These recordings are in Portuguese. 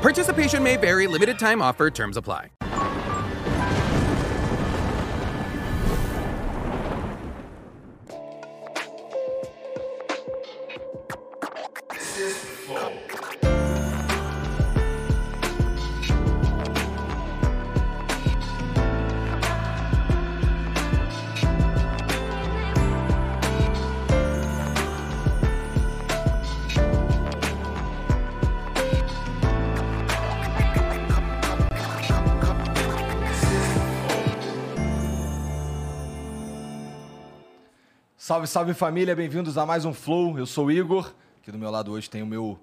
Participation may vary, limited time offer, terms apply. Salve, salve família, bem-vindos a mais um Flow. Eu sou o Igor. Aqui do meu lado hoje tem o meu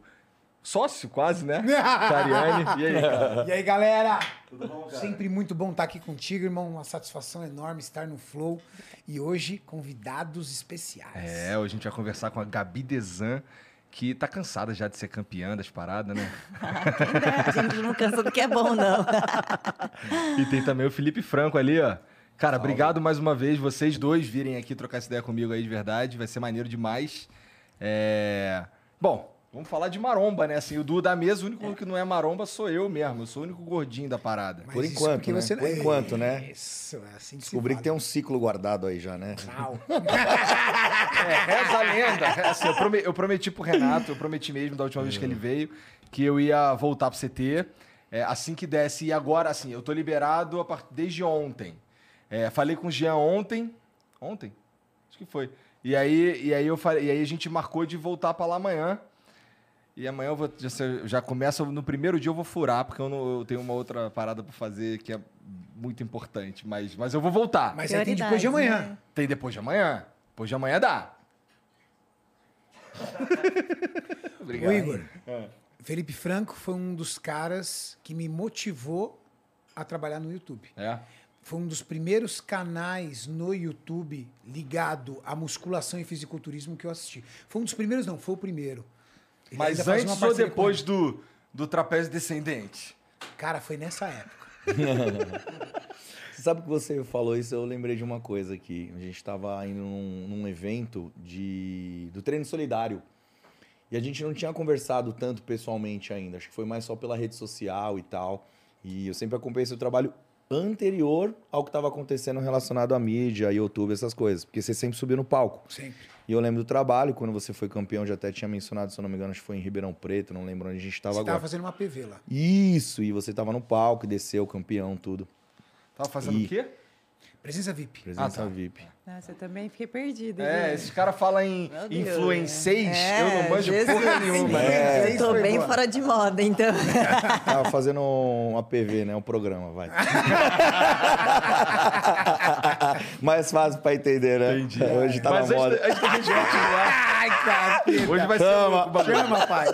sócio, quase, né? Cariane. E aí, cara? E aí, galera? Tudo bom, cara? Sempre muito bom estar aqui contigo, irmão. Uma satisfação enorme estar no Flow. E hoje, convidados especiais. É, hoje a gente vai conversar com a Gabi Desan, que tá cansada já de ser campeã das paradas, né? A gente não cansa do que é bom, não. E tem também o Felipe Franco ali, ó. Cara, obrigado mais uma vez, vocês dois virem aqui trocar essa ideia comigo aí de verdade. Vai ser maneiro demais. É... Bom, vamos falar de maromba, né? Assim, o Du da mesa, o único que não é maromba sou eu mesmo. Eu sou o único gordinho da parada. Mas Por enquanto, né? você- Por enquanto, né? Isso, é assim que se Descobri que tem um ciclo guardado aí já, né? Não. É, reza a lenda. É, assim, eu, prome- eu prometi pro Renato, eu prometi mesmo da última vez que ele veio, que eu ia voltar pro CT é, assim que desse. E agora, assim, eu tô liberado a part- desde ontem. É, falei com o Jean ontem. Ontem? Acho que foi. E aí, e aí, eu falei, e aí a gente marcou de voltar pra lá amanhã. E amanhã eu vou, já, já começa, no primeiro dia eu vou furar, porque eu, não- eu tenho uma outra parada pra fazer que é muito importante. Mas, mas eu vou voltar. Mas aí tem depois de amanhã. né? Tem depois de amanhã. Depois de amanhã dá. Ô, Igor, Felipe Franco foi um dos caras que me motivou a trabalhar no YouTube. É. Foi um dos primeiros canais no YouTube ligado à musculação e fisiculturismo que eu assisti. Foi um dos primeiros, não, foi o primeiro. Ele Mas antes ou com depois do, do trapézio descendente? Cara, foi nessa época. Você sabe que você falou isso, eu lembrei de uma coisa aqui. A gente estava indo num, num evento de, do treino solidário. E a gente não tinha conversado tanto pessoalmente ainda. Acho que foi mais só pela rede social e tal. E eu sempre acompanhei seu trabalho anterior ao que estava acontecendo relacionado à mídia, YouTube, essas coisas. Porque você sempre subiu no palco. Sempre. E eu lembro do trabalho, quando você foi campeão, já até tinha mencionado, se eu não me engano, acho que foi em Ribeirão Preto, não lembro onde a gente estava Você agora. tava fazendo uma PV lá. Isso, e você tava no palco desceu campeão, tudo. Tava fazendo E- o quê? Presença VIP. Presença Ah, tá. VIP. Nossa, eu também fiquei perdida. É, esses caras falam em influencês, É, eu não manjo Jesus. porra nenhuma. É. Eu tô bem embora. fora de moda, então. Tava fazendo um APV, né? Um programa, vai. Mais fácil pra entender, né? Entendi. Hoje tá Mas na antes, moda. da- antes da gente continuar, Ai, cara. hoje vai ser bagulho. Chama, pai.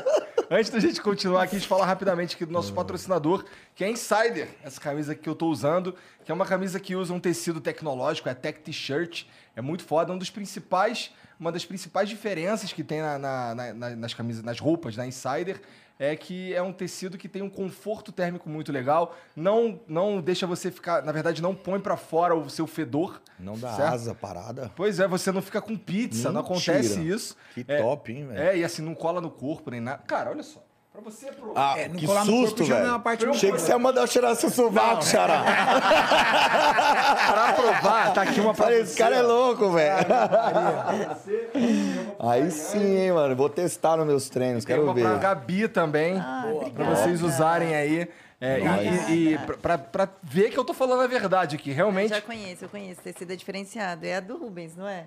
Antes da gente continuar aqui, a gente fala rapidamente aqui do nosso patrocinador, que é Insider. Essa camisa que eu tô usando, que é uma camisa que usa um tecido tecnológico, é Tech T-shirt. É muito foda, um dos principais, uma das principais diferenças que tem na- na- na- nas camisas, nas roupas da Insider é que é um tecido que tem um conforto térmico muito legal. Não, não deixa você ficar, na verdade, não põe pra fora o seu fedor. Não dá certo? asa parada. Pois é, você não fica com pizza, não Mentira. acontece isso. Que É, top, hein, velho? É, e assim, não cola no corpo nem nada. Cara, olha só. Pra você, pro... Ah, É, não que susto, é velho. Achei que você ia mandar eu cheirar seu sovaco, xará. pra provar, tá aqui uma pra Falei, você, esse cara é louco, velho. Aí sim, hein, mano. Vou testar nos meus treinos, quero ver. pra Gabi também, Ah, pra vocês usarem aí. É, e- e, e pra, pra- ver que eu tô falando a verdade aqui, Eu realmente. já conheço, eu conheço. Tecido é diferenciado. É a do Rubens, não é?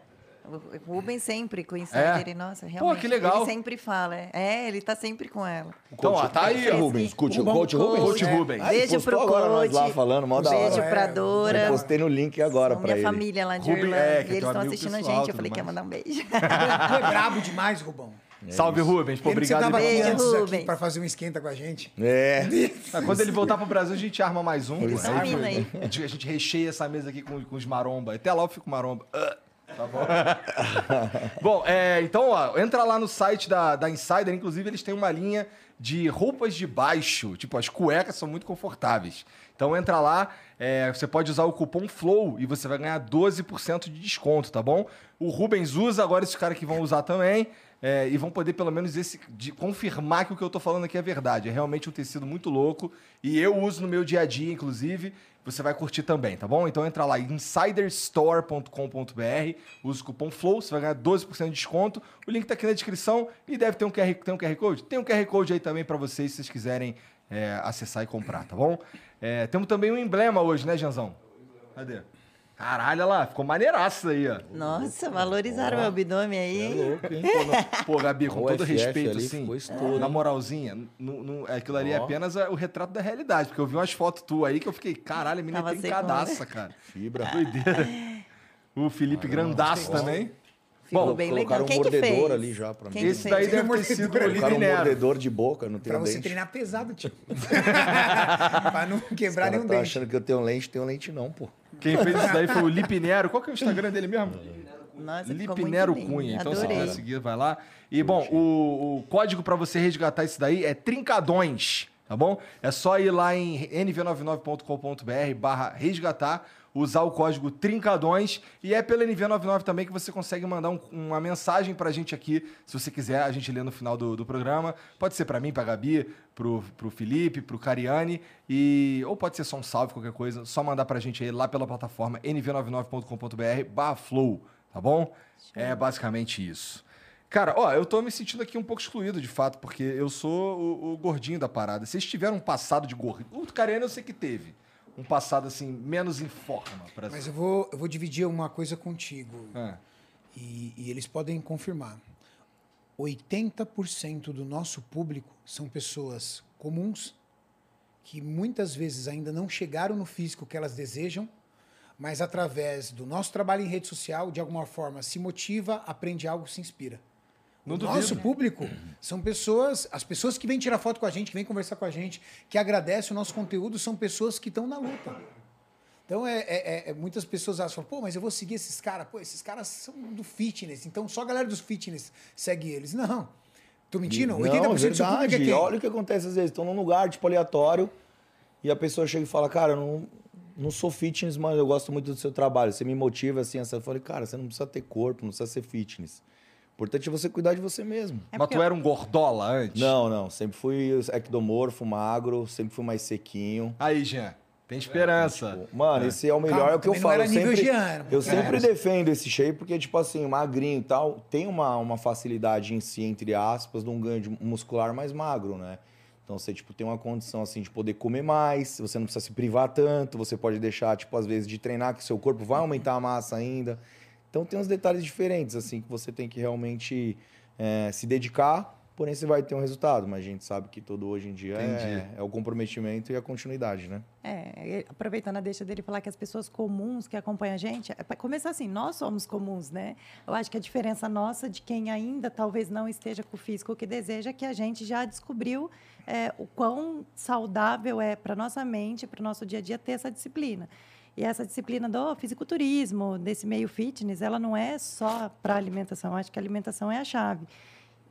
O Rubens sempre com isso. É? Ele, nossa, realmente. que legal. Ele sempre fala. é. É, ele tá sempre com ela. Então, ó, tá aí. Rubens, coach, coach Rubens. Coach Rubens. Aí, Beijo pro agora nós lá coach. falando, mó da Beijo hora. pra É, Dora. Eu postei no link agora São pra minha ele. família lá de Rubem- Orlando. é, que e é eles estão assistindo a gente. Eu falei que ia mandar um beijo. Tu é brabo demais, Rubão. Salve, Rubens. Pô, que você obrigado. tava aí. aqui Beijo, antes aqui Rubens. pra fazer um esquenta com a gente? É. Ah, Quando ele voltar pro Brasil, a gente arma mais um. pô. Essa Aí, mina aí. A gente, recheia essa mesa aqui com, com os maromba. Até lá eu fico maromba. Ah, Tá bom? bom, é, então, ó, entra lá no site da, da Insider. Inclusive, eles têm uma linha de roupas de baixo. Tipo, as cuecas são muito confortáveis. Então, entra lá. é, você pode usar o cupom FLOW e você vai ganhar 12% de desconto, tá bom? O Rubens usa, agora esses caras que vão usar também. é, e vão poder, pelo menos, esse, de, confirmar que o que eu tô falando aqui é verdade. É realmente um tecido muito louco. E eu uso no meu dia a dia, inclusive. Você vai curtir também, tá bom? Então entra lá, insiderstore.com.br, usa o cupom FLOW, você vai ganhar 12% de desconto. O link tá aqui na descrição e deve ter um QR, tem um QR Code? Tem um QR Code aí também para vocês, se vocês quiserem é, acessar e comprar, tá bom? É, temos também um emblema hoje, né, Janzão? Cadê? Caralho, olha lá, ficou maneiraço aí, ó. Nossa, valorizaram meu abdômen aí. louco, hein? Pô, Gabi, com O todo FF respeito, ali assim, estouro, na moralzinha, nu- nu- aquilo ali é apenas a- o retrato da realidade, porque eu vi umas fotos tuas aí que eu fiquei, caralho, a menina Tava tem cadaça, né? cara. Fibra. Doideira. O Felipe Grandaço também. Ficou Bom, bem colocaram legal. um Quem que mordedor fez? ali já pra mim. Quem que Esse daí deve ter sido. Colocaram um mordedor de boca, não tem Pra um você dente. treinar pesado, tio. pra não quebrar nenhum tá dente. achando que eu tenho lente, tenho lente não, pô. Quem fez isso daí foi o Lipinero. Qual que é o Instagram dele mesmo? Nossa, ficou muito Lipinero. Cunha. Então, se Adorei. quiser seguir, vai lá. E, bom, o, o código pra você resgatar isso daí é trincadões, tá bom? É só ir lá em nv99.com.br barra resgatar, usar o código trincadões e é pelo NV99 também que você consegue mandar um- uma mensagem pra gente aqui, se você quiser, a gente lê no final do, do programa. Pode ser pra mim, pra Gabi, pro, pro Felipe, pro Cariani, e, ou pode ser só um salve, qualquer coisa, só mandar pra gente aí lá pela plataforma nv99.com.br barra flow, tá bom? É basicamente isso. Cara, ó, eu tô me sentindo aqui um pouco excluído, de fato, porque eu sou o, o gordinho da parada. Vocês tiveram um passado de gordinho. O Cariani eu sei que teve. Um passado, assim, menos em forma. Pra... Mas eu vou, eu vou dividir uma coisa contigo. É. E, e eles podem confirmar. 80% do nosso público são pessoas comuns que muitas vezes ainda não chegaram no físico que elas desejam, mas através do nosso trabalho em rede social, de alguma forma, se motiva, aprende algo, se inspira. Não duvido. nosso público são pessoas, as pessoas que vêm tirar foto com a gente, que vêm conversar com a gente, que agradecem o nosso conteúdo, são pessoas que estão na luta. Então, é, é- é- é- muitas pessoas acham, pô, mas eu vou seguir esses caras. Pô, esses caras são do fitness, então só a galera dos fitness segue eles. Não. Tô mentindo? 80% Não, do seu público é verdade. quem? Olha o que acontece às vezes. Estão num lugar, tipo, aleatório, e a pessoa chega e fala, cara, eu não, não sou fitness, mas eu gosto muito do seu trabalho. Você me motiva assim, assim. Eu falei, cara, você não precisa ter corpo, não precisa ser fitness. Importante é você cuidar de você mesmo. É Mas tu era um gordola antes? Não, não. Sempre fui ectomorfo, magro, sempre fui mais sequinho. Aí, Jean, tem esperança. Tipo, Mano, esse é o melhor, Calma, é o que eu falo. era Eu nível sempre, Jean, eu sempre É. defendo esse shape porque, tipo assim, magrinho e tal, tem uma, uma facilidade em si, entre aspas, de um ganho de muscular mais magro, né? Então você, tipo, tem uma condição, assim, de poder comer mais, você não precisa se privar tanto, você pode deixar, tipo, às vezes, de treinar, que seu corpo vai aumentar a massa ainda. Então tem uns detalhes diferentes, assim, que você tem que realmente é, se dedicar, porém você vai ter um resultado. Mas a gente sabe que todo hoje em dia é, é o comprometimento e a continuidade, né? É, aproveitando a deixa dele falar que as pessoas comuns que acompanham a gente, é para começar assim, nós somos comuns, né? Eu acho que a diferença nossa de quem ainda talvez não esteja com o físico que deseja é que a gente já descobriu é, o quão saudável é para nossa mente, para o nosso dia a dia ter essa disciplina. E essa disciplina do fisiculturismo, desse meio fitness, ela não é só para alimentação. Acho que a alimentação é a chave.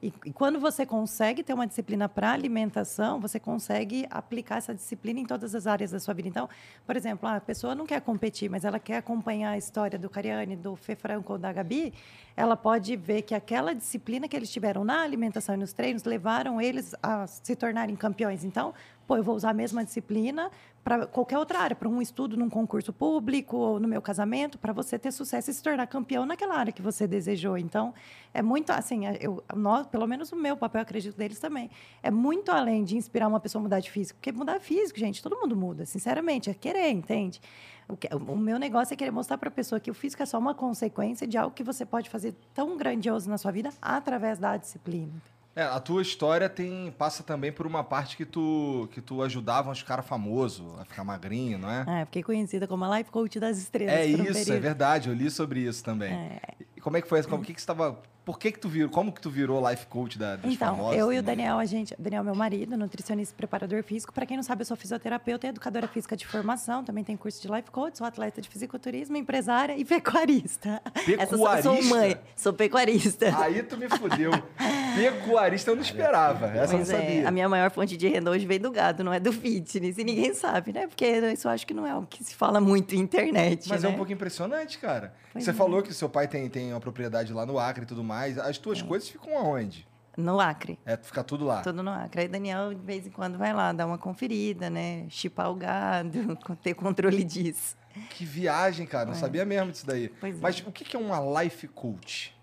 E, e quando você consegue ter uma disciplina para alimentação, você consegue aplicar essa disciplina em todas as áreas da sua vida. Então, por exemplo, a pessoa não quer competir, mas ela quer acompanhar a história do Cariani, do Fê Franco ou da Gabi, ela pode ver que aquela disciplina que eles tiveram na alimentação e nos treinos levaram eles a se tornarem campeões. Então, pô, eu vou usar a mesma disciplina para qualquer outra área, para um estudo num concurso público ou no meu casamento, para você ter sucesso e se tornar campeão naquela área que você desejou. Então, é muito assim, eu, nós, pelo menos o meu papel, acredito deles também, é muito além de inspirar uma pessoa a mudar de físico, porque mudar físico, gente, todo mundo muda, sinceramente, é querer, entende? O, que- o meu negócio é querer mostrar para a pessoa que o físico é só uma consequência de algo que você pode fazer tão grandioso na sua vida através da disciplina. É, a tua história tem passa também por uma parte que tu que tu ajudava uns caras famosos a ficar magrinho, não é? É, fiquei conhecida como a Life Coach das Estrelas. É um isso, é verdade. Eu li sobre isso também. É. E como é que foi? Como, que que você tava, por que que tu virou? Como que tu virou life coach da, dos Então, famosos? eu e o? Daniel, a gente, Daniel é meu marido, nutricionista e preparador físico. Para quem não sabe, eu sou fisioterapeuta e educadora física de formação. Também tenho curso de life coach, sou atleta de fisiculturismo, empresária e pecuarista. Essa sou- sou Pecuarista? mãe, sou pecuarista. Aí tu me fudeu. Pecuarista eu não esperava. Essa eu não é, sabia. a minha maior fonte de renda hoje vem do gado, não é do fitness. E ninguém sabe, né? Porque isso eu acho que não é algo que se fala muito em internet. Mas né? é um pouco impressionante, cara. Pois Você é. falou que seu pai tem, tem uma propriedade lá no Acre e tudo mais. As tuas coisas ficam aonde? No Acre. É, fica tudo lá. Tudo no Acre. Aí Daniel, de vez em quando, vai lá dar uma conferida, né? Chipar o gado, ter controle disso. Que viagem, cara. Não sabia mesmo disso daí. Pois é. Mas o que que é uma life coach?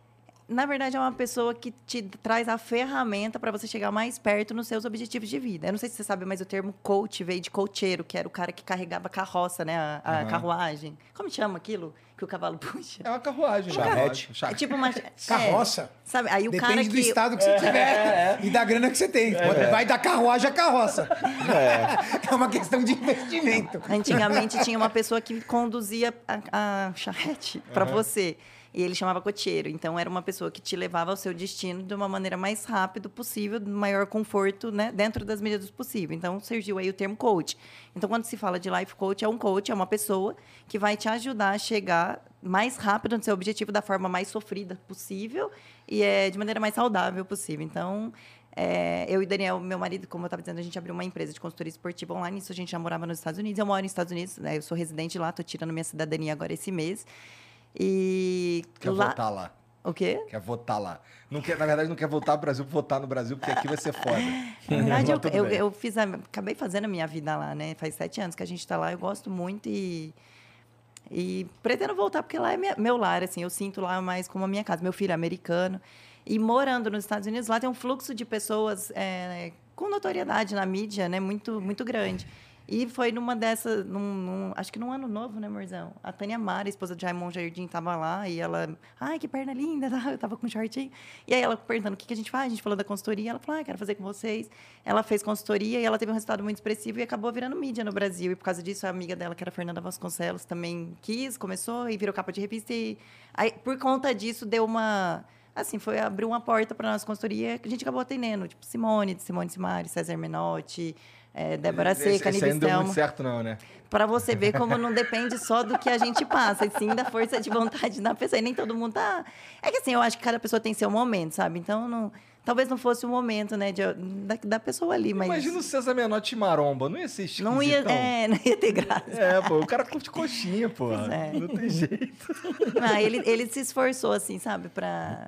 Na verdade, é uma pessoa que te traz a ferramenta para você chegar mais perto nos seus objetivos de vida. Eu não sei se você sabe, mas o termo coach veio de cocheiro, que era o cara que carregava a carroça, né? A, a Aham. carruagem. Como chama aquilo que o cavalo puxa? É uma carruagem. né? Charrete. Charrete. É tipo uma... Carroça. é, sabe? Aí o Depende cara do que... estado que você tiver e da grana que você tem. Vai da carruagem à carroça. É. uma questão de investimento. Antigamente tinha uma pessoa que conduzia a, a charrete para você. E ele chamava cocheiro. Então, era uma pessoa que te levava ao seu destino de uma maneira mais rápida possível, do maior conforto, né? Dentro das medidas possíveis. Então, surgiu aí o termo coach. Então, quando se fala de life coach, é um coach, é uma pessoa que vai te ajudar a chegar mais rápido no seu objetivo da forma mais sofrida possível e é de maneira mais saudável possível. Então, é, eu e Daniel, meu marido, como eu estava dizendo, a gente abriu uma empresa de consultoria esportiva online. Isso a gente já morava nos Estados Unidos. Eu moro nos Estados Unidos, né? eu sou residente lá, estou tirando minha cidadania agora esse mês. E Quer lá... votar lá. O quê? Quer votar lá. Não quer, na verdade, não quer voltar pro Brasil pra votar no Brasil, porque aqui vai ser foda. Na verdade, eu, eu, eu fiz a- acabei fazendo a minha vida lá, né? Faz sete anos que a gente está lá, eu gosto muito e, e pretendo voltar, porque lá é minha- meu lar, assim, eu sinto lá mais como a minha casa. Meu filho é americano. E morando nos Estados Unidos, lá tem um fluxo de pessoas é, com notoriedade na mídia, né? Muito, muito grande. E foi numa dessas, num, num- acho que num ano novo, né, amorzão? A Tânia Mara, esposa de Raimon Jardim, estava lá e ela, ai, que perna linda, eu tava com um shortinho. E aí ela perguntando o que, que a gente faz, a gente falou da consultoria, ela falou, ah, quero fazer com vocês. Ela fez consultoria e ela teve um resultado muito expressivo e acabou virando mídia no Brasil. E por causa disso, a amiga dela, que era Fernanda Vasconcelos, também quis, começou e virou capa de revista. E aí, por conta disso, deu uma. Assim, foi abriu uma porta para nossa consultoria que a gente acabou atendendo. Tipo, Simone, Simone Simari, César Menotti, eh, Débora Seca, aí não certo, não, né? Para você ver como não depende só do que a gente passa, e sim da força de vontade da pessoa. E nem todo mundo tá. É que assim, eu acho que cada pessoa tem seu momento, sabe? Então, não... talvez não fosse o momento, né, de- da, da pessoa ali, mas. Imagina o César Menotti Maromba. Não ia ser esquisitão. não ia, é, não ia ter graça. É, pô, o cara curte coxinha, pô. É. Não tem jeito. Não, ele, ele se esforçou, assim, sabe, para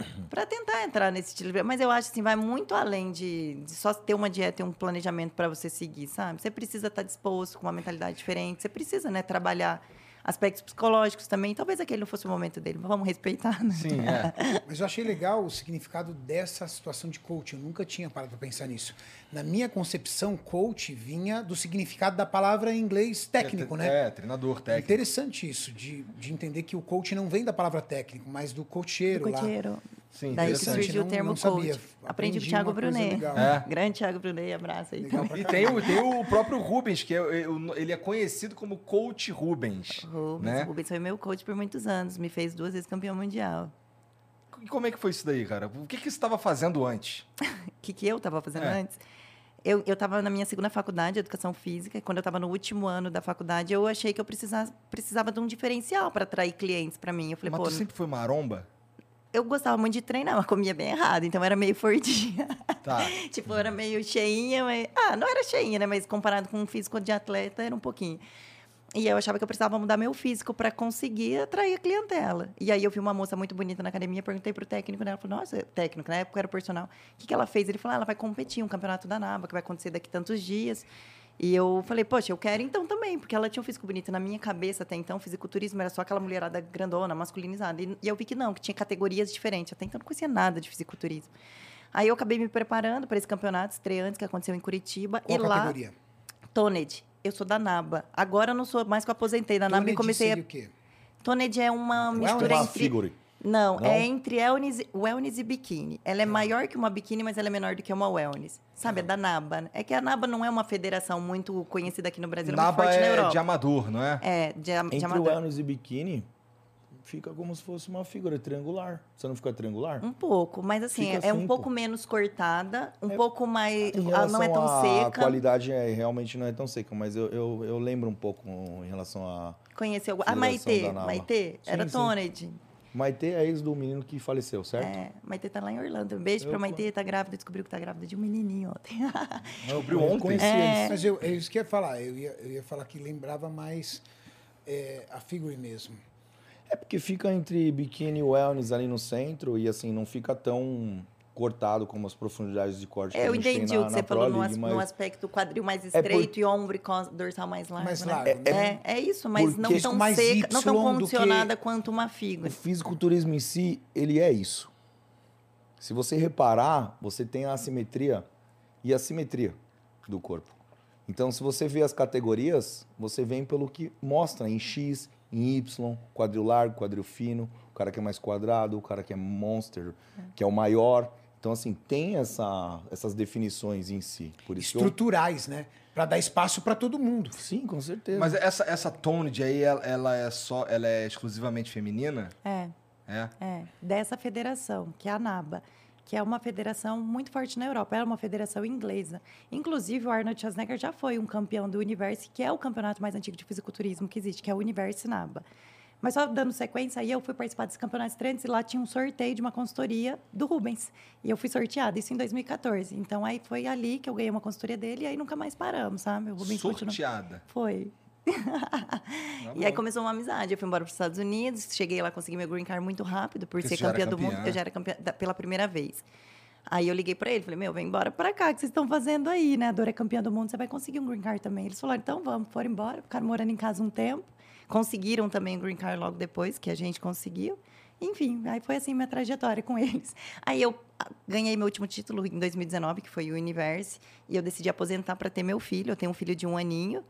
tentar entrar nesse estilo. Mas eu acho assim, vai muito além de, de só ter uma dieta e um planejamento para você seguir, sabe? Você precisa estar disposto com uma mentalidade diferente. Você precisa, né, trabalhar aspectos psicológicos também. Talvez aquele não fosse o momento dele, mas vamos respeitar, né? Sim, é. Mas eu achei legal o significado dessa situação de coach. Eu nunca tinha parado para pensar nisso. Na minha concepção, coach vinha do significado da palavra em inglês técnico, é, né? É, treinador técnico. Interessante isso, de, de entender que o coach não vem da palavra técnico, mas do cocheiro lá. Cocheiro. Sim, Daí que surgiu o termo coach. Aprendi com o Aprendi Thiago Brunet. É. Grande Thiago Brunet, abraço aí. Legal E tem o, tem o próprio Rubens, que é, é, ele é conhecido como Coach Rubens. Rubens, né? Rubens foi meu coach por muitos anos, me fez duas vezes campeão mundial. E como é que foi isso daí, cara? O que, que você estava fazendo antes? O que, que eu estava fazendo É. antes? Eu estava na minha segunda faculdade de Educação Física. e Quando eu estava no último ano da faculdade, eu achei que eu precisava, precisava de um diferencial para atrair clientes para mim. Eu falei, Mas pô, tu sempre foi maromba? Eu gostava muito de treinar, mas comia bem errado. Então, era meio fordinha. Tá. tipo, eu era meio cheinha, mas... Ah, não era cheinha, né? Mas comparado com um físico de atleta, era um pouquinho. E eu achava que eu precisava mudar meu físico para conseguir atrair a clientela. E aí eu vi uma moça muito bonita na academia, perguntei pro técnico dela, falou: "Nossa, técnico, na época era personal. O que que ela fez?" Ele falou: ah, "Ela vai competir um campeonato da NABA que vai acontecer daqui tantos dias". E eu falei: "Poxa, eu quero então também", porque ela tinha um físico bonito na minha cabeça até então, fisiculturismo era só aquela mulherada grandona, masculinizada. E, e eu vi que não, que tinha categorias diferentes. Até então eu não conhecia nada de fisiculturismo. Aí eu acabei me preparando para esse campeonato estreante que aconteceu em Curitiba Qual e lá categoria? Toned. Eu sou da NABA. Agora eu não sou mais que eu aposentei da NABA e comecei a... o quê? Toned é uma mistura Uma entre... figure. Não, Não? é entre wellness, wellness e biquíni. Ela é maior que uma biquíni, mas ela é menor do que uma wellness. Sabe, é da NABA. né? É que a NABA não é uma federação muito conhecida aqui no Brasil, ela é muito Naba forte na é Europa. de amador, não é? É, de, am- de Entre amador. wellness e biquíni, fica como se fosse uma figura triangular. Você não fica triangular? Um pouco, mas assim, Fica é assim, um pouco pô. menos cortada, um pouco mais. Em ah, não é tão à seca. qualidade é, realmente não é tão seca, mas eu, eu, eu lembro um pouco em relação a. Conheceu. A Federação Maitê, da. Maitê, era Sim, sim. Toned. Maitê é ex do menino que faleceu, certo? É, Maitê tá lá em Orlando. Um beijo Eu pra Maitê, tá grávida, descobriu que tá grávida de um menininho ontem. Eu Abriu ontem? conheci É. eles. Mas eu, é isso que eu ia falar. Eu ia, eu ia falar que lembrava mais é, a figure mesmo. É porque fica entre biquíni e wellness ali no centro e assim, não fica tão cortado como as profundidades de corte que É, eu a gente tem entendi na, o que você falou no, as- mas no aspecto quadril mais por- estreito e ombro e dorsal mais largo. Mais né? largo, É, né? é, é isso, mas não tão Mais seca, não tão condicionada quanto uma O figura. fisiculturismo em si, ele é isso. Se você reparar, você tem a assimetria e a simetria do corpo. Então, se você vê as categorias, você vem pelo que mostra em X, em Y, quadril largo, quadril fino, o cara que é mais quadrado, o cara que é monster, que é o maior. Então, assim, tem essa, essas definições em si. Por isso que eu- Estruturais, né? Pra dar espaço pra todo mundo. Sim, com certeza. Mas essa, essa toned aí, ela, ela é só, ela é exclusivamente feminina? É. É. É, dessa federação, que é a NABA, que é uma federação muito forte na Europa. Ela é uma federação inglesa. Inclusive, o Arnold Schwarzenegger já foi um campeão do Universe, que é o campeonato mais antigo de fisiculturismo que existe, que é o Universe NABA. Mas só dando sequência, aí eu fui participar desse campeonato estreantes e lá tinha um sorteio de uma consultoria do Rubens. E eu fui sorteada, isso em 2014. Então, aí foi ali que eu ganhei uma consultoria dele e aí nunca mais paramos, sabe? O Rubens continuou. Sorteada. Foi. e aí começou uma amizade. Eu fui embora para os Estados Unidos, cheguei lá, consegui meu green card muito rápido, por Porque ser era campeã do mundo. campeã. Eu já era campeã da- pela primeira vez. Aí eu liguei para ele, falei, meu, vem embora para cá, o que vocês estão fazendo aí, né? A Dora é campeã do mundo, você vai conseguir um green card também. Eles falaram, então vamos, foram embora, ficaram morando em casa um tempo. Conseguiram também o green card logo depois, que a gente conseguiu. Enfim, aí foi assim minha trajetória com eles. Aí eu ah, ganhei meu último título em 2019, que foi o Universe, e eu decidi aposentar para ter meu filho. Eu tenho um filho de um aninho.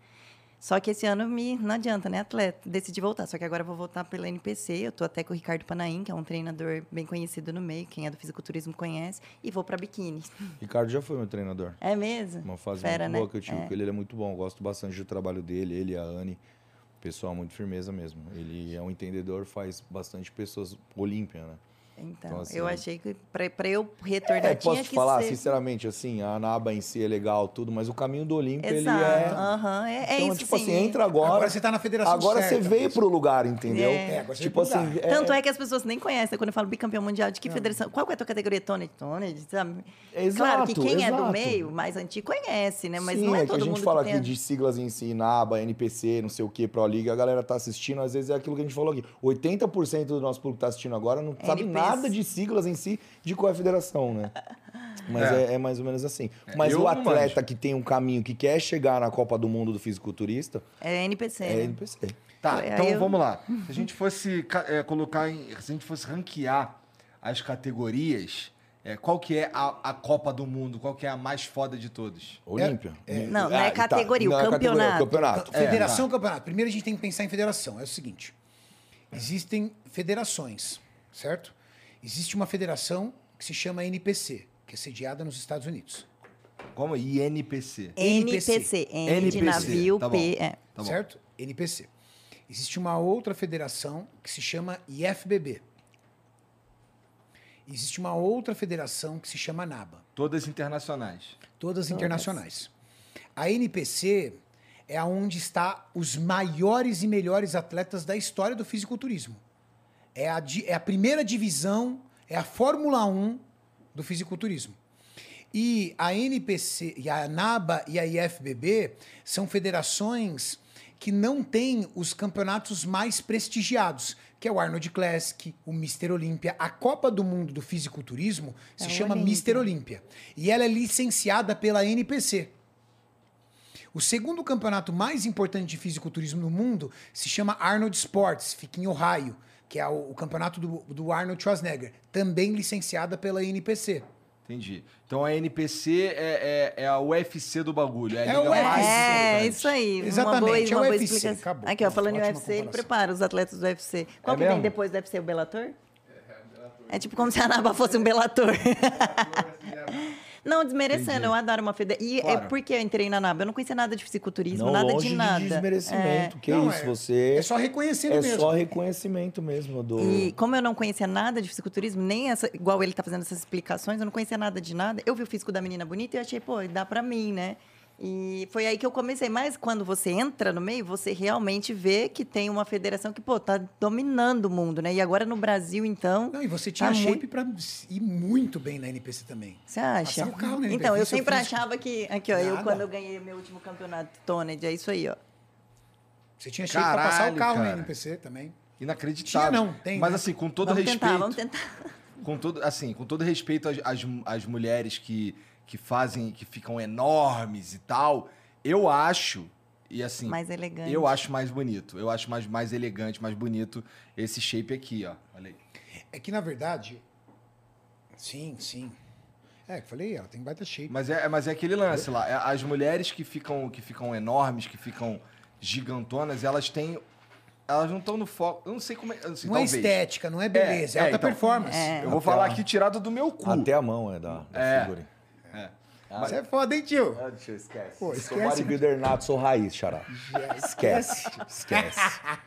Só que esse ano me não adianta, né, atleta? Decidi voltar. Só que agora eu vou voltar pela NPC. Eu tô até com o Ricardo Panaim, que é um treinador bem conhecido no meio, quem é do fisiculturismo conhece, e vou para biquíni. Ricardo já foi meu treinador. É mesmo? Uma fase Fera, muito né? boa que eu tive É. com ele. Ele é muito bom. Eu gosto bastante do trabalho dele, ele e a Anne. Pessoal, muito firmeza mesmo. Ele é um entendedor, faz bastante pessoas Olímpia, né? Então, Então, assim, eu achei que para eu retornar É, tinha posso te que falar, ser... sinceramente, assim, a Naba em si é legal, tudo, mas o caminho do Olímpia, Exato. ele é... aham, é, é então, isso tipo sim. assim, entra agora... Agora você tá na federação Agora você certa, veio mesmo. pro lugar, entendeu? É, agora você tipo veio assim... lugar. Tanto é que as pessoas nem conhecem. Quando eu falo bicampeão mundial, de que federação? Qual que é a tua categoria? Tony? Tony, sabe? claro que Exato, quem é do exato. meio, mais antigo, conhece, né? Mas Sim, não é, que todo a gente mundo fala que aqui tem... de siglas em si, NABA, NPC, não sei o que, Pro League, a galera tá assistindo, às vezes é aquilo que a gente falou aqui. 80% do nosso público que tá assistindo agora não sabe NPC. Nada de siglas em si, de qual é a federação, né? Mas É. é, é mais ou menos assim. Mas eu o atleta que tem um caminho, que quer chegar na Copa do Mundo do fisiculturista, É NPC. é né? NPC. Tá, Aí então eu- vamos lá. Se a gente fosse é, colocar em. Se a gente fosse ranquear as categorias, é, qual que é a, a Copa do Mundo? Qual que é a mais foda de todos? Olímpia. Não, não é tá. categoria, o Não é categoria, é o campeonato. campeonato. Federação campeonato. Primeiro a gente tem que pensar em federação. É o seguinte: existem federações, certo? Existe uma federação que se chama NPC, que é sediada nos Estados Unidos. Como? INPC. NPC. N de NPC, navio, tá. P. É. Tá certo? NPC. Existe uma outra federação que se chama IFBB. Existe uma outra federação que se chama NABA. Todas internacionais. Todas internacionais. A NPC é aonde está os maiores e melhores atletas da história do fisiculturismo. É a, é a primeira divisão, é a Fórmula 1 do fisiculturismo. E a NPC, e a NABA e a IFBB são federações que não têm os campeonatos mais prestigiados, que é o Arnold Classic, o Mister Olímpia. A Copa do Mundo do Fisiculturismo se É o chama Olímpia. Mister Olímpia. E ela é licenciada pela NPC. O segundo campeonato mais importante de fisiculturismo no mundo se chama Arnold Sports, fica em Ohio, que é o, o campeonato do, do Arnold Schwarzenegger, também licenciada pela NPC. Entendi. Então a NPC é, é, é a UFC do bagulho. É, a É liga o mais UFC. É, isso aí. Exatamente, Uma boa, é o uma boa UFC, explicação. acabou. Aqui, ó, falando em UFC, ele prepara os atletas do UFC. Qual É que vem mesmo? depois do UFC? O Bellator? É tipo como se a Naba fosse um Bellator. Não, desmerecendo, Entendi. eu adoro uma federação. E é Claro. porque eu entrei na NAB. Eu não conhecia nada de fisiculturismo, Não, nada longe de nada. desmerecimento. Que Não, isso, é- você... É só reconhecido É mesmo. só reconhecimento mesmo do... E como eu não conhecia nada de fisiculturismo, nem essa, igual ele tá fazendo essas explicações, eu não conhecia nada de nada. Eu vi o físico da menina bonita e eu achei, pô, dá pra mim, né? E foi aí que eu comecei. Mas quando você entra no meio, você realmente vê que tem uma federação que, pô, tá dominando o mundo, né? E agora no Brasil, então. Não, e você tinha tá shape muito- pra ir muito bem na NPC também. Você acha? Passar o carro na então, eu NPC, sempre eu fiz- achava que. Aqui, ó, eu Nada. quando eu ganhei meu último campeonato Toned, é isso aí, ó. Você tinha shape pra passar o carro na cara. NPC também. Inacreditável. Tinha não, tem, Mas né? assim, com todo vamos respeito. tentar, vamos tentar. com todo assim com todo respeito às, às, às mulheres que, que fazem que ficam enormes e tal eu acho e assim Mais elegante. eu acho mais bonito eu acho mais, mais elegante mais bonito esse shape aqui ó olha aí É que, na verdade. Sim, sim. É, que falei, ela tem baita shape. mas é mas é aquele lance lá é, as mulheres que ficam que ficam enormes que ficam gigantonas elas têm elas não estão no foco eu não sei como é assim, não é talvez. estética, não é beleza, é, é, alta então. performance. É. eu vou Até falar a- aqui tirado do meu cu Até a mão é da, da É. figura. Você é foda, hein, tio? Ah, deixa eu esquece. Pô, Sou esquece. bodybuilder nato, sou raiz, xará. Esquece, esquece.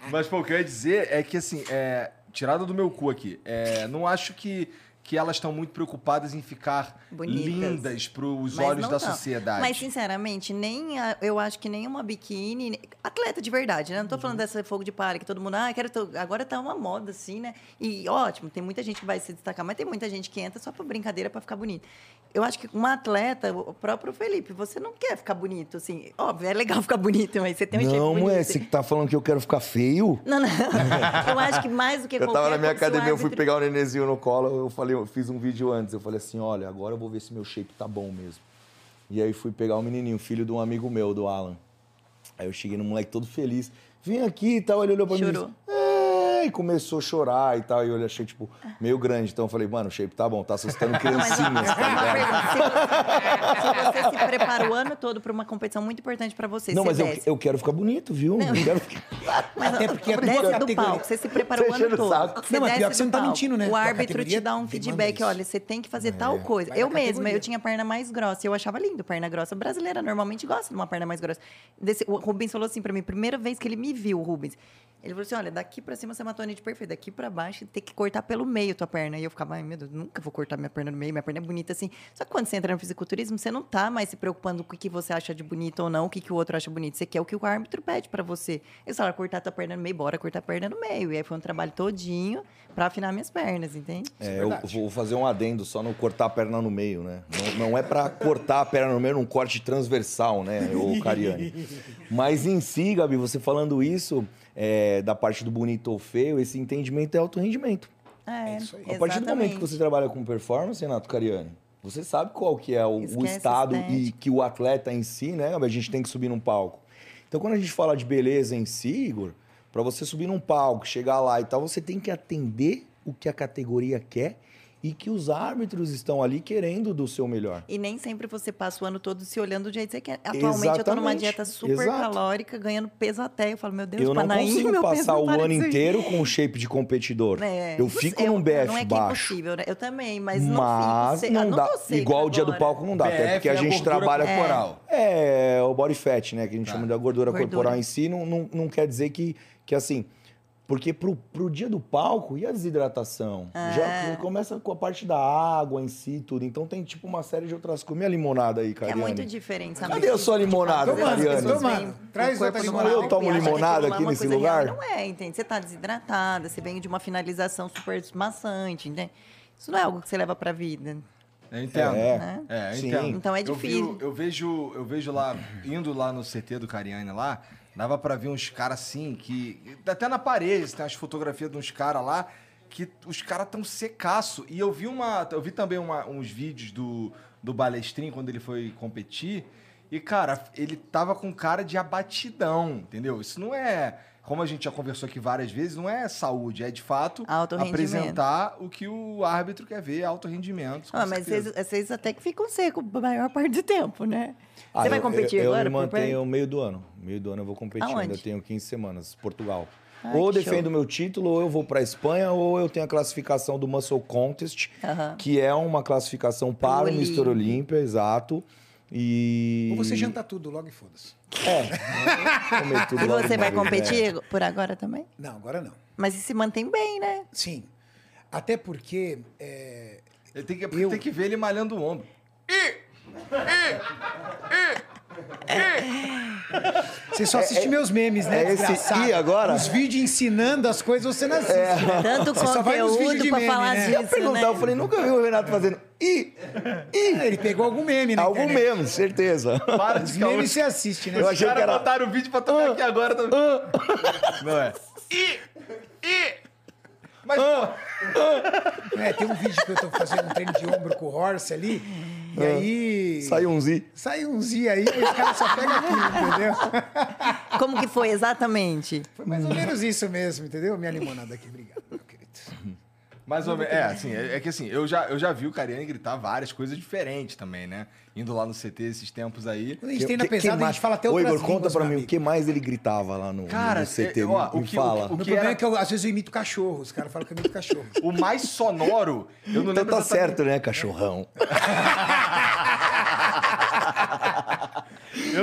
Mas, pô, o que eu ia dizer é que, assim, é, tirada do meu cu aqui, é, não acho que, que elas estão muito preocupadas em ficar Bonitas. lindas pros Mas olhos não da tão. sociedade. Mas, sinceramente, nem a- eu acho que nenhuma biquíni. Atleta de verdade, né? Não tô Uhum. falando dessa fogo de palha que todo mundo. Ah, quero. to- Agora tá uma moda, assim, né? E ótimo, tem muita gente que vai se destacar, mas tem muita gente que entra só pra brincadeira, pra ficar bonito. Eu acho que uma atleta, o próprio Felipe, você não quer ficar bonito, assim. Óbvio, é legal ficar bonito, mas você tem um Não, bonito. mulher, você que tá falando que eu quero ficar feio? Não, não. Eu acho que mais do que Eu tava qualquer na minha academia, eu fui árbitro- pegar o nenenzinho no colo, eu falei, eu fiz um vídeo antes, eu falei assim, olha, agora eu vou ver se meu shape tá bom mesmo. E aí fui pegar o menininho, filho de um amigo meu, do Alan. Aí eu cheguei no moleque todo feliz, vim aqui e tal, ele olhou pra mim e disse, "É", e começou a chorar e tal, e eu achei, tipo, meio grande. Então eu falei, mano, o shape tá bom, tá assustando Mas, criancinhas, tá uma ligado? pergunta, se, você, se você se prepara o ano todo para uma competição muito importante para você, Não, você mas eu, eu quero ficar bonito, viu? Não quero ficar... Mas Até porque a desce do categoria- palco, você se preparou Você o ano todo. saco. Não, mas pior que você não tá mentindo, né? O árbitro te dá um feedback, olha, você tem que fazer tal coisa. Vai Eu mesma, categoria. eu tinha perna mais grossa, eu achava lindo perna grossa. Brasileira normalmente gosta de uma perna mais grossa. Desse- o Rubens falou assim para mim, primeira vez que ele me viu, o Rubens, ele falou assim, olha, daqui para cima você é uma tonite perfeita, daqui para baixo tem que cortar pelo meio tua perna. E eu ficava, ai meu Deus, nunca vou cortar minha perna no meio, minha perna é bonita assim. Só que quando você entra no fisiculturismo, você não tá mais se preocupando com o que você acha de bonito ou não, o que, que o outro acha bonito. Você quer o que o árbitro pede para você. Eu falaram, cortar tua perna no meio, bora cortar a perna no meio. E aí foi um trabalho todinho para afinar minhas pernas, entende? É, eu verdade. vou fazer um adendo só no cortar a perna no meio, né? Não, não é pra cortar a perna no meio num corte transversal, né, ô Cariane? Mas em si, Gabi, você falando isso, é, da parte do bonito ou feio, esse entendimento é alto rendimento. É, isso aí. A partir do momento que você trabalha com performance, Renato Cariani, você sabe qual que é o, o estado e que o atleta em si, né? A gente tem que subir num palco. Então, quando a gente fala de beleza em si, Igor, para você subir num palco, chegar lá e tal, você tem que atender o que a categoria quer e que os árbitros estão ali querendo do seu melhor. E nem sempre você passa o ano todo se olhando do jeito que você quer. Atualmente eu tô numa Exatamente. dieta super Exato. calórica, ganhando peso até. Eu falo, meu Deus, eu não Panaim, consigo passar não o ano inteiro com o shape de competidor. É, eu fico eu- num BF Não é que é baixo. impossível, né? Eu também, mas não Mas fico. não, eu não dá. seca Igual o dia do agora. palco não dá. até BF porque a é a gente gordura trabalha. corporal. É, o body fat, né? Que a gente Tá. chama de a gordura, Gordura. corporal em si, não, não, não quer dizer que, que assim. Porque pro, pro dia do palco e a desidratação? É. Já começa com a parte da água em si, tudo. Então tem tipo uma série de outras coisas. Minha limonada aí, É Cariane. muito diferente, sabe? Cadê a sua limonada, Cariane? Toma, traz outra limonada. Eu tomo limonada é aqui nesse coisa real. lugar? Não é, entende? Você tá desidratada, você vem de uma finalização super maçante, entende? Isso não é algo que você leva pra vida. Eu entendo. É. É, eu entendo. Então é Eu vi- difícil. Eu, vejo, eu vejo lá, indo lá no CT do Cariani lá, dava pra ver uns caras assim, que. Até na parede, tem umas fotografias de uns caras lá, que os caras tão secaço. E eu vi uma. Eu vi também uma- uns vídeos do, do Balestrin quando ele foi competir. E, cara, ele tava com cara de abatidão, entendeu? Isso não é. Como a gente já conversou aqui várias vezes, não é saúde, é de fato apresentar o que o árbitro quer ver, alto rendimento. Ah, mas vocês, vocês até que ficam secos a maior parte do tempo, né? Você Ah, vai eu- competir eu, agora? Eu me mantenho meio do ano. Meio do ano eu vou competir. Aonde? Ainda tenho 15 semanas. Portugal. Ai, ou eu defendo show. meu título, ou eu vou pra Espanha, ou eu tenho a classificação do Muscle Contest, Aham. que é uma classificação para o Mr. Olímpia, exato. E. Ou você janta tudo logo e foda-se. É. Comer tudo E logo você vai competir por agora também? Não, agora não. Mas se mantém bem, né? Sim. Até porque. é, Ele tem que, Eu- tem que ver ele malhando o ombro. Você só assiste meus memes, né? é esse i agora? Os vídeos ensinando as coisas você não assiste. né? Tanto Você só vai nos vídeos conteúdo pra meme, falar né? Eu ia disso, perguntar, né? eu falei, nunca vi o Renato fazendo. Ih! Ih! Ele pegou algum meme, né? Algum mesmo, certeza. Para Os de memes você assiste, né? Eu Os achei que caras era- botaram o vídeo pra tocar aqui agora. Tá... Não é. Mas, pô, É, tem um vídeo que eu tô fazendo um treino de ombro com o Horse ali. E aí. Saiu um Z. Sai um Z aí e os caras só pegam aquilo, entendeu? Como que foi exatamente? Foi mais ou menos isso mesmo, entendeu? Minha limonada aqui, obrigado, meu querido. Mais ou menos. É, assim, é, é que assim, eu já, eu já vi o Cariani gritar várias coisas diferentes também, né? Indo lá no CT esses tempos aí. Quando a gente tem na pesada, a gente fala até Ô, outras Igor, conta pra mim, o que mais ele gritava lá no, Cara, no CT? é, ó, me o que- fala. o O que problema era- é que eu, às vezes eu imito cachorro. Os caras falam que eu imito cachorro. O mais sonoro, eu não Então lembro tá exatamente- certo, né, cachorrão?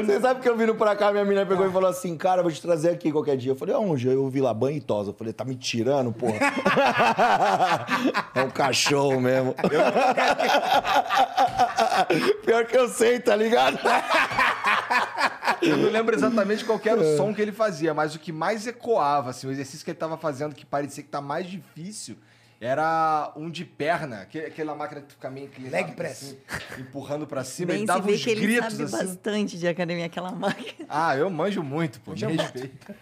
Você sabe que eu vindo pra cá, minha menina pegou e falou assim, cara, vou te trazer aqui qualquer dia. Eu falei, aonde? Eu vi lá, banho e tosa. Eu falei, tá me tirando, porra? é um cachorro mesmo. Pior que eu sei, tá ligado? Eu não lembro exatamente qual era o som que ele fazia, mas o que mais ecoava, assim, o exercício que ele tava fazendo que parecia que tá mais difícil era um de perna, aque- aquela máquina que fica meio inclinada, Leg press. assim, empurrando pra cima, Bem ele dava uns que ele gritos sabe assim. bastante de academia, aquela máquina. Ah, eu manjo muito, pô, me respeita.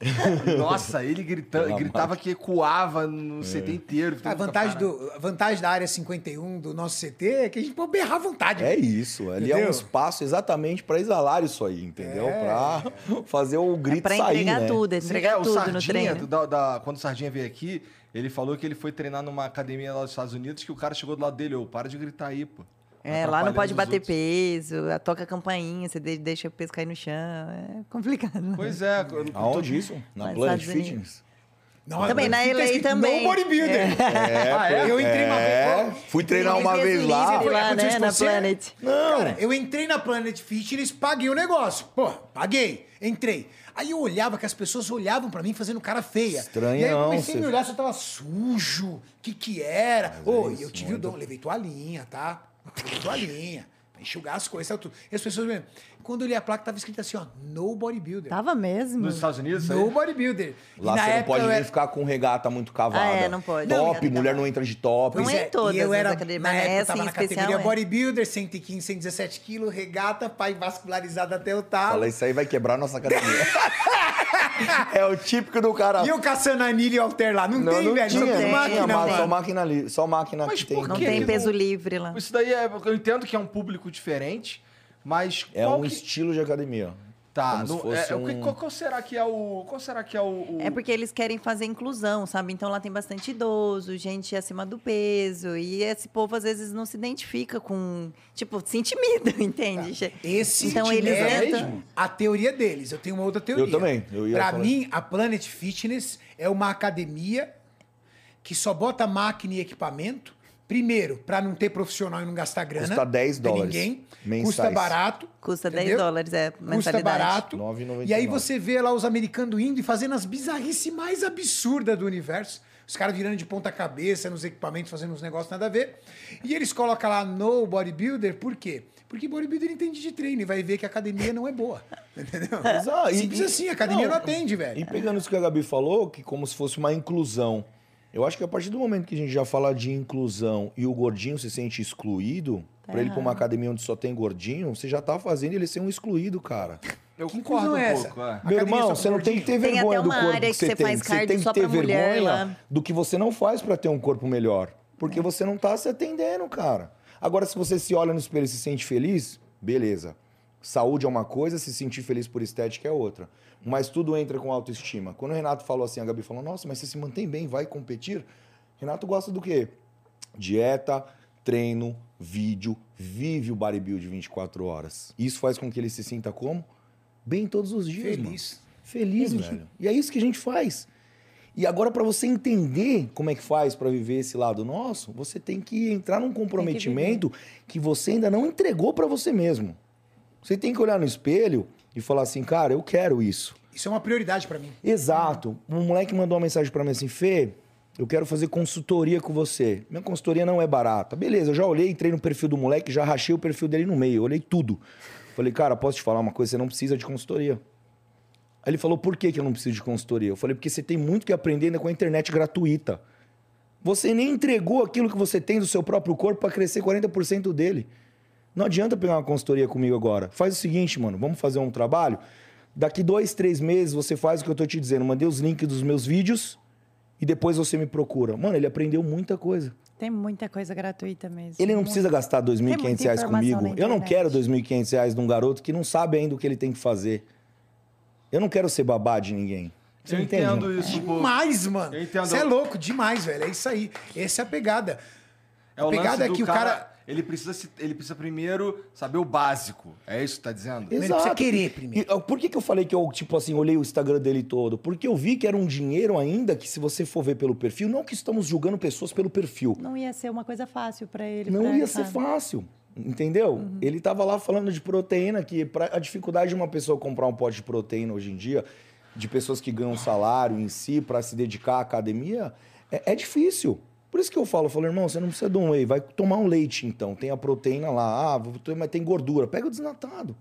Nossa, ele grita, gritava que ecoava no CT inteiro. A vantagem, do, a vantagem da área 51 do nosso CT é que a gente pode berrar à vontade. É isso, ali é Entendeu? um espaço exatamente pra exalar isso aí, entendeu? É. Pra fazer o É grito pra sair, entregar né? tudo, é Sim, entregar é, o tudo no Sardinha, treino. da- da- quando o Sardinha veio aqui, ele falou que ele foi treinar numa academia lá dos Estados Unidos, que o cara chegou do lado dele, ô, para de gritar aí, pô. É, lá não pode bater outros. peso, toca a campainha, você de- deixa o peso cair no chão. É complicado. Pois é. Aonde isso? Na Planet Unidos. Fitness? Não, Também, na tá LA também. No bodybuilder. É, Ah, é? Eu entrei uma é, vez. fui treinar uma vez lá. lá, né, na? Planet. Cara, eu entrei na Planet Fitness, paguei o negócio. Pô, paguei, entrei. Aí eu olhava que as pessoas olhavam pra mim fazendo cara feia. Estranhão, E aí eu comecei a me olhar se eu tava sujo. O que que era? Ô, é isso, eu tive o dom, levei toalhinha, tá? Levei toalhinha. Pra enxugar as coisas, tal, tudo. E as pessoas mesmo. Quando eu li a placa, tava escrito assim, ó, no bodybuilder. Tava mesmo. Nos Estados Unidos, isso aí? No bodybuilder. E Lá na você não pode nem era- ficar com regata muito cavada. Ah, é, não pode. Top, Não, mulher não entra de top. Não é é, em todas e eu era, academias, na mas época, eu essa tava na categoria é. bodybuilder, 115, 117 quilos, regata, pai vascularizado até o talo. Fala, isso aí vai quebrar nossa academia. é o típico do cara. E eu caçando anilha e alter lá? Não, Não, tem, não velho. tinha, Só tem não máquina, tinha, mas mano. só máquina ali, só máquina Mas que tem. Não tem peso livre lá. Isso daí é. Eu entendo que é um público diferente, mas. É qual um que- estilo de academia. Tá, como se não- fosse é, o que- um- qual, qual será que é o. Qual será que é o. o- É porque eles querem fazer inclusão, sabe? Então lá tem bastante idoso, gente acima do peso. E esse povo às vezes não se identifica com. Tipo, se intimida, entende? Esse então eles é entram. a teoria deles. Eu tenho uma outra teoria. Eu também, eu ia pra falar mim, a Planet Fitness é uma academia que só bota máquina e equipamento. Primeiro, pra não ter profissional e não gastar grana. Custa 10 pra dólares Ninguém. mensais. Custa barato. Custa 10 entendeu? dólares, é, Custa mensalidade. barato. 9,99. E aí você vê lá os americanos indo e fazendo as bizarrices mais absurdas do universo. Os caras virando de ponta cabeça nos equipamentos, fazendo uns negócios nada a ver. E eles colocam lá no bodybuilder, por quê? Porque bodybuilder entende de treino e vai ver que a academia não é boa. Entendeu? Exato. Simples e- assim, a academia não, não, atende, velho. E pegando isso que a Gabi falou, que como se fosse uma inclusão. Eu acho que a partir do momento que a gente já fala de inclusão e o gordinho se sente excluído, pra ele ir pra uma academia onde só tem gordinho, você já tá fazendo ele ser um excluído, cara. Eu Que concordo um é essa? pouco. é. Meu irmão, você não tem que ter Tem vergonha até do uma corpo área que que você tem. faz Você tem que só ter pra mulher vergonha lá. do que você não faz pra ter um corpo melhor. Porque você não tá se atendendo, cara. Agora, se você se olha no espelho e se sente feliz, beleza. Saúde é uma coisa, se sentir feliz por estética é outra. Mas tudo entra com autoestima. Quando o Renato falou assim, a Gabi falou: Nossa, mas você se mantém bem, vai competir. Renato gosta do quê? Dieta, treino, vídeo, vive o bodybuild 24 horas. Isso faz com que ele se sinta como? Bem todos os dias, mano. Feliz. Feliz, velho. E é isso que a gente faz. E agora, para você entender como é que faz para viver esse lado nosso, você tem que entrar num comprometimento que, você ainda não entregou para você mesmo. Você tem que olhar no espelho e falar assim, cara, eu quero isso. Isso é uma prioridade para mim. Exato. Um moleque mandou uma mensagem para mim assim, Fê, eu quero fazer consultoria com você. Minha consultoria não é barata. Beleza, eu já olhei, entrei no perfil do moleque, já rachei o perfil dele no meio, olhei tudo. Falei, cara, posso te falar uma coisa? Você não precisa de consultoria. Aí ele falou, por que, que eu não preciso de consultoria? Eu falei, porque você tem muito que aprender ainda com a internet gratuita. Você nem entregou aquilo que você tem do seu próprio corpo para crescer 40% dele. Não adianta pegar uma consultoria comigo agora. Faz o seguinte, mano, vamos fazer um trabalho. Daqui dois, três meses você faz o que eu tô te dizendo. Mandei os links dos meus vídeos e depois você me procura. Mano, ele aprendeu muita coisa. Tem muita coisa gratuita mesmo. Ele não precisa gastar R$ 2.500 comigo. Eu não quero R$ 2.500 de um garoto que não sabe ainda o que ele tem que fazer. Eu não quero ser babá de ninguém. Você eu entende, entendo não? isso. Demais, mano. Você é louco, demais, velho. É isso aí. Essa é a pegada. É a pegada é que cara, o cara. Ele precisa, ele precisa primeiro saber o básico. É isso que tá dizendo? Exato. Ele precisa querer primeiro. E, por que, que eu falei que eu, tipo assim, olhei o Instagram dele todo? Porque eu vi que era um dinheiro ainda que, se você for ver pelo perfil, não que estamos julgando pessoas pelo perfil. Não ia ser uma coisa fácil para ele. Não ia ser fácil. Entendeu? Uhum. Ele estava lá falando de proteína, que pra, a dificuldade de uma pessoa comprar um pote de proteína hoje em dia, de pessoas que ganham salário em si para se dedicar à academia, é, é, difícil. Por isso que eu falo, eu falo, irmão, você não precisa de um whey, vai tomar um leite então. Tem a proteína lá, ah, mas tem gordura. Pega o desnatado.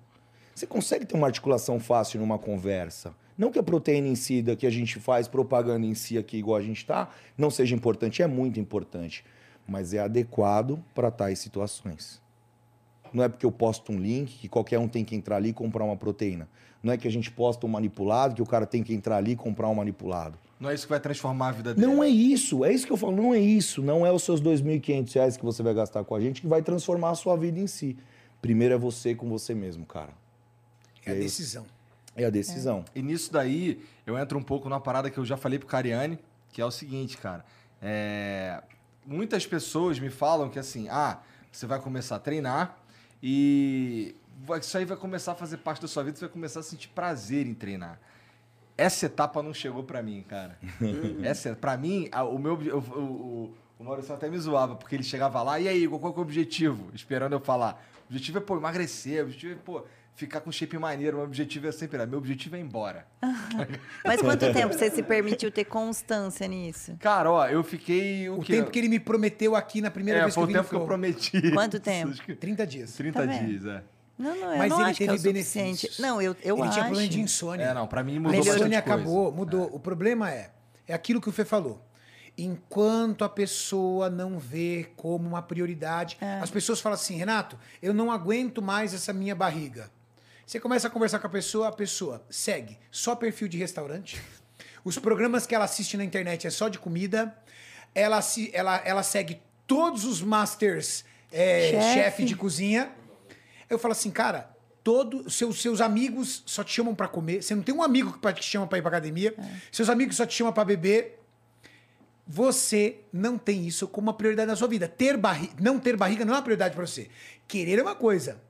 Você consegue ter uma articulação fácil numa conversa. Não que a proteína em si, da que a gente faz propaganda em si aqui, igual a gente está, não seja importante, é muito importante. Mas é adequado para tais situações. Não é porque eu posto um link que qualquer um tem que entrar ali e comprar uma proteína. Não é que a gente posta um manipulado que o cara tem que entrar ali e comprar um manipulado. Não é isso que vai transformar a vida dele. Não é isso. É isso que eu falo. Não é isso. Não é os seus R$ 2.500 que você vai gastar com a gente que vai transformar a sua vida em si. Primeiro é você com você mesmo, cara. É a decisão. É a decisão. É. E nisso daí, eu entro um pouco numa parada que eu já falei pro Cariani, que é o seguinte, cara. É... Muitas pessoas me falam que assim, ah, você vai começar a treinar, e isso aí vai começar a fazer parte da sua vida, você vai começar a sentir prazer em treinar. Essa etapa não chegou para mim, cara. Essa, para mim, o meu o, o, o Maurício até me zoava, porque ele chegava lá, e aí, qual é o objetivo? Esperando eu falar. O objetivo é, pô, emagrecer, o objetivo é, pô, ficar com shape maneiro. O meu objetivo é sempre, meu objetivo é ir embora. Mas quanto tempo você se permitiu ter constância nisso? Cara, ó, eu fiquei. O, o tempo que ele me prometeu aqui na primeira é, vez que eu vim. o tempo que eu prometi. Quanto tempo? 30 dias. 30 tá dias, é. Não, não, eu Mas não ele acho teve que é benefícios. Não, eu, eu ele acho. tinha problema de insônia. É, não, pra mim mudou A insônia acabou, mudou. É. O problema é, é aquilo que o Fê falou enquanto a pessoa não vê como uma prioridade. É. As pessoas falam assim, Renato, eu não aguento mais essa minha barriga. Você começa a conversar com a pessoa, a pessoa segue só perfil de restaurante. Os programas que ela assiste na internet é só de comida. Ela, se, ela, ela segue todos os masters é, chefe. chefe de cozinha. Eu falo assim, cara, todos seus, seus amigos só te chamam para comer. Você não tem um amigo que te chama para ir pra academia. É. Seus amigos só te chamam para beber. Você não tem isso como uma prioridade na sua vida. Ter barriga, não ter barriga não é uma prioridade para você. Querer é uma coisa.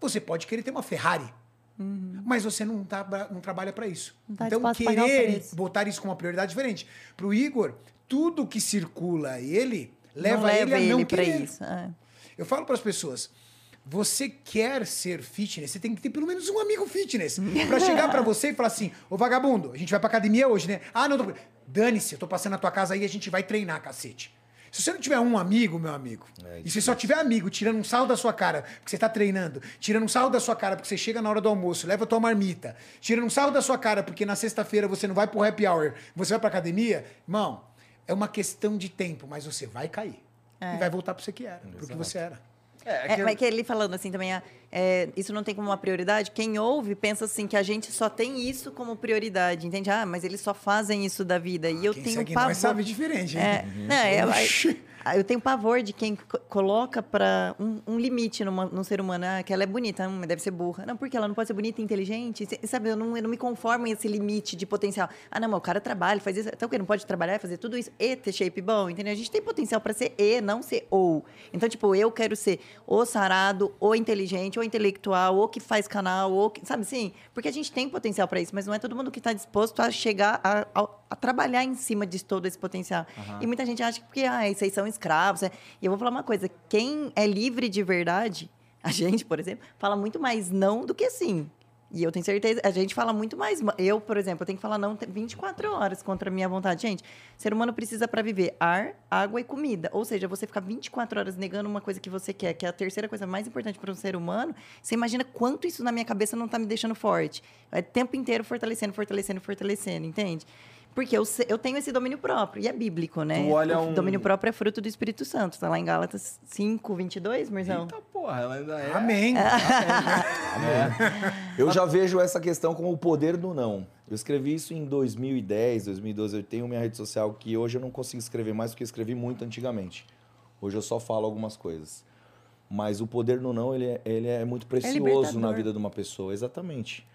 Você pode querer ter uma Ferrari. Uhum. Mas você não, tá, não trabalha para isso. Tá então, querer botar isso como uma prioridade diferente. Para o Igor, tudo que circula ele leva, leva ele a não ele querer. Isso, é. Eu falo para as pessoas, você quer ser fitness, você tem que ter pelo menos um amigo fitness. para chegar para você e falar assim, ô vagabundo, a gente vai pra academia hoje, né? Ah, não, tô... dane-se, eu tô passando na tua casa aí, a gente vai treinar, cacete. Se você não tiver um amigo, meu amigo, é e se só tiver amigo tirando um sarro da sua cara porque você está treinando, tirando um sarro da sua cara porque você chega na hora do almoço, leva a tua marmita, tirando um sarro da sua cara porque na sexta-feira você não vai pro happy hour, você vai pra academia, irmão, é uma questão de tempo, mas você vai cair. É. E vai voltar pro você que era, pro que você era. É, é, é, mas que ele falando assim também, ah, é, isso não tem como uma prioridade. Quem ouve pensa assim que a gente só tem isso como prioridade, entende? Ah, mas eles só fazem isso da vida. E eu Quem tenho pavor. Nós sabe diferente, hein? É, uhum. não, é, ah, eu tenho pavor de quem coloca para um, um, limite numa, num ser humano. Ah, que ela é bonita, hum, deve ser burra. Não, porque ela não pode ser bonita e inteligente. Sabe, eu não, eu não me conformo em esse limite de potencial. Ah, não, mas o cara trabalha, faz isso. Então o quê? Não pode trabalhar, fazer tudo isso e ter shape bom, entendeu? A gente tem potencial para ser e, não ser ou. Então, tipo, eu quero ser ou sarado, ou inteligente, ou intelectual, ou que faz canal, ou que, sabe assim? Porque a gente tem potencial para isso, mas não é todo mundo que está disposto a chegar a, a a trabalhar em cima de todo esse potencial. E muita gente acha que porque ah, vocês são escravos. é. E eu vou falar uma coisa: quem é livre de verdade, a gente, por exemplo, fala muito mais não do que sim. E eu tenho certeza, a gente fala muito mais. ma- Eu, por exemplo, eu tenho que falar não 24 horas contra a minha vontade. Gente, ser humano precisa para viver ar, água e comida. Ou seja, você ficar 24 horas negando uma coisa que você quer, que é a terceira coisa mais importante para um ser humano, você imagina quanto isso na minha cabeça não tá me deixando forte. É o tempo inteiro fortalecendo, fortalecendo, fortalecendo, entende? Porque eu, eu tenho esse domínio próprio, e é bíblico, né? Tu olha o um- domínio próprio é fruto do Espírito Santo. Tá lá em Gálatas 5, 22, Mirzão? Eita porra, ela ainda é. Amém. Eu já vejo essa questão como o poder do não. Eu escrevi isso em 2010, 2012. Eu tenho minha rede social que hoje eu não consigo escrever mais porque eu escrevi muito antigamente. Hoje eu só falo algumas coisas. Mas o poder do não, ele é, ele é muito precioso na libertador. vida de uma pessoa. Exatamente.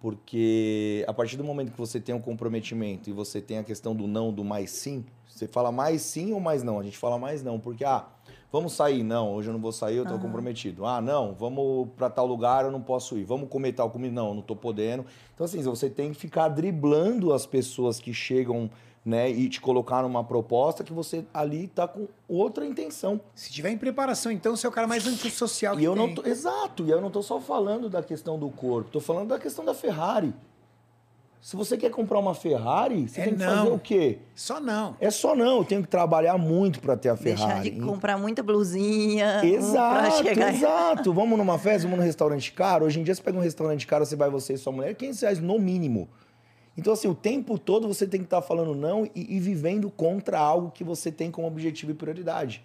Porque a partir do momento que você tem um comprometimento e você tem a questão do não, do mais sim, você fala mais sim ou mais não? A gente fala mais não, porque, ah, vamos sair? Não, hoje eu não vou sair, eu tô comprometido. Ah, não, vamos para tal lugar, eu não posso ir. Vamos comer tal comida? Não, eu não tô podendo. Então, assim, você tem que ficar driblando as pessoas que chegam, né, e te colocar numa proposta que você ali tá com outra intenção. Se tiver em preparação, então, você é o cara mais antissocial que E eu não tem. tô, exato, e eu não tô só falando da questão do corpo, tô falando da questão da Ferrari. Se você quer comprar uma Ferrari, você É tem que não. fazer o quê? Só não. É só não, eu tenho que trabalhar muito para ter a Deixar Ferrari. de comprar muita blusinha. Exato, chegar... exato. Vamos numa festa, vamos num restaurante caro. Hoje em dia você pega um restaurante caro, você vai você e sua mulher, 500 reais no mínimo. Então, assim, o tempo todo você tem que estar falando não e, e vivendo contra algo que você tem como objetivo e prioridade.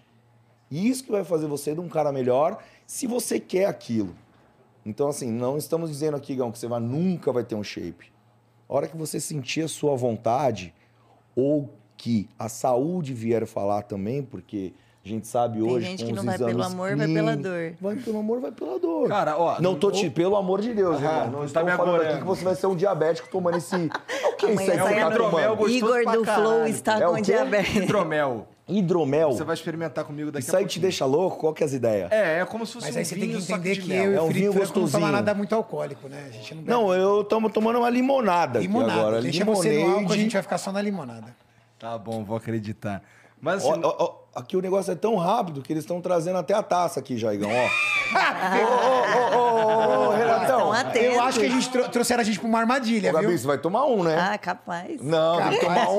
E isso que vai fazer você de um cara melhor se você quer aquilo. Então, assim, não estamos dizendo aqui, Gão, que você vai, nunca vai ter um shape. A hora que você sentir a sua vontade, ou que a saúde vier falar também, porque a gente sabe Tem hoje. gente com que os não vai pelo amor, vai pela clínicos, dor. Vai pelo amor, vai pela dor. Cara, ó, Não tô te, pelo amor de Deus, irmão. não tá estou me falando agorando. aqui que você vai ser um diabético tomando esse. O que é isso aí Amanhã que sai você tá tomando? gostoso Igor pra do Flow caralho. está É o com quê? diabetes. Hidromel. Hidromel. Você vai experimentar comigo daqui Isso a aí pouquinho. te deixa louco? Qual que é as ideias? É, é como se fosse Mas um aí você tem que vinho, só entender de que mel. eu e É um o vinho Felipe Franco não gostosinho. toma nada muito alcoólico, né? A gente não bebe. Não, eu tô tomando uma limonada, limonada. aqui agora. Deixa você no álcool, a gente vai ficar só na limonada. Tá bom, vou acreditar. Mas assim, Ó, ó, ó, aqui o negócio é tão rápido que eles estão trazendo até a taça aqui, Jaigão, ó. Ô, ô, ô, ô, Renatão. Eu acho que a gente trou- trouxeram a gente pra uma armadilha, Ô, Gabi, viu? você vai tomar um, né? Ah, capaz. Não, tem que tomar um.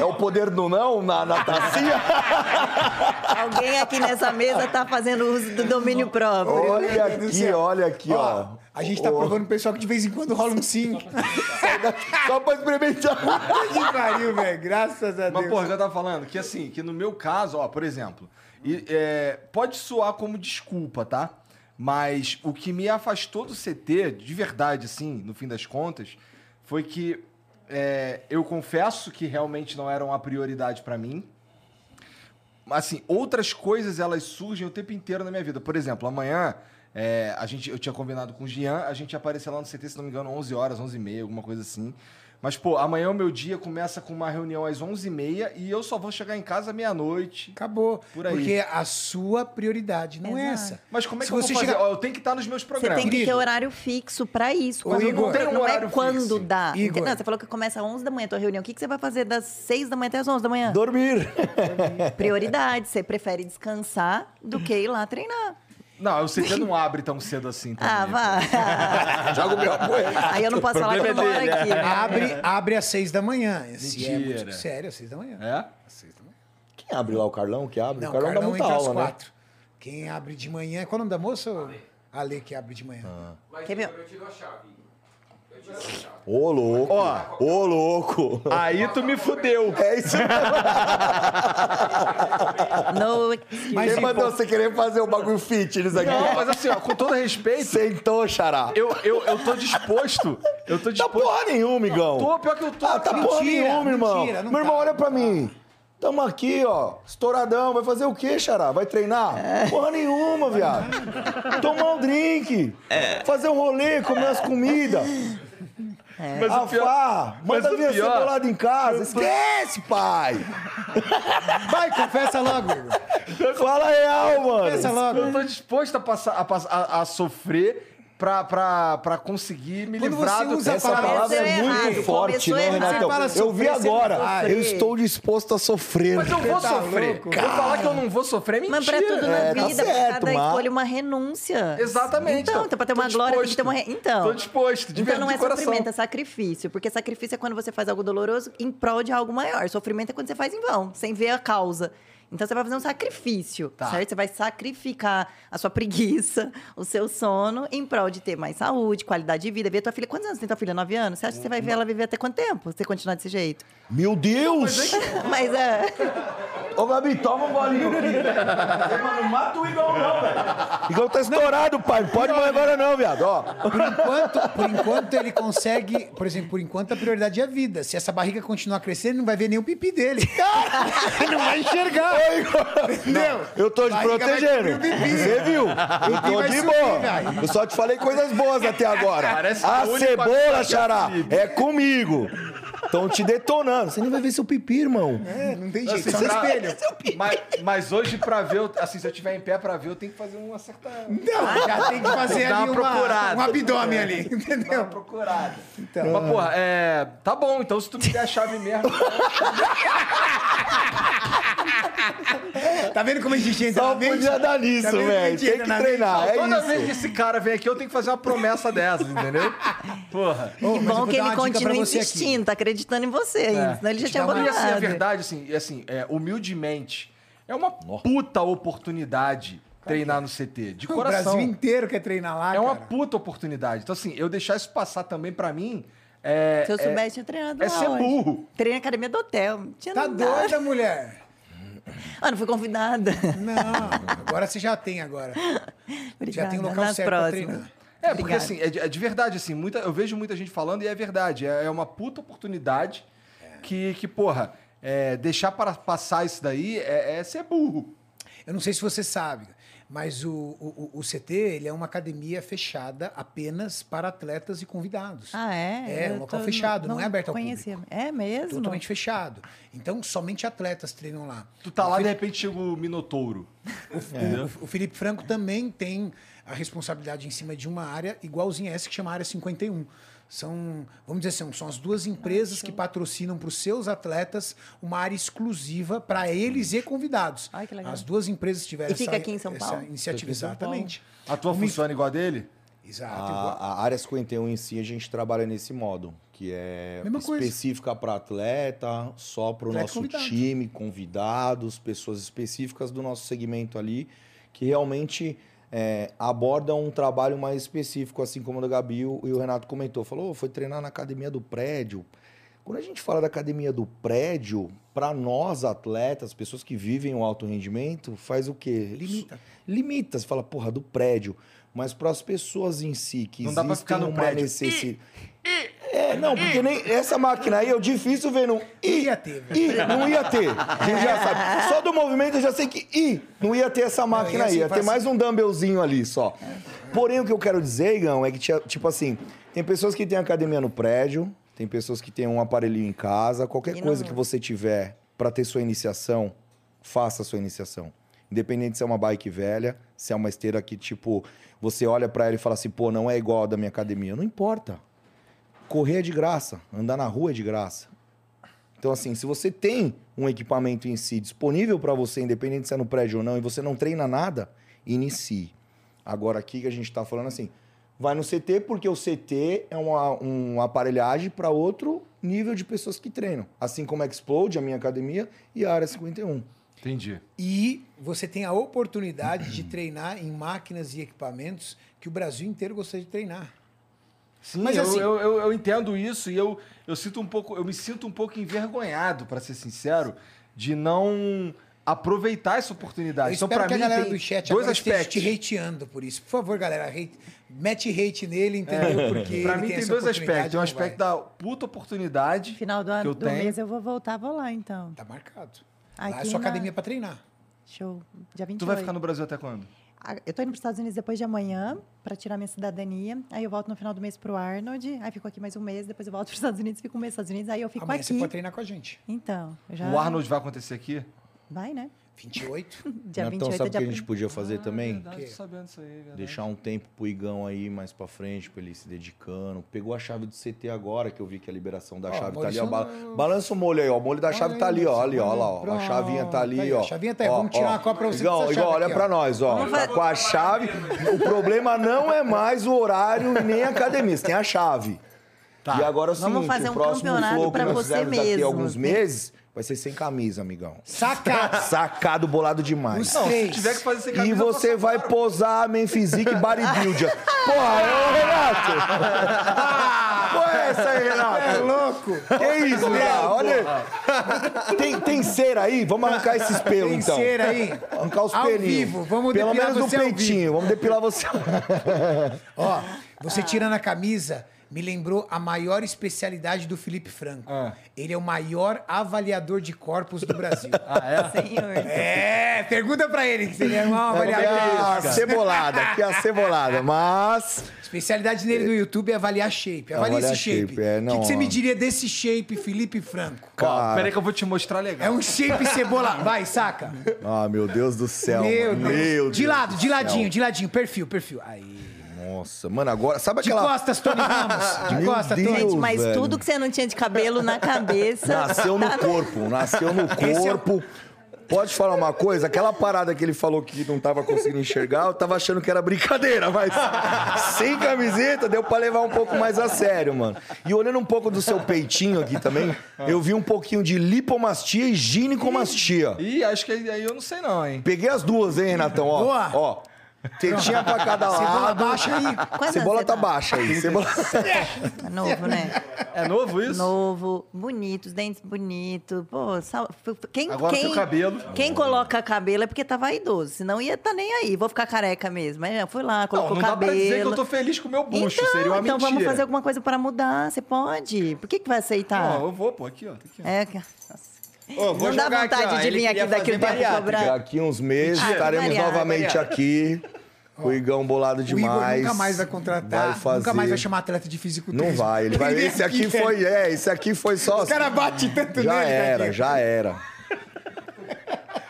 É o poder do não na, na tacinha? Alguém aqui nessa mesa tá fazendo uso do domínio próprio. Olha aqui, céu. olha aqui, ó. A gente tá provando o pessoal que de vez em quando rola um sim. Só pra experimentar. que pariu, velho. Graças a Mas, Deus. porra, eu tava falando que assim, que no meu caso, ó, por exemplo, e, é, pode soar como desculpa, tá? Mas o que me afastou do CT, de verdade, assim, no fim das contas, foi que é, eu confesso que realmente não eram a prioridade pra mim. Assim, outras coisas elas surgem o tempo inteiro na minha vida. Por exemplo, amanhã é, a gente, eu tinha combinado com o Gian, a gente ia aparecer lá no CT, se não me engano, 11 horas, 11 e meia, alguma coisa assim. Mas, pô, amanhã o meu dia começa com uma reunião às 11h30 e eu só vou chegar em casa meia-noite. Acabou. Por aí. Porque a sua prioridade não é Exato. essa. Mas como é Se que eu vou você fazer? chegar- Ó, eu tenho que estar nos meus Você programas. tem que ter horário fixo pra isso. Ô, Quando Igor. não, Tem um não é horário quando fixo. dá. Igor. Não, você falou que começa às 11 da manhã a tua reunião. O que, que você vai fazer das 6 da manhã até as 11 da manhã? Dormir. Prioridade. Você prefere descansar do que ir lá treinar. Não, o CT não abre tão cedo assim também. Ah, vá. Joga o meu apoio. Aí eu não posso falar que eu é moro dele, aqui. né? Abre, abre às seis da manhã. Esse é muito sério, às seis da manhã. É? Às seis da manhã. Quem abre lá? O Carlão que abre? Não, o Carlão, dá Carlão muita entra às aula, né? quatro. Quem abre de manhã... Qual é o nome da moça? Ale que abre de manhã. Quer ver? Ô, louco. Ó. Ô, louco. Aí tu me fudeu. É isso mesmo. No... Mas Quem mandou você querer fazer o bagulho fitness aqui? Não, mas assim, ó, com todo respeito, Sentou, xará. eu, eu, eu tô disposto. Eu tô Tá disposto. porra nenhuma, amigão. Tô, pior que eu tô. Ah, tá cara. porra Mentira, nenhuma, irmão. mentira, não Meu irmão, tá. olha pra mim. Tamo aqui, ó, estouradão. Vai fazer o quê, xará? Vai treinar? Porra nenhuma, viado. Tomar um drink. Fazer um rolê, comer as comidas. Mas o pior- mas manda o vir a pior- cebolada em casa. Esquece, pai. Vai, confessa logo. Fala real, mano. Confessa logo. Eu tô disposto a, passar, a, pass- a- a sofrer pra, pra, pra conseguir me Quando livrar você do usa a Essa palavra é Começou muito errado, forte, começou né, errado. Você fala Eu vi agora. Eu estou disposto a sofrer. Mas eu vou Tá sofrer. louco? Eu falar que eu não vou sofrer é mentira. Mas pra tudo na É, tá vida, certo, pra cada mas- escolha uma renúncia. Exatamente. Então, então pra ter uma glória tem que ter uma... disposto. re- Então... Tô disposto, de Então não é coração. sofrimento, é sacrifício. Porque sacrifício é quando você faz algo doloroso em prol de algo maior. Sofrimento é quando você faz em vão, sem ver a causa. Então você vai fazer um sacrifício, Tá. certo? Você vai sacrificar a sua preguiça, o seu sono, em prol de ter mais saúde, qualidade de vida. Ver tua filha. Quantos anos tem tua filha? Nove anos? Você acha que você vai ver ela viver até quanto tempo? Se você continuar desse jeito? Meu Deus! Mas é. Ô, Gabi, toma um bolinho aqui. Mano, não mata o Igor não, velho. Igor tá estourado, pai. Não pode morrer agora não, viado. Ó. Por enquanto, por enquanto ele consegue, por exemplo, por enquanto a prioridade é a vida. Se essa barriga continuar crescendo, ele não vai ver nem o pipi dele. Ele não vai enxergar. Entendeu? Eu tô te Barriga vai protegendo. cobrir o pipi. Você viu? Eu tô vai de subir, boa. velho. Eu só te falei coisas boas até agora. Parece A o único cebola, amigo xará, é comigo. Estão te detonando. Você nem vai ver seu pipi, irmão. É, não tem jeito, Assim, no pra- espelho. Mas, mas hoje, pra ver, eu- assim, se eu tiver em pé pra ver, eu tenho que fazer uma certa. Não, já tem que fazer Dá ali uma uma, procurada. um abdômen ali, Uma entendeu? procurada. Então. Mas, porra, é. Tá bom, então se tu me der a chave mesmo. Tá vendo como a gente entra Só podia dar nisso, Tá como a velho. Tem que na treinar. É Toda vez isso. que esse cara vem aqui, eu tenho que fazer uma promessa dessas, entendeu? Porra. Que bom que ele uma continua você insistindo, tá acreditando em você ainda. Senão ele já tinha dar uma- E assim, abandonado. a verdade, assim, é assim, é, humildemente, é uma puta oportunidade treinar no CT. De O coração. Brasil inteiro quer treinar lá, É uma cara. puta oportunidade. Então, assim, eu deixar isso passar também pra mim. É, Se eu é- soubesse, tinha treinado é lá ser hoje. burro. Treinei na academia do hotel. Tinha Tá nada. doida, mulher? Ah, não fui convidada. Não, agora você já tem agora. Já tem o Obrigada. local Nas certo pra próximas. treinar. É, porque Obrigada. assim, é de, é de verdade, assim, muita, eu vejo muita gente falando e é verdade. É, é uma puta oportunidade que, que porra, é, deixar para passar isso daí é, é ser burro. Eu não sei se você sabe, mas o, o, o CT ele é uma academia fechada apenas para atletas e convidados. Ah, é? É, Eu um local tô- fechado, não, é aberto ao conhecia. público. É mesmo? Totalmente fechado. Então, somente atletas treinam lá. Tu tá lá, de repente chega o Minotouro. O, o Felipe Franco também tem a responsabilidade em cima de uma área igualzinha a essa que chama Área 51. São, vamos dizer assim, são as duas empresas que patrocinam para os seus atletas uma área exclusiva para eles e convidados. Ai, que legal. As duas empresas tiveram E fica essa, aqui em São essa Paulo? iniciativa. Fica em São Paulo. Exatamente. A tua funciona igual a dele? Exato. A, a área 51 em si, a gente trabalha nesse modo, que é Mesma específica para atleta, só para o nosso convidado. time, convidados, pessoas específicas do nosso segmento ali, que realmente é, abordam um trabalho mais específico, assim como o da Gabi e o Renato comentou. Falou, "Ô, foi treinar na academia do prédio. Quando a gente fala da academia do prédio, para nós atletas, pessoas que vivem o alto rendimento, faz o quê? Limita. Limita, você fala, porra, do prédio. Mas para as pessoas em si, que Não dá pra existem ficar no uma necessidade. É, não, porque nem essa máquina aí é difícil ver no I. Ia ter, velho. I, não ia ter. A gente já sabe. Só do movimento eu já sei que I, não ia ter essa máquina ia aí. Ia ter mais um dumbbellzinho ali só. Porém, o que eu quero dizer, Igão, é que, tinha- tipo assim, tem pessoas que têm academia no prédio, tem pessoas que têm um aparelhinho em casa, qualquer E coisa não- que você tiver para ter sua iniciação, faça a sua iniciação. Independente se é uma bike velha, se é uma esteira que, tipo, você olha para ela e fala assim, pô, não é igual a da minha academia. Não importa. Correr é de graça, andar na rua é de graça. Então, assim, se você tem um equipamento em si disponível para você, independente se é no prédio ou não, e você não treina nada, inicie. Agora, aqui que a gente está falando assim, vai no CT porque o CT é uma, uma aparelhagem para outro nível de pessoas que treinam. Assim como a Explode, a minha academia, e a Área 51. Entendi. E você tem a oportunidade de treinar em máquinas e equipamentos que o Brasil inteiro gostaria de treinar. Sim, Mas eu, assim- eu, eu, eu entendo isso e eu, eu sinto um pouco, eu me sinto um pouco envergonhado, para ser sincero, de não aproveitar essa oportunidade. Eu então, espero para que mim, a galera tem do chat dois agora esteja aspectos. te hateando por isso. Por favor, galera, hate, mete hate nele, entendeu? Porque Para mim tem essa dois aspectos. Tem um aspecto vai. da puta oportunidade Final do ano do tenho. mês eu vou voltar, vou lá então. Tá marcado. Lá é Aqui sua na- academia pra treinar. Show. Dia 28. Tu vai ficar no Brasil até quando? Ah, Eu tô indo para os Estados Unidos depois de amanhã para tirar minha cidadania. Aí eu volto no final do mês pro Arnold. Aí fico aqui mais um mês. Depois eu volto para os Estados Unidos, fico um mês nos Estados Unidos. Aí eu fico Amanhã aqui. você pode treinar com a gente. Então, já. O Arnold vai acontecer aqui? Vai, né? 28. Dia Então 28 sabe é o dia que a gente podia fazer também? Verdade, tô sabendo isso aí, verdade. Deixar um tempo pro Igão aí mais pra frente, pra ele se dedicando. Pegou a chave do CT agora, que eu vi que a liberação da Ó, chave tá ali, ó. Ba- Balança o molho aí, ó. O molho da chave aí, tá ali, ó. Ali, ó. Lá, ó. A pronto. chavinha tá ali, Tá ó. a chavinha tá aí. Ó, Vamos tirar ó. uma copa pra você Igão, Igão, chave olha aqui, pra ó. nós, ó. Tá com a chave. O problema não é mais o horário nem a academia, você tem a chave. E agora é o Vamos seguinte, fazer o um próximo campeonato flow que pra nós você fizemos daqui a mesmo. alguns meses vai ser sem camisa, amigão. Saca! Sacado bolado demais. Não, se tiver que fazer sem E camisa, eu você vai agora. posar Memphisic Bodybuilder. Porra, ô Renato! Porra é essa aí, Renato? É louco! Que isso, Renato? Olha aí. Tem, tem cera aí? Vamos arrancar esses pelos, Tem então. cera aí. Arrancar os Ao pelinhos. vivo, vamos Pelo depilar menos no você peitinho. Vamos depilar você. Ó, você tirando a camisa, me lembrou a maior especialidade do Felipe Franco. Ah. Ele é o maior avaliador de corpos do Brasil. Senhor. é, pergunta pra ele se ele é um Aqui avaliador. é a cebolada, aqui é a cebolada. Mas... Especialidade dele no YouTube é avaliar shape. Avalie Avaliar esse shape. shape, é, o não, que, que você me diria desse shape, Felipe Franco? Cara. peraí que eu vou te mostrar legal. É um shape cebola. Vai, saca. Ah, meu Deus do céu. Meu. Deus. Meu de Deus lado, do de céu. ladinho, de ladinho. Perfil, perfil. Aí. Nossa, mano, agora... Sabe De aquela... costas, Tony Ramos. De Meu costas, Deus. Tony. Gente, mas velho. tudo que você não tinha de cabelo na cabeça. Nasceu no tá corpo, nasceu no é corpo. Pode falar uma coisa? Aquela parada que ele falou que não tava conseguindo enxergar, eu tava achando que era brincadeira, mas sem camiseta deu pra levar um pouco mais a sério, mano. E olhando um pouco do seu peitinho aqui também, eu vi um pouquinho de lipomastia e ginecomastia. Ih, acho que aí eu não sei não, hein. Peguei as duas, hein, Renatão? Ó, Boa. ó. Tetinha pra cada Cebola lado. baixa aí. Quantos Cebola tá você baixa aí. Cebola... É novo, né? É novo isso? Novo, bonito, os dentes bonitos. Pô, sal- quem, Agora quem, teu cabelo. Quem coloca cabelo é porque tá vaidoso. Senão ia tá nem aí. Vou ficar careca mesmo. Aí eu fui lá, Não, colocou não dá cabelo. pra dizer que eu tô feliz com o meu bucho. então, Seria uma então mentira. vamos fazer alguma coisa para mudar. Você pode. Por que, que vai aceitar? Não, eu vou, pô. Aqui, ó. Tá aqui, ó. É, que- nossa. Vou Não dá vontade aqui, de vir aqui daqui o bariátrica. cobrar. Daqui uns meses Ah, estaremos novamente Maria. aqui. Com o Igão bolado O demais. Igor nunca mais vai contratar. Vai fazer. Nunca mais vai chamar atleta de físico Não vai, ele vai. Esse aqui foi, é, esse aqui foi só. Os caras batem tanto Já nele. era, daqui. já era.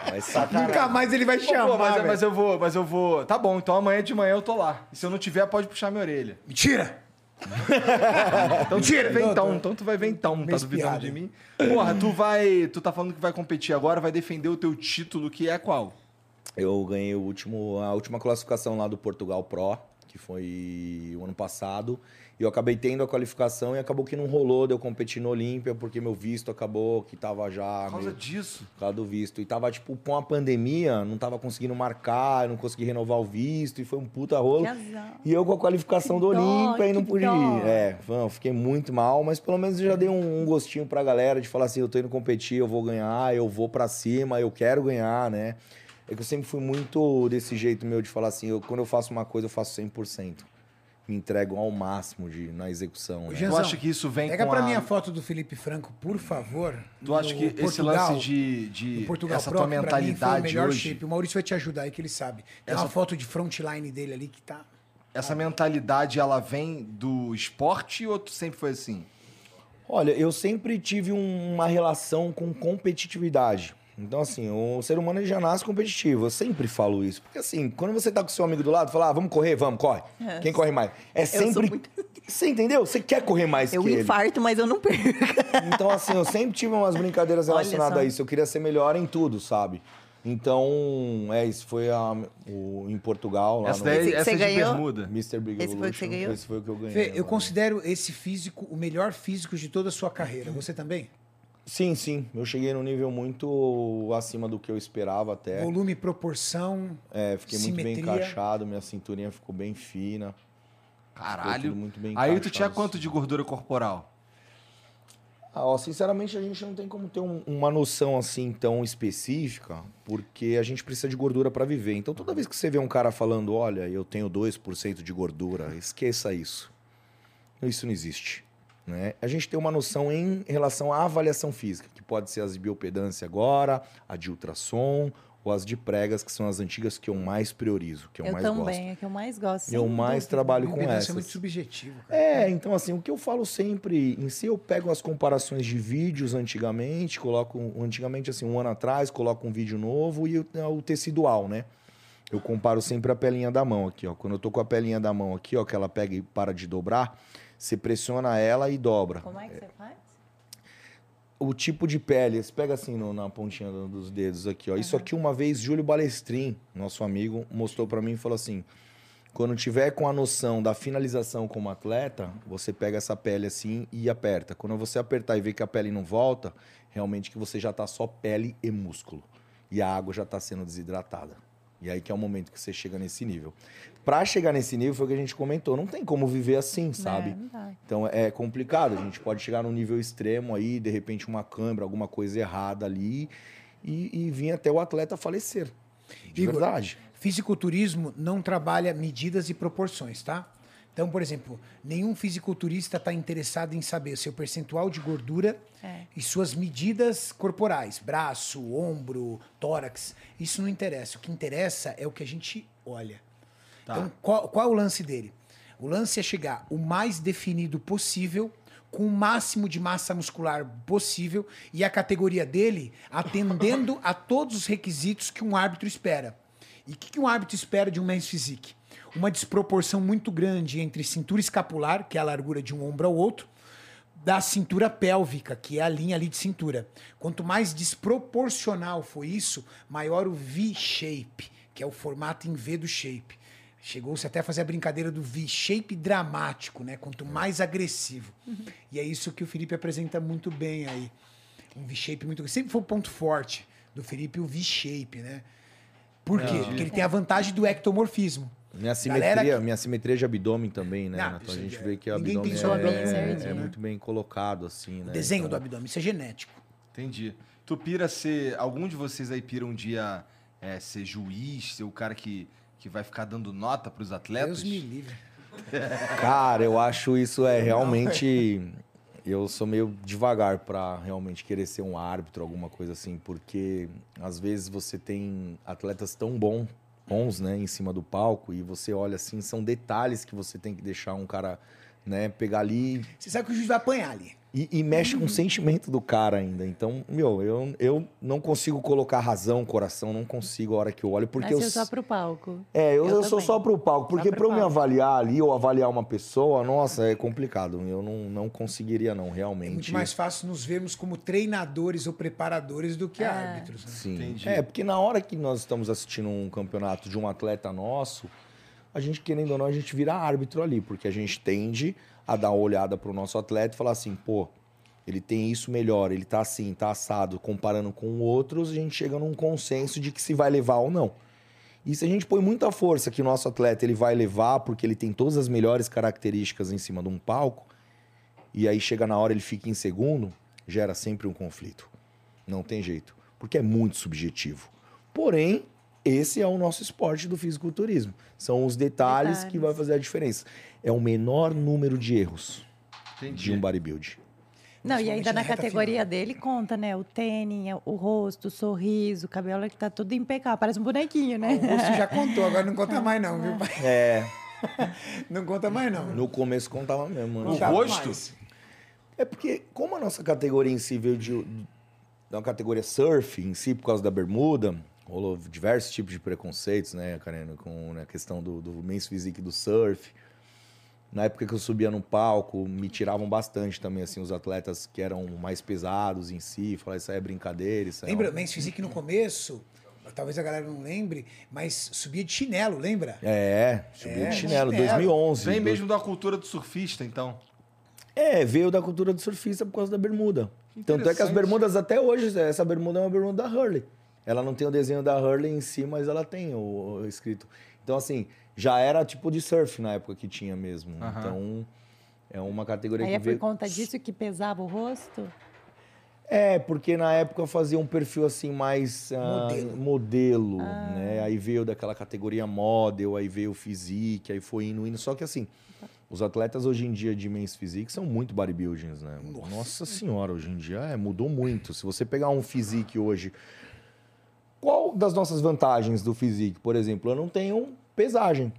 Vai sacar. Nunca mais ele vai Pô, chamar. mas, velho. mas eu vou, mas eu vou. Tá bom, então amanhã de manhã eu tô lá. E se eu não tiver, pode puxar minha orelha. Mentira! Então Mentira, vem Não, então. tu vai ver então, tá duvidando de mim? Porra, tu vai. Tu tá falando que vai competir agora, vai defender o teu título, que é qual? Eu ganhei o último, a última classificação lá do Portugal Pro, que foi o ano passado. E eu acabei tendo a qualificação e acabou que não rolou de eu competir no Olímpia, porque meu visto acabou que tava já. Por causa meio- disso. Por causa do visto. E tava, tipo, com a pandemia, não tava conseguindo marcar, não consegui renovar o visto, e foi um puta rolo. E eu com a qualificação Que do Olímpia e não pude dó. ir. É, fiquei muito mal, mas pelo menos eu já dei um, um gostinho pra galera de falar assim, eu tô indo competir, eu vou ganhar, eu vou pra cima, eu quero ganhar, né? É que eu sempre fui muito desse jeito meu de falar assim, eu, quando eu faço uma coisa, eu faço 100%. Me entrego ao máximo de, na execução. né? Janzão, Tu acha que isso vem Pega com pra a- mim a foto do Felipe Franco, por favor. Tu acha que esse Portugal- lance de, de Portugal essa Pro, tua pra mim o mentalidade hoje, shape. O Maurício vai te ajudar aí que ele sabe. Tem Essa- uma foto de frontline dele ali que tá. essa mentalidade ela vem do esporte ou tu sempre foi assim? Olha, eu sempre tive um- uma relação com competitividade. Então, assim, o ser humano ele já nasce competitivo. Eu sempre falo isso. Porque, assim, quando você tá com seu amigo do lado, fala, ah, vamos correr, vamos, corre. Quem corre mais? É sou sempre. muito- Você entendeu? Você quer correr mais Eu que ele. infarto, mas eu não perco. Então, assim, eu sempre tive umas brincadeiras relacionadas a isso. Eu queria ser melhor em tudo, sabe? Então, é, isso foi a, o, em Portugal, lá Essa no daí essa você é de ganhou? bermuda. Mr. Big Esse foi o que você ganhou? Esse foi o que eu ganhei. Fê, eu considero esse físico o melhor físico de toda a sua carreira. Você também? Sim, sim. Eu cheguei num nível muito acima do que eu esperava até. Volume, proporção. É, fiquei muito bem Simetria. encaixado, minha cinturinha ficou bem fina. Caralho. muito bem Aí tu tinha quanto de gordura corporal? Ah, ó, sinceramente, a gente não tem como ter um- uma noção assim tão específica, porque a gente precisa de gordura para viver. Então, toda vez que você vê um cara falando, olha, eu tenho 2% de gordura, esqueça isso. Isso não existe. Né? A gente tem uma noção em relação à avaliação física, que pode ser as de biopedância agora, a de ultrassom, ou as de pregas, que são as antigas que eu mais priorizo, que eu, Eu mais também, gosto. é que eu mais gosto. Eu mais dúvida. trabalho com Impedância é muito subjetivo, cara. É, então assim, o que eu falo sempre, em si eu pego as comparações de vídeos antigamente, coloco antigamente assim, um ano atrás, coloco um vídeo novo e o, o tecidual, né? Eu comparo sempre a pelinha da mão aqui, ó. Quando eu tô com a pelinha da mão aqui, ó, que ela pega e para de dobrar, você pressiona ela e dobra. Como é que você faz? O tipo de pele, você pega assim no- na pontinha do- dos dedos aqui, ó. Isso aqui uma vez Júlio Balestrin, nosso amigo, mostrou pra mim e falou assim: quando tiver com a noção da finalização como atleta, você pega essa pele assim e aperta. Quando você apertar e ver que a pele não volta, realmente que você já tá só pele e músculo. E a água já tá sendo desidratada. E aí que é o momento que você chega nesse nível. Pra chegar nesse nível, foi o que a gente comentou, não tem como viver assim, sabe? É. Então é complicado, a gente pode chegar num nível extremo aí, de repente uma câmera, alguma coisa errada ali, e, e vir até o atleta falecer. De Igor, verdade. Fisiculturismo não trabalha medidas e proporções, tá? Então, por exemplo, nenhum fisiculturista está interessado em saber seu percentual de gordura É. e suas medidas corporais, braço, ombro, tórax. Isso não interessa. O que interessa é o que a gente olha. Tá. Então, qual, qual é o lance dele? O lance é chegar o mais definido possível, com o máximo de massa muscular possível e a categoria dele atendendo a todos os requisitos que um árbitro espera. E o que, que um árbitro espera de um men's physique? Uma desproporção muito grande entre cintura escapular, que é a largura de um ombro ao outro, da cintura pélvica, que é a linha ali de cintura. Quanto mais desproporcional for isso, maior o V-shape, que é o formato em V do shape. Chegou-se até a fazer a brincadeira do V-shape dramático, né? Quanto mais agressivo. E é isso que o Felipe apresenta muito bem aí. Um V-shape muito. Sempre foi o ponto forte do Felipe, o V-shape, né? Por quê? Porque ele tem a vantagem do ectomorfismo. Minha simetria, que- minha simetria de abdômen também, né? Não, Renato? a gente é- vê que o ninguém abdômen é, abdômen é né? muito bem colocado, assim, né? O desenho Então, do abdômen, isso é genético. Entendi. Tu pira ser. Algum de vocês aí pira um dia é, ser juiz, ser o cara que, que vai ficar dando nota pros atletas? Deus me livre. Cara, eu acho isso é realmente. Eu sou meio devagar pra realmente querer ser um árbitro, alguma coisa assim, porque às vezes você tem atletas tão bom, bons, né, em cima do palco e você olha assim, são detalhes que você tem que deixar um cara, né, pegar ali Você sabe que o juiz vai apanhar ali. e, e mexe com o sentimento do cara ainda. Então, meu, eu, eu não consigo colocar razão, coração, não consigo a hora que eu olho, porque eu, Nasceu só pro palco. é, eu, Eu eu sou só pro palco, porque pro pra eu me avaliar ali ou avaliar uma pessoa, nossa, é complicado. Eu não, não conseguiria, não, É realmente. muito mais fácil nos vermos como treinadores ou preparadores do que É. árbitros. Né? Sim. Entendi. É, porque na hora que nós estamos assistindo um campeonato de um atleta nosso, a gente, querendo ou não, a gente vira árbitro ali, porque a gente tende a dar uma olhada pro nosso atleta e falar assim, pô, ele tem isso melhor, ele tá assim, tá assado, comparando com outros, a gente chega num consenso de que se vai levar ou não. E se a gente põe muita força que o nosso atleta ele vai levar, porque ele tem todas as melhores características em cima de um palco, e aí chega na hora ele fica em segundo, gera sempre um conflito. Não tem jeito, porque é muito subjetivo. Porém, esse é o nosso esporte do fisiculturismo. São os detalhes, que Detalhes. vai fazer a diferença. É o menor número de erros Entendi. de um bodybuild. Não, e ainda na categoria dele conta, né? O tênis, o rosto, o sorriso, o cabelo que tá tudo impecável. Parece um bonequinho, né? O rosto já contou, agora não conta mais não, viu? pai? É, Não conta mais não. no começo contava mesmo. O antes. Contava rosto? mais. É porque, como a nossa categoria em si veio de, de uma categoria surf em si, por causa da bermuda, rolou diversos tipos de preconceitos, né, Karina, com né, a questão do, do men's physique do surf. Na época que eu subia no palco, me tiravam bastante também, assim, os atletas que eram mais pesados em si, falavam, isso aí é brincadeira, isso aí é Lembra, um- Men's Physique no começo, talvez a galera não lembre, mas subia de chinelo, lembra? É, subia É, de chinelo, chinelo. 2011. Vem dois- mesmo da cultura do surfista, então. É, veio da cultura do surfista por causa da bermuda. Tanto é que as bermudas até hoje, essa bermuda é uma bermuda da Hurley. Ela não tem o desenho da Hurley em si, mas ela tem o, o escrito. Então, assim, já era tipo de surf na época que tinha mesmo. Então, é uma categoria Aí que é por veio... conta disso que pesava o rosto? É, porque na época fazia um perfil assim mais ah, Modelo. modelo, né? Aí veio daquela categoria model, aí veio o physique, aí foi indo, indo. Só que assim, os atletas hoje em dia de men's physique são muito bodybuildings, né? Nossa, senhora, hoje em dia é, mudou muito. Se você pegar um physique hoje, Qual das nossas vantagens do physique? Por exemplo, eu não tenho pesagem.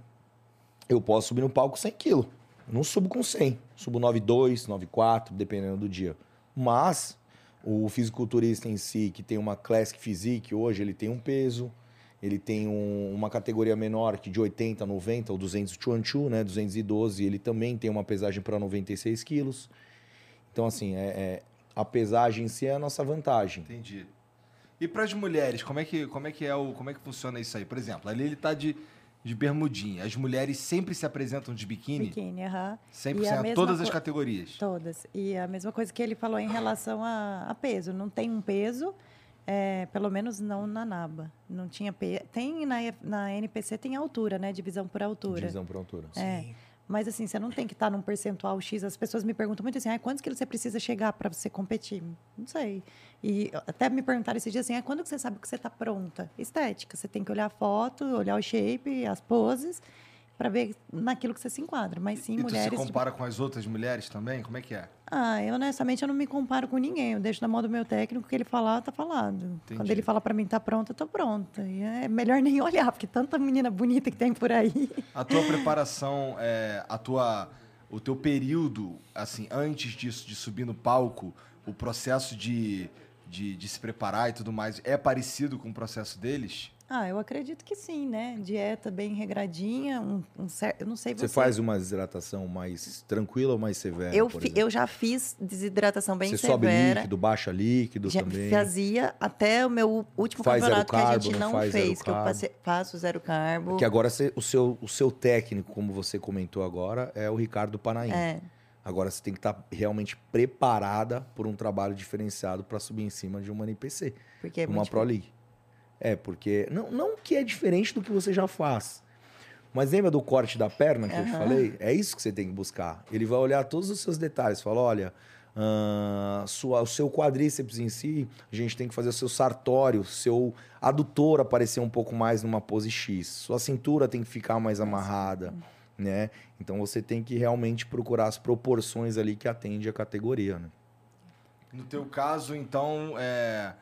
Eu posso subir no palco 100 kg. Não subo com 100. Subo 9,2, 9,4, dependendo do dia. Mas o fisiculturista em si, que tem uma Classic Physique, hoje ele tem um peso, ele tem um- uma categoria menor que de 80, 90 ou 222, né? 212, ele também tem uma pesagem para 96 quilos. Então, assim, é, é- a pesagem em si é a nossa vantagem. Entendi. E para as mulheres, como é que como é que é o como é que funciona isso aí? Por exemplo, ali ele tá de, de bermudinha. As mulheres sempre se apresentam de biquíni? Biquíni, aham. 100%, a mesma todas as categorias. Todas. E a mesma coisa que ele falou em relação a, a peso. Não tem um peso, é, pelo menos não na NABA. Não tinha peso. Tem na, na NPC, tem altura, né? Divisão por altura. Divisão por altura. É. Mas assim, você não tem que estar num percentual X. As pessoas me perguntam muito assim, ah, quantos quilos você precisa chegar para você competir? Não sei. E até me perguntaram esse dia assim, ah, quando que você sabe que você está pronta? Estética. Você tem que olhar a foto, olhar o shape, as poses, para ver naquilo que você se enquadra. Mas sim, e mulheres... se compara com as outras mulheres também? Como é que é? Ah, eu honestamente eu não me comparo com ninguém. Eu deixo na mão do meu técnico que ele falar, tá falado. Quando Entendi. ele fala para mim tá pronta, eu tô pronta. E é melhor nem olhar, porque tanta menina bonita que tem por aí. A tua preparação, é, a tua, o teu período, assim, antes disso, de subir no palco, o processo de, de, de se preparar e tudo mais, é parecido com o processo deles? Ah, eu acredito que sim, né? Dieta bem regradinha, um, um cer- eu não sei Você você. faz uma desidratação mais tranquila ou mais severa? Eu, fi- eu já fiz desidratação bem Você sobe severa. líquido, baixa líquido Já também. fazia até o meu último Faz campeonato que a carbo, gente não não zero fez, que eu carbo? passei- faço zero carbo. Que agora você- o, seu, o seu técnico, como você comentou agora, é o Ricardo Panaim. É. Agora você tem que estar realmente preparada por um trabalho diferenciado para subir em cima de uma NPC, Porque é uma Pro League. É, porque. Não, não que é diferente do que você já faz. Mas lembra do corte da perna que eu te falei? É isso que você tem que buscar. Ele vai olhar todos os seus detalhes. Fala, olha, ah, sua, o seu quadríceps em si, a gente tem que fazer o seu sartório, seu adutor aparecer um pouco mais numa pose X. Sua cintura tem que ficar mais amarrada, né? Então você tem que realmente procurar as proporções ali que atende a categoria, né? No teu caso, então, é,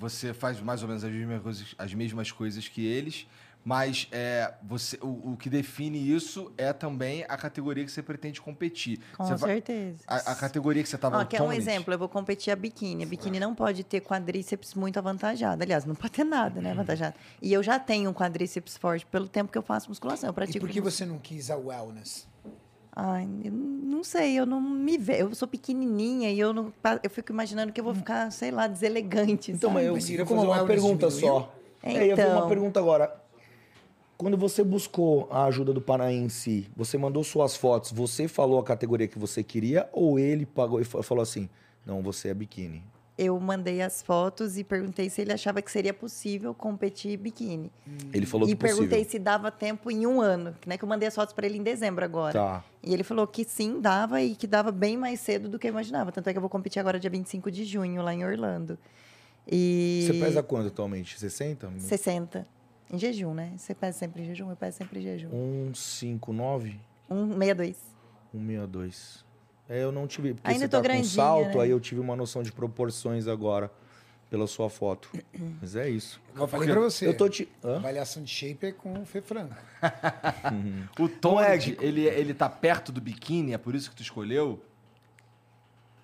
você faz mais ou menos as mesmas coisas, as mesmas coisas que eles, mas é, você, o, o que define isso é também a categoria que você pretende competir. Com Você vai- certeza. a, a categoria que você estava Ó, quer um exemplo? Eu vou competir a biquíni. A biquíni não pode ter quadríceps muito avantajado. Aliás, não pode ter nada, né, avantajado. E eu já tenho um quadríceps forte pelo tempo que eu faço musculação. Eu E pratico por que você não quis a wellness? Ai, eu não sei, eu não me vejo. Eu sou pequenininha e eu não eu fico imaginando que eu vou ficar, sei lá, deselegante. Então, sabe? mas eu queria como fazer uma pergunta só. É, eu ia fazer uma Então. pergunta agora. Quando você buscou a ajuda do si, você mandou suas fotos, você falou a categoria que você queria ou ele pagou e fa- falou assim, não, você é biquíni? Eu mandei as fotos e perguntei se ele achava que seria possível competir biquíni. Ele falou e que possível. perguntei se dava tempo em um ano, né? Que eu mandei as fotos para ele em dezembro agora. Tá. E ele falou que sim, dava e que dava bem mais cedo do que eu imaginava. Tanto é que eu vou competir agora dia 25 de junho, lá em Orlando. E... Você pesa quanto atualmente? 60? 60. Em jejum, né? Você pesa sempre em jejum? Eu peso sempre em jejum. 159? 162. 162. É, eu não tive. Porque Ainda você tô tá com salto, né? aí eu tive uma noção de proporções agora pela sua foto. Mas é isso. Eu falei pra você. Eu tô te. Hã? Avaliação de shape é com o Fê Franco. O Tom, é Ed, ele, ele tá perto do biquíni, é por isso que tu escolheu?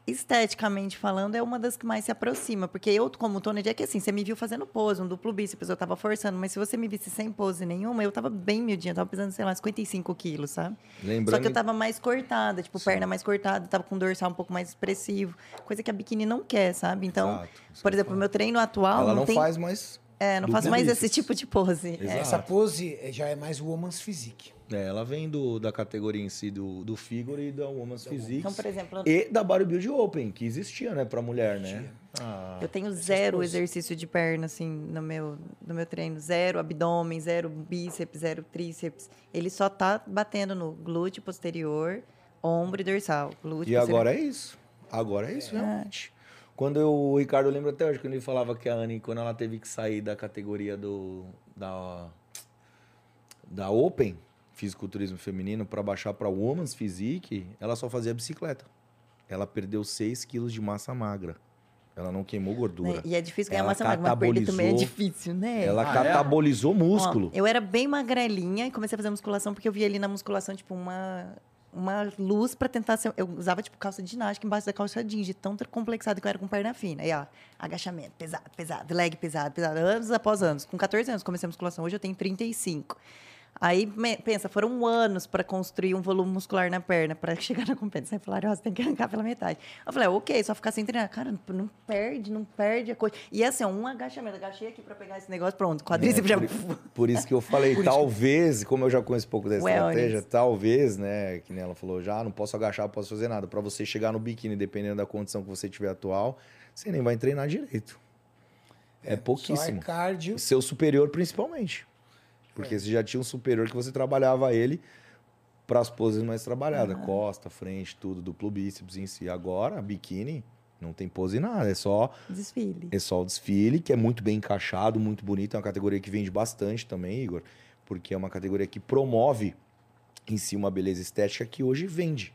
Esteticamente falando, é uma das que mais se aproxima. Porque eu, como Tony, é que assim, você me viu fazendo pose, um duplo bíceps, eu tava forçando. Mas se você me visse sem pose nenhuma, eu tava bem miudinha. Eu tava pesando, sei lá, 55 quilos, sabe? Lembrando Só que eu tava mais cortada, tipo, perna mais cortada, tava com dorsal um pouco mais expressivo. Coisa que a biquíni não quer, sabe? Então, Exato, por exemplo, o meu treino atual Ela não, não tem... faz mais. É, não faço mais esse bíceps. tipo de pose. Exato. É. Essa pose é- já é mais woman's physique. É, ela vem do, da categoria em si do, do figure e da Woman's Physique. Então, por exemplo, E da Bodybuild Open, que existia, né, pra mulher, né? Ah, Eu tenho zero exercício de perna, assim, no meu, no meu treino. Zero abdômen, zero bíceps, zero tríceps. Ele só tá batendo no glúteo posterior, ombro e dorsal. Glúteo E posterior. agora é isso. Agora é isso, realmente. Quando eu, o Ricardo lembra até hoje, quando ele falava que a Anne, quando ela teve que sair da categoria do da, da Open, fisiculturismo feminino, para baixar para Woman's Physique, ela só fazia bicicleta. Ela perdeu 6 quilos de massa magra. Ela não queimou gordura. Né? E é difícil ganhar Ela massa magra, mas perder também é difícil, né? Ela Ah, é? catabolizou músculo. Ó, eu era bem magrelinha e comecei a fazer musculação porque eu via ali na musculação, tipo, uma, uma luz pra tentar ser. Eu usava, tipo, calça de ginástica embaixo da calça jeans, de tão complexado que eu era com perna fina. Aí, ó, agachamento, pesado, pesado, leg pesado, pesado, anos após anos. Com 14 anos comecei a musculação, hoje eu tenho 35. Aí, me- pensa, foram anos para construir um volume muscular na perna, para chegar na competição. Aí falaram, ó, você tem que arrancar pela metade. Eu falei, ok, só ficar sem treinar. Cara, não, perde, não perde a coisa. E assim, um agachamento, agachei aqui para pegar esse negócio, pronto, quadríceps já... É, por, por isso que eu falei, talvez, como eu já conheço um pouco da estratégia, talvez, né, que nem ela falou, já não posso agachar, não posso fazer nada. Pra você chegar no biquíni, dependendo da condição que você tiver atual, você nem vai treinar direito. É, Só é pouquíssimo. cardio. Seu superior, principalmente. Porque você já tinha um superior que você trabalhava ele para as poses mais trabalhadas. Costa, frente, tudo, duplo bíceps em si. Agora, biquíni, não tem pose nada. É só Desfile. é só o desfile, que é muito bem encaixado, muito bonito. É uma categoria que vende bastante também, Igor, porque é uma categoria que promove em si uma beleza estética que hoje vende.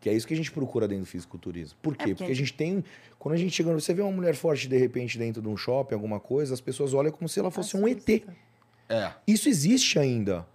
Que é isso que a gente procura dentro do fisiculturismo. Por quê? porque- porque a gente tem. Quando a gente chega. Você vê uma mulher forte de repente dentro de um shopping, alguma coisa, as pessoas olham como se ela fosse um ET. É. Isso existe ainda.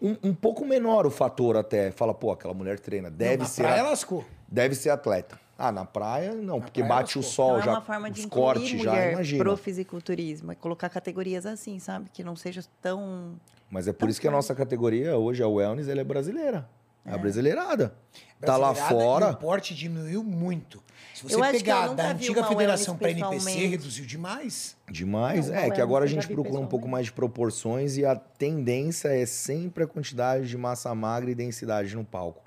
Um, um pouco menor o fator até. Fala, pô, aquela mulher treina. Deve na ser. praia a- lascou. Deve ser atleta. Ah, na praia, não, porque praia bate o lascou. sol, Então, é já uma forma de cortes, já imagina. pro fisiculturismo. É colocar categorias assim, sabe? Que não seja tão... Mas é por isso que a nossa categoria hoje, a wellness, ela é brasileira. É a brasileirada. Tá lá Brasileirada, fora. O porte diminuiu muito. Se você Eu acho que eu pegar da antiga federação para NPC, reduziu demais. Demais. Não, é, que é, agora a gente procura um pouco mais de proporções e a tendência é sempre a quantidade de massa magra e densidade no palco.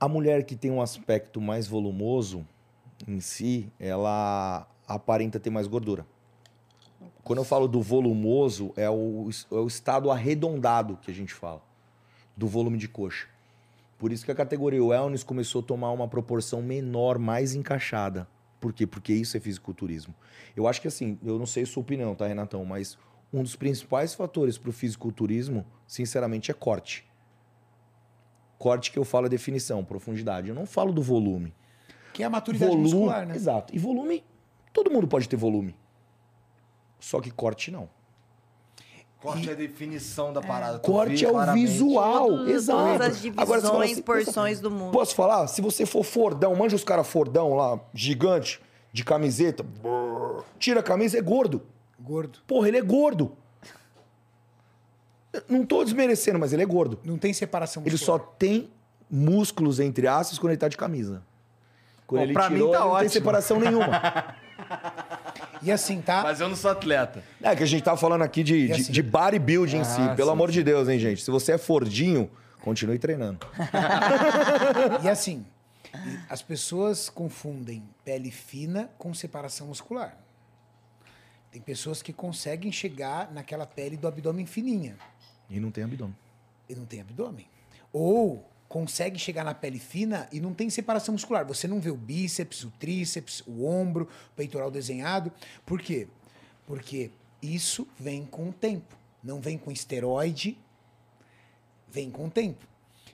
A mulher que tem um aspecto mais volumoso em si, ela aparenta ter mais gordura. Quando eu falo do volumoso, é o, é o estado arredondado que a gente fala, do volume de coxa. Por isso que a categoria wellness começou a tomar uma proporção menor, mais encaixada. Por quê? Porque isso é fisiculturismo. Eu acho que assim, eu não sei a sua opinião, tá, Renatão? Mas um dos principais fatores para o fisiculturismo, sinceramente, é corte. Corte que eu falo é definição, profundidade. Eu não falo do volume. Que é a maturidade volume, muscular, né? Exato. E volume, todo mundo pode ter volume. Só que corte não. Corte é a definição da parada. tu Corte é o claramente. visual. Todos- Exato. Todas as Agora, fala divisões, assim, porções do mundo. Posso falar? Se você for fordão, manja os caras fordão lá, gigante, de camiseta, brrr, tira a camisa, é gordo. Gordo. Porra, ele é gordo. Não tô desmerecendo, mas ele é gordo. Não tem separação Ele muscular. só tem músculos, entre aspas, quando ele tá de camisa. Quando Bom, ele pra mim tirou, tá ele não tem ótimo. separação nenhuma. E assim, tá? Mas eu não sou atleta. É que a gente tá falando aqui de, de, assim- de bodybuilding em si. Ah, Pelo sim, amor de Deus, hein, gente? Se você é fordinho, continue treinando. E assim, as pessoas confundem pele fina com separação muscular. Tem pessoas que conseguem chegar naquela pele do abdômen fininha E não tem abdômen. e não tem abdômen. Ou consegue chegar na pele fina e não tem separação muscular. Você não vê o bíceps, o tríceps, o ombro, o peitoral desenhado. Por quê? Porque isso vem com o tempo. Não vem com esteroide, vem com o tempo.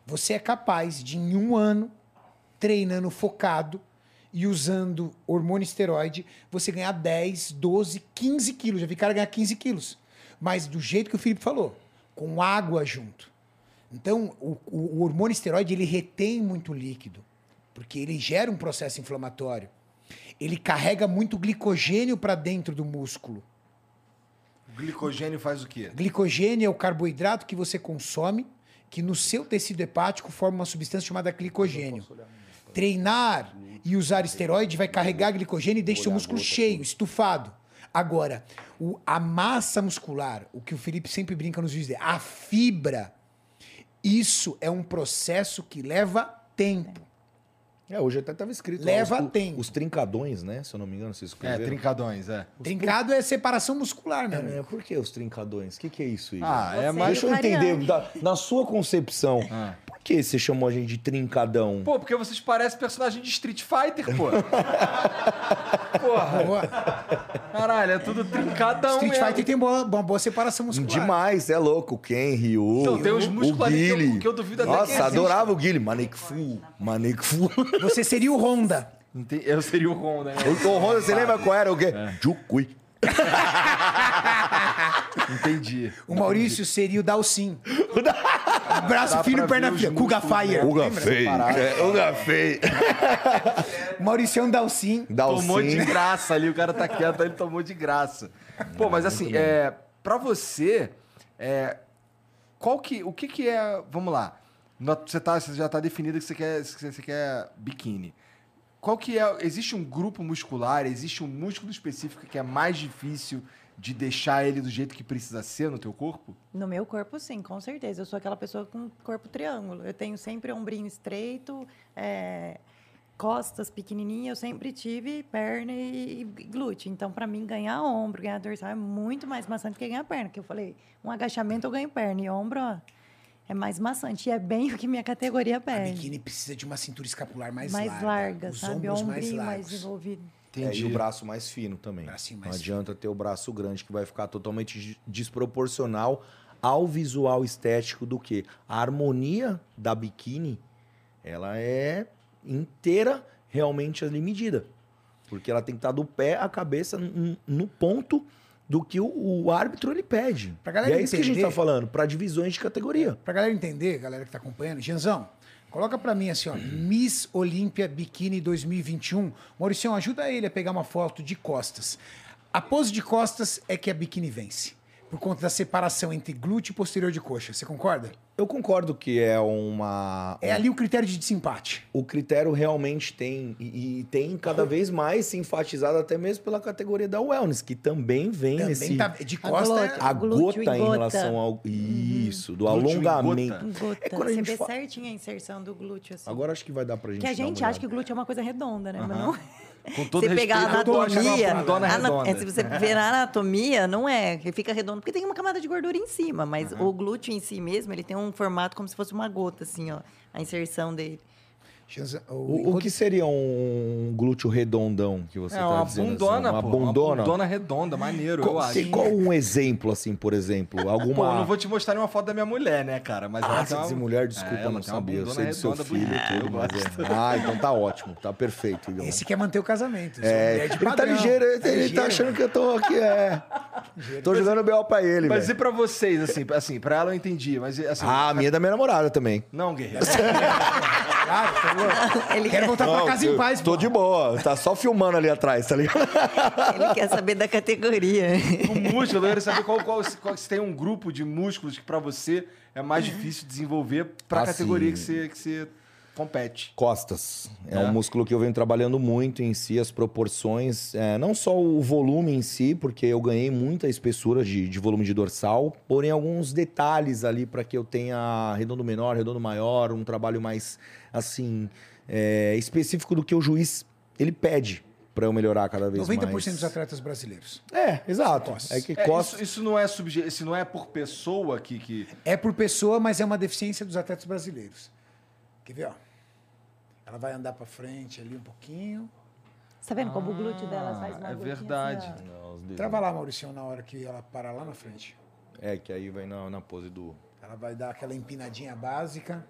Você é capaz de, em um ano, treinando focado e usando hormônio esteroide, você ganhar 10, 12, 15 quilos. Já vi cara ganhar 15 quilos. Mas do jeito que o Felipe falou, com água junto. Então, o, o- hormônio esteroide, ele retém muito líquido, porque ele gera um processo inflamatório. Ele carrega muito glicogênio para dentro do músculo. O glicogênio faz o quê? Glicogênio é o carboidrato que você consome, que no seu tecido hepático forma uma substância chamada glicogênio. Treinar e usar esteroide vai carregar glicogênio e deixa seu músculo cheio, estufado. Agora, o- a massa muscular, o que o Felipe sempre brinca nos vídeos, dele, a fibra, isso é um processo que leva tempo. É, hoje até tava escrito. Leva lá, os, tempo. Os trincadões, né? Se eu não me engano, vocês É, escreveram. trincadões, é. Trincado é separação muscular, meu É, né? Por que os trincadões? O que, que é isso, Igor? Ah, é Você- mais. Deixa eu entender, da- na sua concepção, Ah. Por que você chamou a gente de trincadão? Pô, porque vocês parecem personagem de Street Fighter, pô. Porra, Boa. caralho, é tudo trincadão Street mesmo. Fighter tem boa, uma boa separação muscular. Demais, é louco. Ken, Ryu, Então, tem uns o músculos ali que eu- que eu duvido até Nossa, que existe. adorava o Guile. Manek Fu, Manek Fu. Você seria o Honda. Eu seria o Honda, né? O, o Honda, você lembra qual era? O quê? Jucui. Entendi. O Maurício seria o Dalcin. Braço Dá fino, perna fria. Kuga Fire. né? Uga Lembra? feio. É, Uga feio. Maurício é um Dalcin. Tomou de Dalcin. graça ali, o cara tá quieto, ele tomou de graça. Pô, mas assim, é, pra você, é, qual que, o que que é, vamos lá, você, tá, você já tá definido que você quer, que você quer biquíni. Qual que é, existe um grupo muscular, existe um músculo específico que é mais difícil de deixar ele do jeito que precisa ser no teu corpo? No meu corpo, sim, com certeza. Eu sou aquela pessoa com corpo triângulo. Eu tenho sempre ombrinho estreito, é, costas pequenininhas. Eu sempre tive perna e, glúteo. Então, para mim, ganhar ombro, ganhar dorsal é muito mais maçante que ganhar perna. Que eu falei, um agachamento eu ganho perna e ombro ó, é mais maçante. E é bem o que minha categoria A pede. biquíni precisa de uma cintura escapular mais, mais larga. larga, Os sabe? ombros mais Ombrinho mais, largos. desenvolvido. É, e o braço mais fino também. Bracinho Não mais adianta ter o braço grande, que vai ficar totalmente de- desproporcional ao visual estético do que a harmonia da biquíni, ela é inteira realmente ali medida. Porque ela tem que estar do pé à cabeça no ponto do que o, o árbitro ele pede. Pra galera e é isso que a gente tá falando, para divisões de categoria. Pra galera entender, galera que tá acompanhando, Janzão, coloca pra mim assim, ó, Miss Olímpia Biquíni 2021. Mauricião, ajuda ele a pegar uma foto de costas. A pose de costas é que a biquíni vence. Por conta da separação entre glúteo e posterior de coxa. Você concorda? Eu concordo que é uma. É ali o critério de desempate. o critério realmente tem e, e tem cada vez mais se enfatizado até mesmo pela categoria da wellness que também vem Também nesse tá de A costa. glúteo. é- a glúteo e gota em gota. relação ao isso do Glúteo e alongamento. gota. Gota. É quando a Você gente vê fa- certinho a inserção do glúteo, assim. Agora acho que vai dar pra gente que a dar uma gente acha que o glúteo é uma coisa redonda, né? Mas não Com todo você pegar a anatomia, ana- redonda. é, se você ver na anatomia, não é, fica redondo, porque tem uma camada de gordura em cima, mas o glúteo em si mesmo, ele tem um formato como se fosse uma gota, assim, ó, a inserção dele. O, o que seria um glúteo redondão que você É tá uma dizendo? bundona, assim? uma pô. bundona. Uma bundona redonda, maneiro, eu Qual, acho. tem- qual um exemplo assim, por exemplo, alguma Pô, eu não vou te mostrar nenhuma foto da minha mulher, né, cara? Mas Ah, você uma... diz mulher, desculpa, É, não sabia. Eu bundona sei do seu redonda filho e bonita, tudo, eu mas gosto. é. Ah, então tá ótimo, tá perfeito, Igão. Esse quer manter o casamento. É, Ele é de ele tá ligeiro, ele, ele ligeiro. tá achando que eu tô aqui, é. Tô jogando B.O. pra ele, Mas e velho. pra vocês, assim, assim, pra ela eu entendi, mas assim... Ah, a minha é da minha namorada também. Não, guerreiro. Claro, tá. Ele Quero quer, voltar pra casa em paz, Tô pô. de boa, tá só filmando ali atrás, tá ligado? ele quer saber da categoria. o músculo, eu quero saber qual, qual, se- qual- se tem um grupo de músculos que pra você é mais difícil desenvolver pra Ah, categoria sim. que você, que você compete. Costas. É, É. um músculo que eu venho trabalhando muito em si, as proporções, é, não só o volume em si, porque eu ganhei muita espessura de, de volume de dorsal, porém alguns detalhes ali para que eu tenha redondo menor, redondo maior, um trabalho mais, assim, é, específico do que o juiz ele pede para eu melhorar cada vez 90% mais. dos atletas brasileiros. É, exato. Costas. É que É, costas... isso, isso não é subje... isso não é por pessoa que, que... É por pessoa, mas é uma deficiência dos atletas brasileiros. Quer ver, ó? Ela vai andar pra frente ali um pouquinho. Tá vendo como o glúteo dela faz uma é verdade. assim. Não. Trava lá, Maurício, na hora que ela parar lá na frente. É, que aí vai na, na pose do... Ela vai dar aquela empinadinha básica.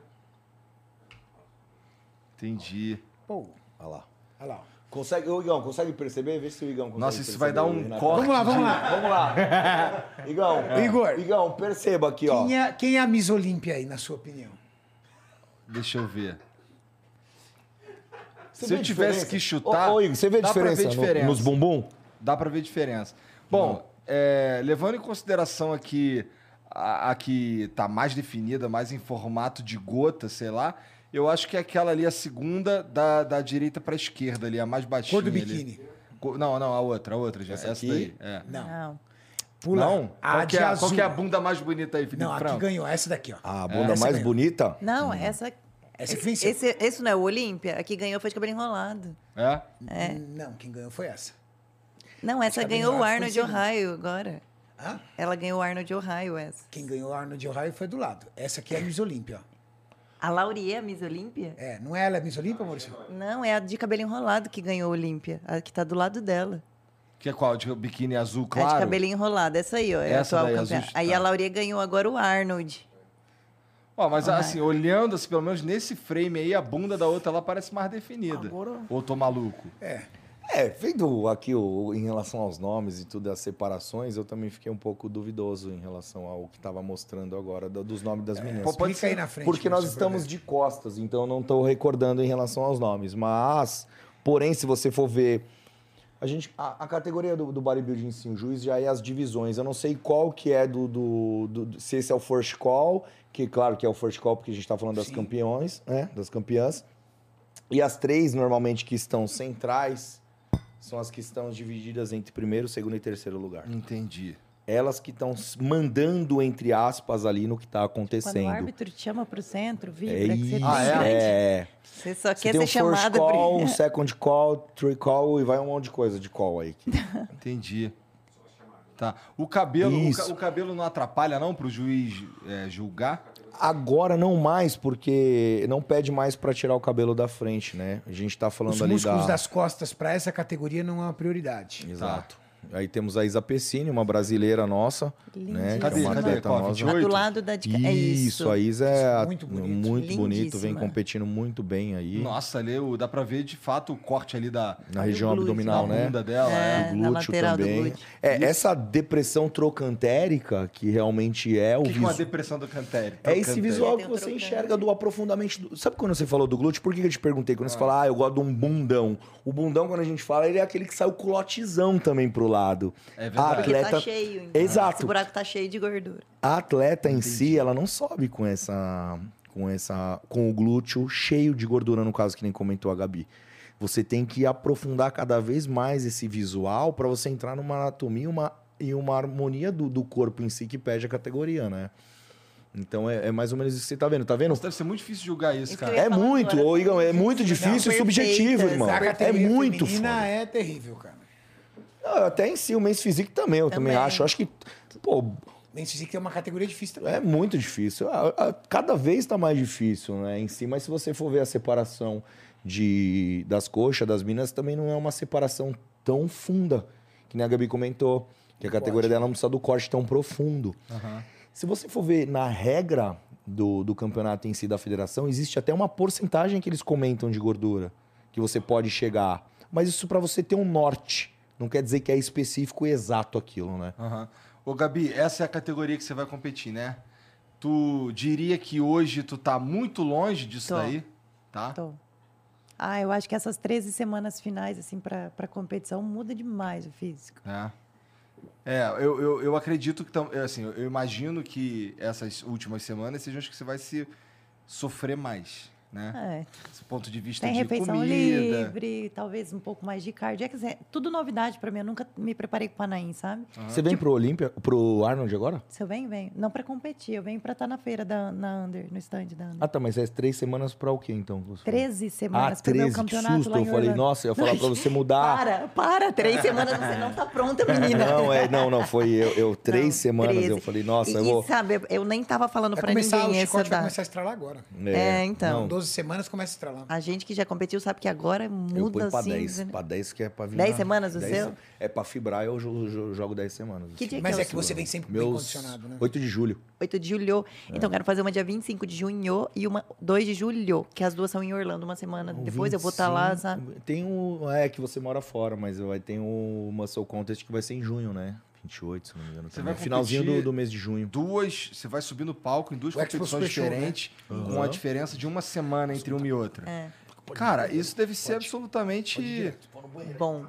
Entendi. Pô, Olha lá. olha lá. Consegue, ô Igão, consegue perceber? Vê se o Igão consegue Nossa, isso perceber, vai dar um Renato. corte. Vamos lá, vamos lá. Vamos lá. Igão, Igor. Igão, perceba aqui, ó. Quem é, quem é a Miss Olímpia aí, na sua opinião? Deixa eu ver. Você Se eu tivesse diferença? que chutar, Ô, ô, Igor, você vê a dá pra ver diferença, no- diferença. nos bumbum? Dá pra ver diferença. Bom, é, levando em consideração aqui a, a que tá mais definida, mais em formato de gota, sei lá, eu acho que é aquela ali, a segunda da, da direita pra esquerda ali, a mais baixinha. Cor do biquíni. Não, não, a outra, a outra já. Essa Essa, aqui? daí. É. Não. Não. Pula. Não? A Qual, que é, azul. qual que é a bunda mais bonita aí, Felipe Não, a que ganhou. Essa daqui, ó. A bunda Essa mais bonita? Não, essa... Essa que venceu. Esse, esse não é o Olímpia? A que ganhou foi de cabelo enrolado. É? Não, quem ganhou foi essa. Não, essa ganhou o Arnold segundo. Ohio agora. Hã? Ela ganhou o Arnold Ohio, essa. Quem ganhou a Arnold Ohio foi do lado. Essa aqui é a Miss Olímpia, ó. A Laurie é a Miss Olímpia? É, não é ela a Miss Olímpia, Maurício? Não, é a de cabelo enrolado que ganhou o Olímpia. A que tá do lado dela. Que é qual? De biquíni azul A claro? de cabelo enrolado, essa aí, ó. É Essa a atual daí, campeã. azul, Aí tá. a Laurie ganhou agora o Arnold. Ó, mas assim, olhando, assim, pelo menos nesse frame aí, a bunda da outra ela parece mais definida. Ou tô maluco? É. É, vendo aqui o, em relação aos nomes e tudo, as separações, eu também fiquei um pouco duvidoso em relação ao que estava mostrando agora do- dos nomes das meninas. pô, pode ser. na frente. Porque nós estamos ver. de costas, então eu não estou recordando em relação aos nomes. Mas, porém, se você for ver. A, gente, a, a categoria do, do bodybuilding em si, o juiz já é as divisões. Eu não sei qual que é do, do, do- do- Se esse é o first call, que claro que é o first call, porque a gente está falando das Sim. campeões, né? Das campeãs. E as três, normalmente, que estão centrais, são as que estão divididas entre primeiro, segundo e terceiro lugar. Entendi. Elas que estão mandando, entre aspas, ali no que está Quando acontecendo. o árbitro te chama pro centro, É vibra, que você isso. Ah, é? é. Você só Você quer ser um first chamado call, um second call, three call e vai um monte de coisa de call aí. Entendi. Tá. O cabelo, o, o cabelo não atrapalha, não, pro juiz é, julgar? Agora não mais, porque não pede mais pra tirar o cabelo da frente, né? A gente tá falando Os ali músculos da... das costas para essa categoria não é uma prioridade. Exato. Aí temos a Isa Pessini, uma brasileira nossa, né? que é Cadê? uma Cadê? nossa. 28? A do lado da de... É Isso, isso. a Isa é Muito muito bonito. bonito, bonito, vem competindo muito bem aí. Nossa, ali dá pra ver de fato o corte ali da, Na região glúteo. abdominal, da né? bunda dela. É. É. do na glúteo lateral do também. glúteo. É, essa depressão trocantérica, que realmente é o O que, que é uma depressão do Cantério? É esse visual que você enxerga do aprofundamento. Do... Sabe quando você falou do glúteo? Por que eu te perguntei? Quando você Ah. fala, ah, eu gosto de um bundão. O bundão, quando a gente fala, ele é aquele que sai o culotezão também pro lado. É A verdade. Porque atleta, tá cheio, então. Exato. Esse buraco tá cheio de gordura. a atleta em si, ela não sobe com essa, com essa, com o glúteo cheio de gordura, no caso que nem comentou a Gabi. Você tem que aprofundar cada vez mais esse visual para você entrar numa anatomia uma, e uma harmonia do, do corpo em si que pede a categoria, né? Então é, é mais ou menos isso que você tá vendo. Tá vendo? Nossa, deve ser muito difícil julgar isso, cara. É muito, ô, Igor, é muito difícil e subjetivo, irmão. É muito foda. é terrível, cara. Não, até em si, o Men's Physique também, eu também, Também. acho. Eu acho que, pô, Men's Physique é uma categoria difícil também. é muito difícil. Cada vez tá mais difícil, né, em si. Mas se você for ver a separação de, das coxas, das minas, também não é uma separação tão funda, que nem a Gabi comentou. Que a categoria dela não precisa do corte tão profundo. Se você for ver na regra do, do campeonato em si da federação, existe até uma porcentagem que eles comentam de gordura que você pode chegar. Mas isso para você ter um norte. Não quer dizer que é específico e exato aquilo, né? Aham. Ô, Gabi, essa é a categoria que você vai competir, né? Tu diria que hoje tu tá muito longe disso Tô. daí? Tá? Tô. Ah, eu acho que essas 13 semanas finais, assim, pra, pra competição, muda demais o físico. É. É, eu, eu, eu acredito que. tam- Assim, eu imagino que essas últimas semanas sejam as que você vai se sofrer mais, né? É, Esse ponto de vista tem de refeição comida. livre, talvez um pouco mais de cardio. É, quer dizer, tudo novidade pra mim. Eu nunca me preparei com o Panaim, sabe? Você vem pro Olímpia, pro Arnold agora? Se eu venho, venho. Não pra competir, eu venho pra estar na feira da na Under, no stand da Under. Ah, tá, mas é três semanas pra o quê, então? Você- 13 Ah, semanas pro meu 13, que campeonato susto. lá em Eu falei, Orlando. nossa, eu ia falar pra você mudar. Para, para. Três semanas você não tá pronta, menina. Não, é, não, não, foi eu, eu três Não, semanas, 13. eu falei, nossa, e, eu e vou... sabe, eu- nem tava falando começar, o ninguém essa data. começar a estralar agora. É, então. não, 12 semanas começa a estralar. A gente que já competiu sabe que agora eu muda ponho pra assim. 10, né? pra 10 que é pra vir 10 na- semanas o 10 seu? É pra fibrar, eu jo- jo- jogo 10 semanas. Que dia Mas que é eu que você vem sempre bem Meus condicionado, né? 8 de julho. 8 de julho. É. Então, quero fazer uma dia 25 de junho e uma 2 de julho, que as duas são em Orlando, uma semana depois. Eu vou estar lá, 25, sabe? Tem um. É que você mora fora, mas vai ter um Muscle Contest que vai ser em junho, né? 28, se não me engano. Você também. vai Finalzinho do, do mês de junho. Duas. Você vai subir no palco em duas O competições né? diferentes, com a diferença de uma semana entre uma e outra. É. Cara, isso deve ser absolutamente. Bom,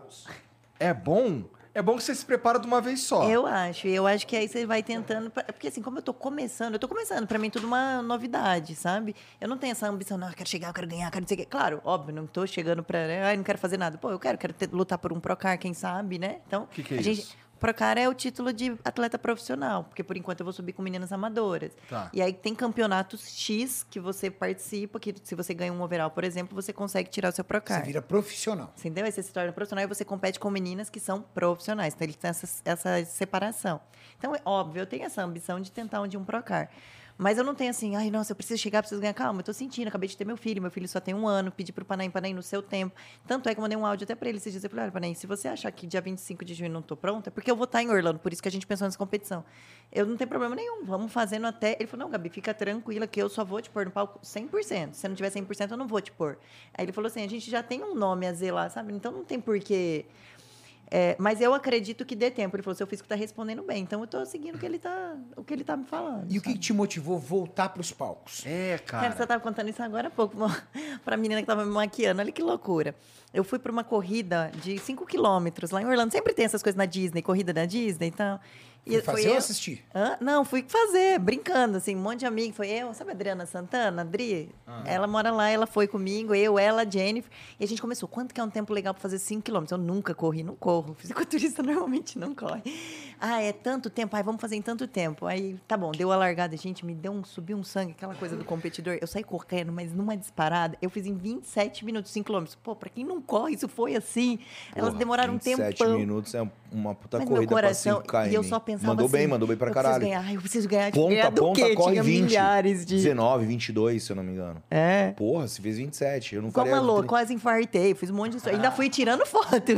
É bom? É bom que você se prepara de uma vez só. eu acho. Eu acho que aí você vai tentando. Porque assim, como eu tô começando, eu tô começando, pra mim tudo uma novidade, sabe? Eu não tenho essa ambição, não, eu quero chegar, eu quero ganhar, eu quero não sei o quê. Claro, óbvio, não tô chegando pra. Ai, não quero fazer nada. Pô, eu quero, quero ter- lutar por um Procar, quem sabe, né? Então, Que que é a gente. isso? Procar é o título de atleta profissional, porque por enquanto eu vou subir com meninas amadoras. Tá. E aí tem campeonatos X que você participa, que se você ganha um overall, por exemplo, você consegue tirar o seu Procar. Você vira profissional. Você Entendeu? Aí você se torna profissional e você compete com meninas que são profissionais. Então, eles têm essa, essa separação. Então, é óbvio, eu tenho essa ambição de tentar um de um Procar. Mas eu não tenho assim, ai, nossa, eu preciso chegar, preciso ganhar. Calma, eu tô sentindo, acabei de ter meu filho, meu filho só tem um ano, pedi pro Panaim, Panaim, no seu tempo. Tanto é que eu mandei um áudio até pra ele esses dias. Eu falei, olha, Panaim, se você achar que dia 25 de junho não tô pronta, é porque eu vou estar em Orlando, por isso que a gente pensou nessa competição. Eu não tenho problema nenhum, vamos fazendo até. Ele falou, não, Gabi, fica tranquila que eu só vou te pôr no palco 100%. Se não tiver 100%, eu não vou te pôr. Aí ele falou assim, a gente já tem um nome a zelar, sabe? Então não tem porquê. É, mas eu acredito que dê tempo. Ele falou, seu físico está respondendo bem. Então eu estou seguindo o que ele está o que ele tá me falando. E o que te motivou voltar para os palcos? É, Cara, cara. você estava contando isso agora há pouco para a menina que estava me maquiando. Olha que loucura. Eu fui para uma corrida de 5 quilômetros lá em Orlando. Sempre tem essas coisas na Disney, corrida da Disney e tal. Foi fazer ou assistir? Hã? Não, fui fazer, brincando, assim, um monte de amigo. Foi eu, sabe a Adriana Santana, Adri? Ela mora lá, ela foi comigo, eu, ela, a Jennifer. E a gente começou, quanto que é um tempo legal para fazer 5 quilômetros? Eu nunca corri, não corro. Fisiculturista normalmente não corre. Ah, é tanto tempo? Ai, vamos fazer em tanto tempo. Aí, tá bom, deu a largada. Gente, me deu um, subiu um sangue, aquela coisa do competidor. Eu saí correndo, mas numa disparada, eu fiz em 27 minutos, 5 quilômetros. Pô, pra quem não corre, isso foi assim. Elas Porra, demoraram um 27 tempão. minutos é uma puta Mas corrida pra coração, 5 km. e eu só pensava Mandou bem, assim, mandou bem pra caralho. Preciso ganhar, eu preciso ganhar, Ponta, ganhar do ponta, quê? corre Tinha 20. milhares de... 19, 22, se eu não me engano. É. Porra, se fez 27. Eu não faria... uma louca, quase infartei, fiz um monte de isso. Ainda fui tirando foto.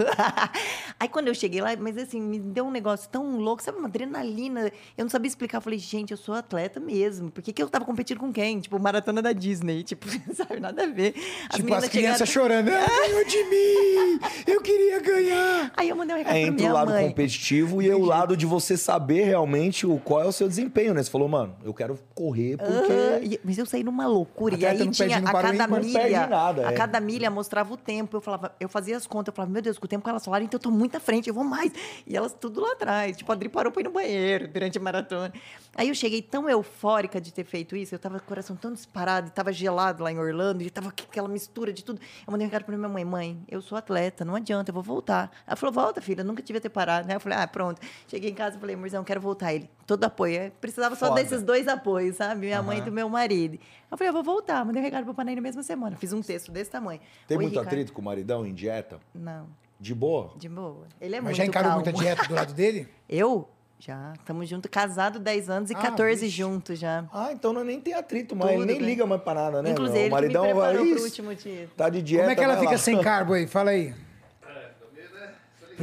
Aí quando eu cheguei lá, mas assim, me deu um negócio tão louco, sabe, uma adrenalina. Eu não sabia explicar. Eu falei, gente, eu sou atleta mesmo. Por que, que eu tava competindo com quem? Tipo, maratona da Disney. Tipo, sabe, nada a ver. tipo, as crianças chegaram- chorando. Ah, ganhou de mim! Eu queria ganhar! Aí eu mandei um recado É pra minha lado mãe. competitivo e o lado de você saber realmente o, qual é o seu desempenho, né? Você falou, mano, eu quero correr porque... Mas eu saí numa loucura. E aí tinha a cada milha. nada, a é. cada milha mostrava o tempo. Eu falava, eu fazia as contas, eu falava, meu Deus, com o tempo que elas falaram, então eu tô muito à frente, eu vou mais. E elas tudo lá atrás. Tipo, a Adri parou pra ir no banheiro durante a maratona. Aí eu cheguei tão eufórica de ter feito isso, eu tava com o coração tão disparado, e tava gelado lá em Orlando, e tava aquela mistura de tudo. Eu mandei um recado pra minha mãe, mãe, eu sou atleta, não adianta, eu vou voltar. Ela falou, volta, filha, nunca tive ter parado. Aí eu falei, ah, pronto. Cheguei em casa e falei, amorzão, quero voltar. Ele, todo apoio. Eu precisava só Foda. desses dois apoios, sabe? Minha mãe e do meu marido. Eu falei, eu vou voltar. Mandei um recado pro Panay na mesma semana. Fiz um texto desse tamanho. Tem Oi, muito Ricardo. atrito com o maridão em dieta? Não, De boa? de boa. Ele é Mas muito já encarou calmo. muita dieta do lado dele? Eu? Já. Estamos juntos, casado 10 anos e Ah, 14 vixe. juntos já. Ah, então não, nem tem atrito, mas ele Tudo nem bem. liga mais pra nada, né? Inclusive, ele o que me maridão vai preparou pro "Ih, último dia. Tá de dieta, Como é que ela fica lá." sem carbo aí? Fala aí.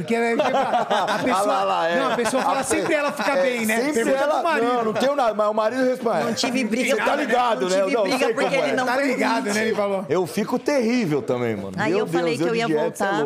Porque é, a pessoa, Ah, lá, lá, é. não, a pessoa fala A sempre ela fica é, bem, né? Sempre Pergunta ela... marido. Não, não tenho nada, mas o marido responde. Não tive briga. Você tá ligado, não né? tive Não, briga sei porque ele é. não Tá ligado, né? Ele falou. Eu fico terrível também, mano. Aí Meu eu falei que eu ia é voltar.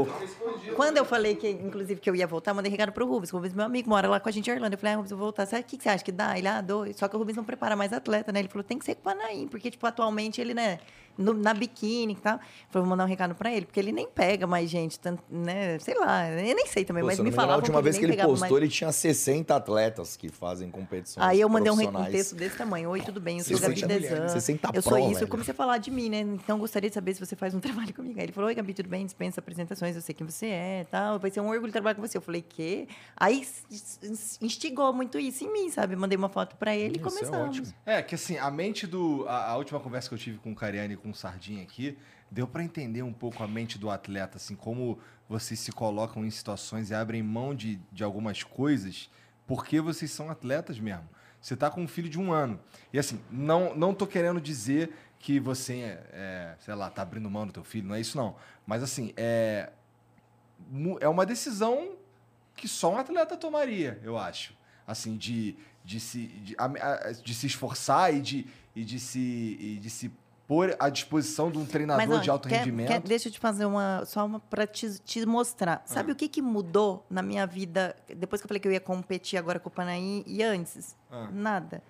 Quando eu falei que, inclusive, que eu ia voltar, mandei recado pro Rubens. O Rubens, meu amigo, mora lá com a gente em Orlando. Eu falei, ah, Rubens, eu vou voltar. Sabe o que você acha que dá? Ele, ah, dou. Só que o Rubens não prepara mais atleta, né? Ele falou, tem que ser com o Panaim, porque, tipo, atualmente ele, né, no- na biquíni e tal. Falei, vou mandar um recado pra ele, porque ele nem pega mais gente, tanto, né? Sei lá, eu nem sei também, Pô, mas me engano, a última vez que ele postou, mais. ele tinha 60 atletas que fazem competições Aí eu mandei um, um texto desse tamanho. Oi, tudo bem? Eu sou 60 Gabi? Desan. 60 Eu sou pro, isso. velho. Eu comecei a falar de mim, né? Então gostaria de saber se você faz um trabalho comigo. Aí ele falou: Oi, Gabi, tudo bem? Dispensa apresentações, eu sei quem você é tal. Vai ser um orgulho trabalhar com você. Eu falei: Quê? Aí instigou muito isso em mim, sabe? Mandei uma foto pra ele e Isso é começamos. ótimo. É, que assim, a mente do. A, a última conversa que eu tive com o Cariani e com Sardinha aqui, deu pra entender um pouco a mente do atleta, assim, como vocês se colocam em situações e abrem mão de, de algumas coisas, porque vocês são atletas mesmo. Você tá com um filho de um ano. E assim, não, não tô querendo dizer que você, é, sei lá, tá abrindo mão do teu filho, não é isso não. Mas assim, é, é uma decisão que só um atleta tomaria, eu acho. Assim, de, de, se, de, de se esforçar e de, e, de se, e de se pôr à disposição de um treinador ó, de alto quer- rendimento. quer- deixa eu te fazer uma. Só uma pra te, te mostrar. Sabe o que, que mudou na minha vida depois que eu falei que eu ia competir agora com o Panaim e antes? Ah. Nada.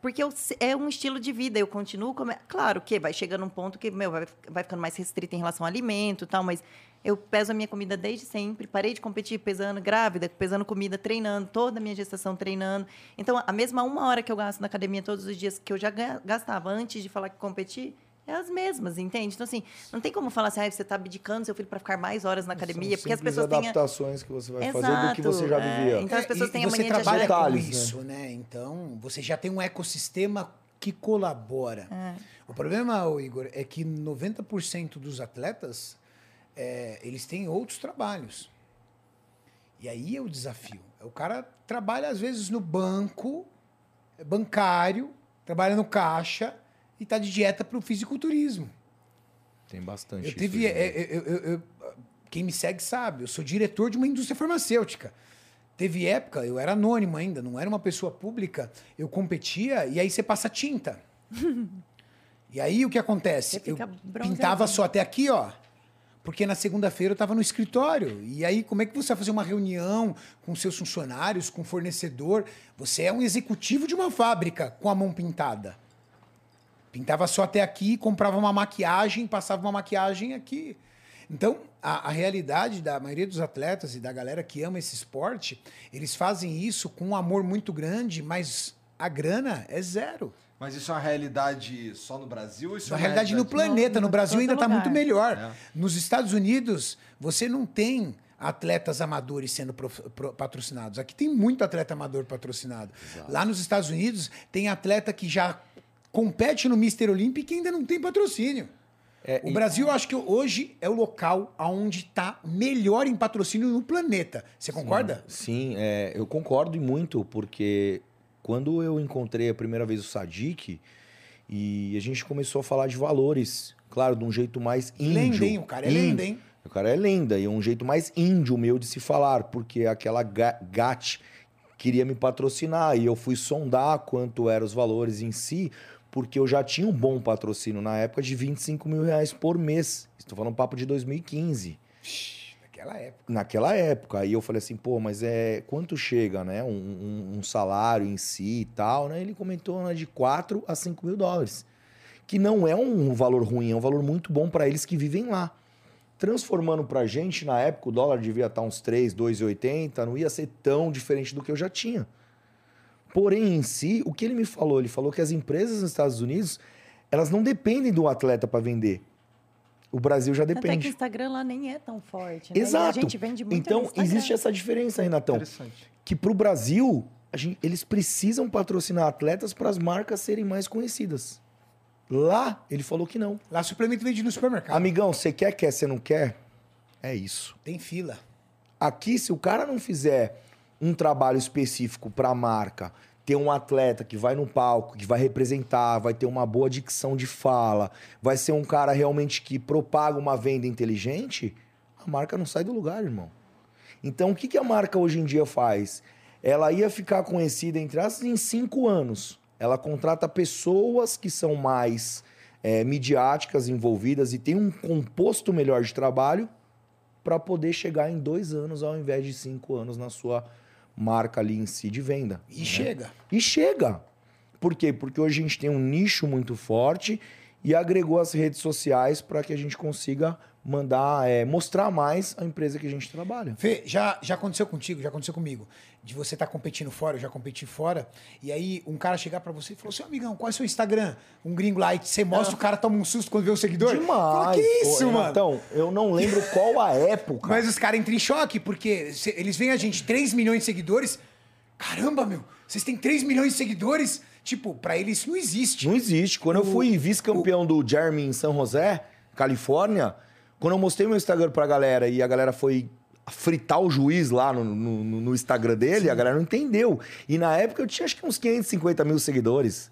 Porque eu é um estilo de vida, eu continuo comendo. Claro que vai chegando um ponto que, meu, vai, vai ficando mais restrito em relação ao alimento e tal, mas eu peso a minha comida desde sempre. Parei de competir pesando grávida, pesando comida, treinando, toda a minha gestação treinando. Então, a mesma uma hora que eu gasto na academia todos os dias que eu já ga- gastava antes de falar que competi, é as mesmas, entende? Então, assim, não tem como falar assim, ah, você está abdicando seu filho para ficar mais horas na academia, São porque as pessoas têm. a- adaptações que você vai fazer do que Exato, você já é. vivia. Então, as pessoas e, têm a você mania de trabalha achar- com né? isso, né? Então, você já tem um ecossistema que colabora. É. O problema, Igor, é que 90% dos atletas, é, eles têm outros trabalhos. E aí é o desafio. O cara trabalha, às vezes, no banco, é bancário, trabalha no caixa e tá de dieta pro fisiculturismo. Tem bastante. Eu né? é, eu- eu- eu- quem me segue sabe, eu sou diretor de uma indústria farmacêutica. Teve época, eu era anônimo ainda, não era uma pessoa pública, eu competia e aí você passa tinta. e aí o que acontece? Eu pintava só até aqui, ó. Porque na segunda-feira eu estava no escritório. E aí, como é que você vai fazer uma reunião com seus funcionários, com fornecedor? Você é um executivo de uma fábrica com a mão pintada. Pintava só até aqui, comprava uma maquiagem, passava uma maquiagem aqui. Então, a, a realidade da maioria dos atletas e da galera que ama esse esporte, eles fazem isso com um amor muito grande, mas a grana é zero. Mas isso é uma realidade só no Brasil? Isso é uma realidade, no planeta, no- no Brasil ainda está muito melhor. É. Nos Estados Unidos, você não tem atletas amadores sendo prof- pro- patrocinados. Aqui tem muito atleta amador patrocinado. Lá nos Estados Unidos, tem atleta que já compete no Mr. Olímpico e ainda não tem patrocínio. É, o e- Brasil, eu acho que hoje é o local onde está melhor em patrocínio no planeta. Você concorda? Sim, é, eu concordo e muito, porque quando eu encontrei a primeira vez o Sadiq e a gente começou a falar de valores, claro, de um jeito mais índio. Lenda, hein? O cara é Índio. lenda, hein? O cara é lenda e é um jeito mais índio meu de se falar, porque aquela ga- GAT queria me patrocinar e eu fui sondar quanto eram os valores em si, porque eu já tinha um bom patrocínio na época de 25 mil reais por mês. Estou falando papo de 2015 Naquela época. naquela época. Aí eu falei assim, pô, mas é quanto chega, né? Um, um- um salário em si e tal, né? Ele comentou né, de 4 a 5 mil dólares. Que não é um valor ruim, é um valor muito bom para eles que vivem lá. Transformando pra gente, na época, o dólar devia estar uns 3, 2,80, não ia ser tão diferente do que eu já tinha. Porém, em si, o que ele me falou? Ele falou que as empresas nos Estados Unidos, elas não dependem do atleta para vender. O Brasil já é que o depende. Instagram lá nem é tão forte. Né? E Exato. a gente vende muito então, existe essa diferença, Renatão. Interessante. Que pro Brasil, a gente- eles precisam patrocinar atletas para as marcas serem mais conhecidas. Lá, ele falou que não. Lá suplemento vende no supermercado. Amigão, você quer, quer, você não quer? É isso. Tem fila. Aqui, se o cara não fizer um trabalho específico para a marca, ter um atleta que vai no palco, que vai representar, vai ter uma boa dicção de fala, vai ser um cara realmente que propaga uma venda inteligente, a marca não sai do lugar, irmão. Então, o que, que a marca hoje em dia faz? Ela ia ficar conhecida, entre aspas, em cinco anos. Ela contrata pessoas que são mais eh, midiáticas, envolvidas e tem um composto melhor de trabalho para poder chegar em dois anos ao invés de cinco anos na sua marca ali em si de venda. E chega. E chega. Por quê? Porque hoje a gente tem um nicho muito forte e agregou as redes sociais para que a gente consiga mandar, é, mostrar mais a empresa que a gente trabalha. Fê, já, já aconteceu contigo, já aconteceu comigo. De você estar competindo fora, eu já competi fora. E aí um cara chegar pra você e falou: seu amigão, qual é o seu Instagram? Um gringo lá, e você mostra, o cara toma um susto quando vê o seguidor. Fala, que isso, mano? Então, eu não lembro qual a época. Mas os caras entram em choque, porque se- eles veem a gente 3 milhões de seguidores. Caramba, meu, vocês têm 3 milhões de seguidores? Tipo, pra eles isso não existe. Não existe. Quando eu fui vice-campeão do Jeremy em São José, Califórnia, quando eu mostrei meu Instagram pra galera e a galera foi fritar o juiz lá no, no- no- Instagram dele, a galera não entendeu. E na época eu tinha acho que uns 550 mil seguidores.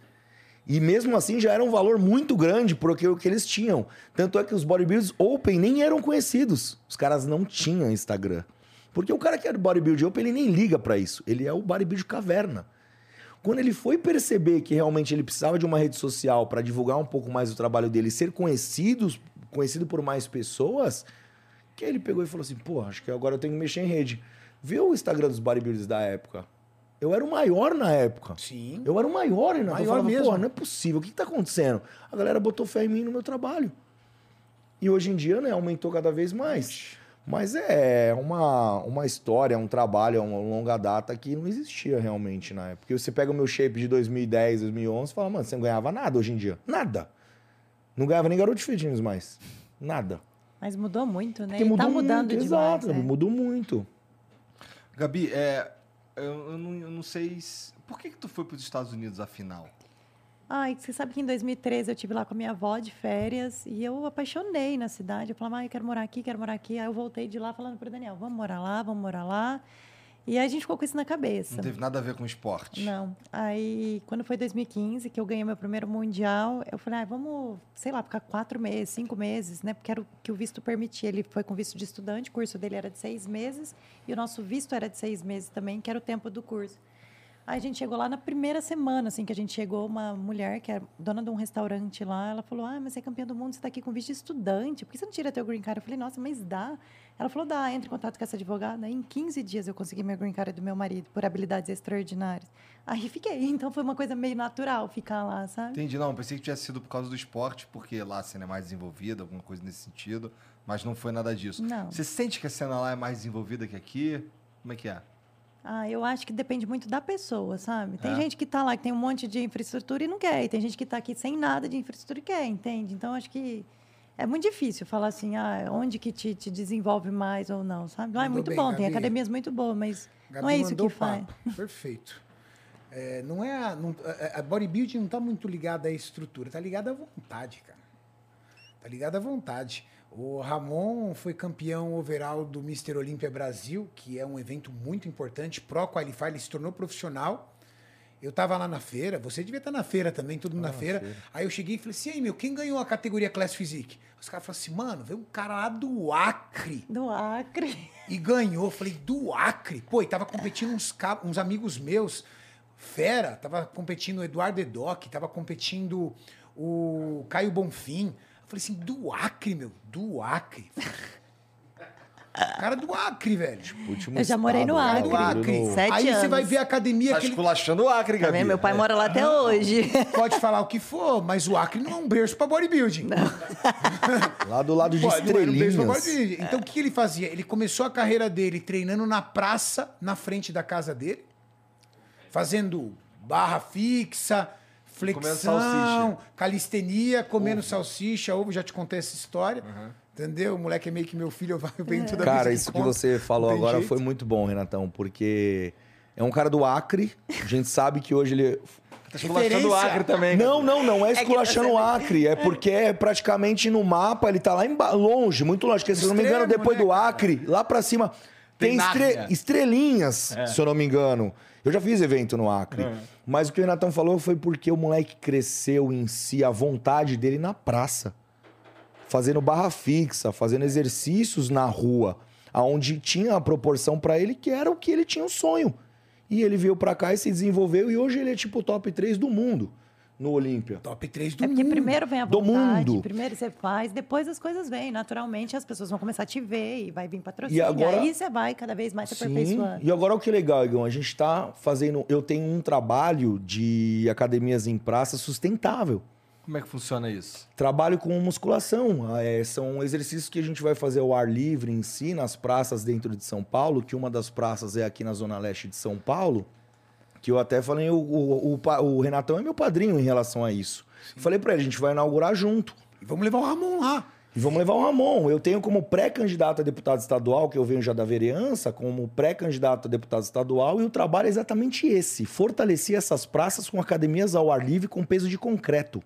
E mesmo assim já era um valor muito grande que, o que eles tinham. Tanto é que os bodybuilders open nem eram conhecidos. Os caras não tinham Instagram. Porque o cara que é do bodybuild open, ele nem liga pra isso. Ele é o bodybuild caverna. Quando ele foi perceber que realmente ele precisava de uma rede social para divulgar um pouco mais o trabalho dele ser conhecido, conhecido por mais pessoas, que ele pegou e falou assim: pô, acho que agora eu tenho que mexer em rede. Vê o Instagram dos bodybuilders da época. Eu era o maior na época. Sim. Eu era o maior, Renato. Maior eu falava, mesmo. não é possível. O que, que tá acontecendo? A galera botou fé em mim no meu trabalho. E hoje em dia, né, aumentou cada vez mais. Mas é uma, uma história, um trabalho, é uma longa data que não existia realmente na época. Porque você pega o meu shape de 2010, 2011 e fala, mano, você não ganhava nada hoje em dia. Nada. Não ganhava nem garoto fitness mais. Nada. Mas mudou muito, né? Porque E mudou tá mudando muito, demais. exato. né? Mudou muito. Gabi, é, eu, eu não, eu não sei. se- Por que, que tu foi para os Estados Unidos afinal? Ai, você sabe que em 2013 eu tive lá com a minha avó de férias e eu apaixonei na cidade. Eu falava, ah, eu quero morar aqui, quero morar aqui. Aí eu voltei de lá falando pro Daniel, vamos morar lá, vamos morar lá. E aí a gente ficou com isso na cabeça. Não teve nada a ver com esporte. Não. Aí, quando foi 2015, que eu ganhei meu primeiro mundial, eu falei, ah, vamos, sei lá, ficar quatro meses, cinco meses, né? Porque era o que o visto permitia. Ele foi com visto de estudante, o curso dele era de seis meses, e o nosso visto era de seis meses também, que era o tempo do curso. Aí a gente chegou lá na primeira semana, assim, que a gente chegou, uma mulher que é dona de um restaurante lá, ela falou, ah, mas você é campeã do mundo, você está aqui com visto de estudante, por que você não tira teu green card? Eu falei, nossa, mas dá. Ela falou, dá, entre em contato com essa advogada. Em 15 dias eu consegui meu green card do meu marido, por habilidades extraordinárias. Aí fiquei, então foi uma coisa meio natural ficar lá, sabe? Entendi, não, pensei que tivesse sido por causa do esporte, porque lá a cena é mais desenvolvida, alguma coisa nesse sentido, mas não foi nada disso. Não. Você sente que a cena lá é mais desenvolvida que aqui? Como é que é? Ah, eu acho que depende muito da pessoa, sabe? Tem É. gente que está lá, que tem um monte de infraestrutura e não quer. E tem gente que está aqui sem nada de infraestrutura e quer, entende? Então, acho que é muito difícil falar assim, ah, onde que te, te desenvolve mais ou não, sabe? Lá é muito bem, bom, tem Gabi. academias muito boas, mas Gabi não é isso que faz. Perfeito. É, não é a, não- a- a bodybuilding não está muito ligada à estrutura, está ligada à vontade, cara. Tá ligado à vontade. O Ramon foi campeão overall do Mr. Olímpia Brasil, que é um evento muito importante, Pro Qualify, ele se tornou profissional. Eu tava lá na feira, você devia estar na feira também, todo mundo na feira. Aí eu cheguei e falei assim, aí meu, quem ganhou a categoria Class Physique? Os caras falaram assim, mano, veio um cara lá do Acre Do Acre. e ganhou. Eu Falei, do Acre? Pô, e tava competindo uns, uns amigos meus, fera, tava competindo o Eduardo Edoc, tava competindo o Caio Bonfim. Eu falei assim, do Acre, meu, do Acre. Cara do Acre, velho. Último Eu já morei no né? Do Acre. Acre. No- Sete Aí você vai anos. ver a academia Tá que ele esculachando o Acre, Tá Gabi. vendo? Meu pai mora lá até hoje. pode falar o que for, mas o Acre não é um berço pra bodybuilding. Lá do lado de Pô, não era um berço pra estrelinhas. bodybuilding. Então o que ele fazia? Ele começou a carreira dele treinando na praça, na frente da casa dele, fazendo barra fixa, Comendo flexão, salsicha. calistenia, comendo salsicha, ovo, já te contei essa história. Entendeu? O moleque é meio que meu filho, eu venho toda Cara, vez isso que você falou agora jeito. foi muito bom, Renatão, porque é um cara do Acre. A gente sabe que hoje ele. Tá esculachando o Acre também. Não, não, não é tá esculachando o sendo- Acre. É porque é praticamente no mapa, ele tá lá emba- longe, muito longe. Porque, se eu não me engano, depois né, do cara? Acre, lá pra cima, Tem tem, estre- estrelinhas, se eu não me engano. Eu já fiz evento no Acre. Mas o que o Renatão falou foi porque o moleque cresceu em si, a vontade dele na praça. Fazendo barra fixa, fazendo exercícios na rua, aonde tinha a proporção pra ele que era o que ele tinha um sonho. E ele veio pra cá e se desenvolveu e hoje ele é tipo o top 3 do mundo no Olímpia. Top 3 do É porque mundo. primeiro vem a Do vontade, mundo. primeiro você faz, depois as coisas vêm. Naturalmente as pessoas vão começar a te ver e vai vir patrocínio. E agora- aí você vai cada vez mais se Sim. aperfeiçoando. E agora o que é legal, Igão, a gente tá fazendo, eu tenho um trabalho de academias em praça sustentável. Como é que funciona isso? Trabalho com musculação. é, são exercícios que a gente vai fazer ao ar livre em si, nas praças dentro de São Paulo, que uma das praças é aqui na Zona Leste de São Paulo, que eu até falei, o, o, o, o Renatão é meu padrinho em relação a isso. Falei pra ele, a gente vai inaugurar junto. E vamos levar o Ramon lá. E vamos levar o Ramon. Eu tenho como pré-candidato a deputado estadual, que eu venho já da vereança, como pré-candidato a deputado estadual, e o trabalho é exatamente esse: fortalecer essas praças com academias ao ar livre com peso de concreto.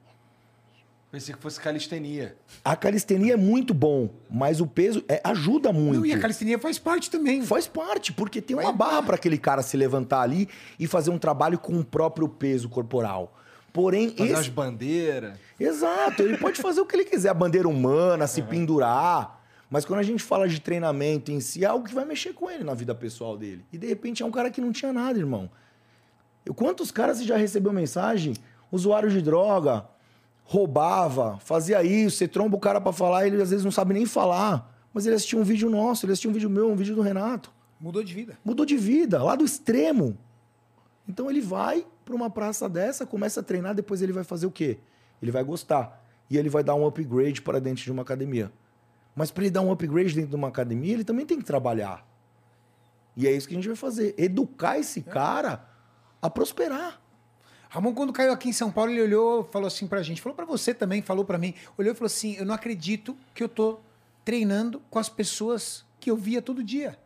Pensei que fosse calistenia. A calistenia é muito bom, mas o peso é- ajuda muito. Não, e a calistenia faz parte também. Faz parte, porque tem uma barra embora. para aquele cara se levantar ali e fazer um trabalho com o próprio peso corporal. Porém, Fazer esse... umas bandeiras. Exato, ele pode fazer o que ele quiser, a bandeira humana, se pendurar. Mas quando a gente fala de treinamento em si, é algo que vai mexer com ele na vida pessoal dele. E de repente é um cara que não tinha nada, irmão. Eu, quantos caras você já recebeu mensagem? Usuário de droga, roubava, fazia isso, você tromba o cara pra falar, ele às vezes não sabe nem falar. Mas ele assistiu um vídeo nosso, ele assistiu um vídeo meu, um vídeo do Renato. Mudou de vida. Mudou de vida, lá do extremo. Então ele vai para uma praça dessa, começa a treinar, depois ele vai fazer o quê? Ele vai gostar. E ele vai dar um upgrade para dentro de uma academia. Mas para ele dar um upgrade dentro de uma academia, ele também tem que trabalhar. E é isso que a gente vai fazer. Educar esse cara a prosperar. Ramon, quando caiu aqui em São Paulo, ele olhou falou assim pra gente, falou pra você também, falou pra mim, olhou e falou assim: Eu não acredito que eu tô treinando com as pessoas que eu via todo dia.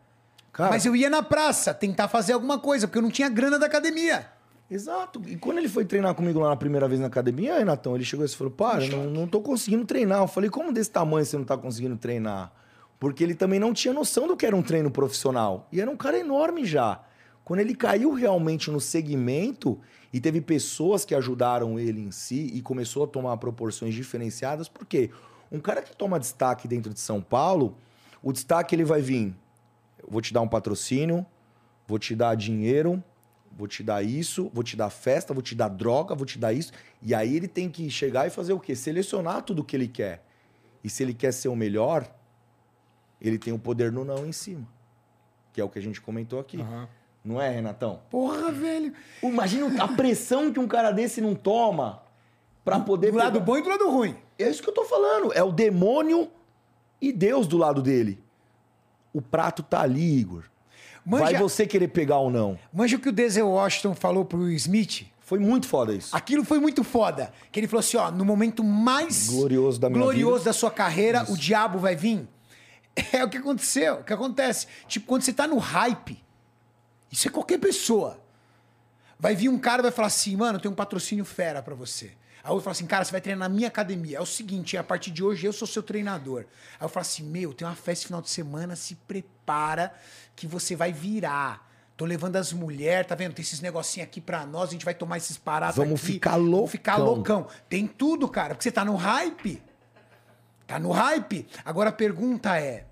Cara, Mas eu ia na praça tentar fazer alguma coisa, porque eu não tinha grana da academia. Exato. E quando ele foi treinar comigo lá na primeira vez na academia, Renatão, ele chegou e falou: Para, não, não tô conseguindo treinar. Eu falei: Como desse tamanho você não tá conseguindo treinar? Porque ele também não tinha noção do que era um treino profissional. E era um cara enorme já. Quando ele caiu realmente no segmento e teve pessoas que ajudaram ele em si e começou a tomar proporções diferenciadas, por quê? Um cara que toma destaque dentro de São Paulo, o destaque ele vai vir. Vou te dar um patrocínio, vou te dar dinheiro, vou te dar isso, vou te dar festa, vou te dar droga, vou te dar isso. E aí ele tem que chegar e fazer o quê? Selecionar tudo o que ele quer. E se ele quer ser o melhor, ele tem o poder no não em cima. Que é o que a gente comentou aqui. Não é, Renatão? Porra, velho. Imagina a pressão que um cara desse não toma pra poder. Do lado pegar- bom e do lado ruim. É isso que eu tô falando. É o demônio e Deus do lado dele. O prato tá ali, Igor. Vai Manja, você querer pegar ou não. manja o que o Denzel Washington falou pro Smith? Foi muito foda isso. Aquilo foi muito foda. Que ele falou assim, ó, no momento mais Glorioso da glorioso vida. da sua carreira, o diabo vai vir. É o que aconteceu, o que acontece. Tipo, quando você tá no hype, isso é qualquer pessoa. Vai vir um cara e vai falar assim, mano, eu tenho um patrocínio fera pra você. Aí eu falo assim, cara, você vai treinar na minha academia. É o seguinte, a partir de hoje eu sou seu treinador. Aí eu falo assim, meu, tem uma festa final de semana, se prepara que você vai virar. Tô levando as mulheres, tá vendo? Tem esses negocinhos aqui pra nós, a gente vai tomar esses parados Vamos aqui. ficar Vamos ficar loucão. loucão. Tem tudo, cara, porque você tá no hype. Tá no hype. Agora a pergunta é: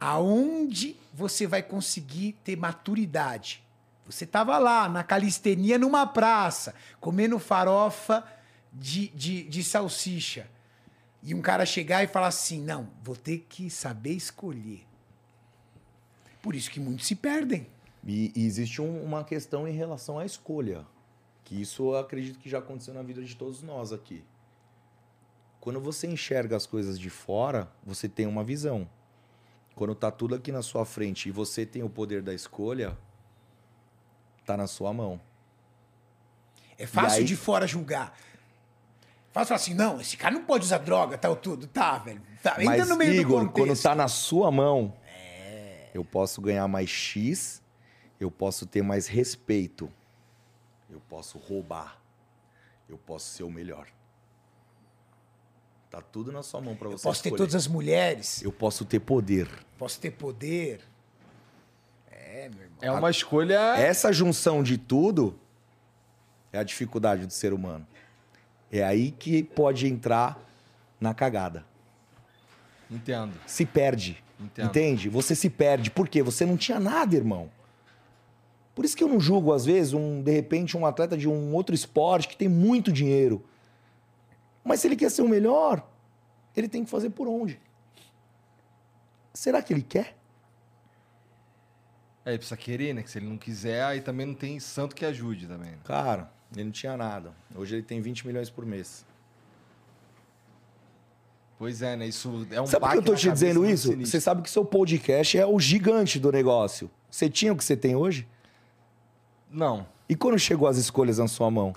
aonde você vai conseguir ter maturidade? Você tava lá na calistenia numa praça, comendo farofa de, de, de salsicha. E um cara chegar e falar assim: não, vou ter que saber escolher. Por isso que muitos se perdem. E, e existe um- uma questão em relação à escolha. Que isso eu acredito que já aconteceu na vida de todos nós aqui. Quando você enxerga as coisas de fora, você tem uma visão. Quando tá tudo aqui na sua frente e você tem o poder da escolha, tá na sua mão. É fácil aí- de fora julgar. Fácil falar assim: não, esse cara não pode usar droga, tal, tudo. Tá, velho. Tá, entra Mas, no meio Igor, do quando contexto. tá na sua mão, eu posso ganhar mais X, eu posso ter mais respeito, eu posso roubar, eu posso ser o melhor. Tá tudo na sua mão pra você Posso ter escolher. todas as mulheres, Eu posso ter poder. posso ter poder. É uma escolha. Essa junção de tudo é a dificuldade do ser humano. É aí que pode entrar na cagada. Entendo. se perde. Entendo. Entende? Você se perde. Por quê? Você não tinha nada, irmão. Por isso que eu não julgo, às vezes, um, de repente, um atleta de um outro esporte que tem muito dinheiro. Mas se ele quer ser o melhor, ele tem que fazer por onde? Será que ele quer? É, ele precisa querer, né? Que se ele não quiser, aí também não tem santo que ajude também. né? Cara, ele não tinha nada. Hoje ele tem 20 milhões por mês. Pois é, né? Isso é um sabe por que eu tô te dizendo isso? sinistro. Você sabe que seu podcast é o gigante do negócio. Você tinha o que você tem hoje? Não. E quando chegou as escolhas na sua mão,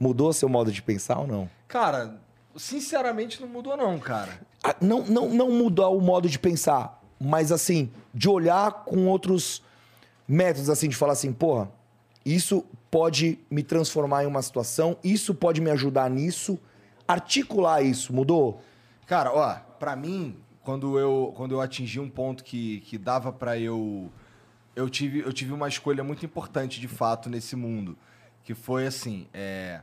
mudou seu modo de pensar ou não? Cara, sinceramente não mudou não, cara. Ah, Não, não, não mudar o modo de pensar, mas assim, de olhar com outros métodos, assim, de falar assim, porra, isso pode me transformar em uma situação, isso pode me ajudar nisso, articular isso, mudou? Cara, ó, pra mim, quando eu, quando eu atingi um ponto que, que dava pra eu. Eu tive, eu tive uma escolha muito importante, de fato, nesse mundo. Que foi assim: é,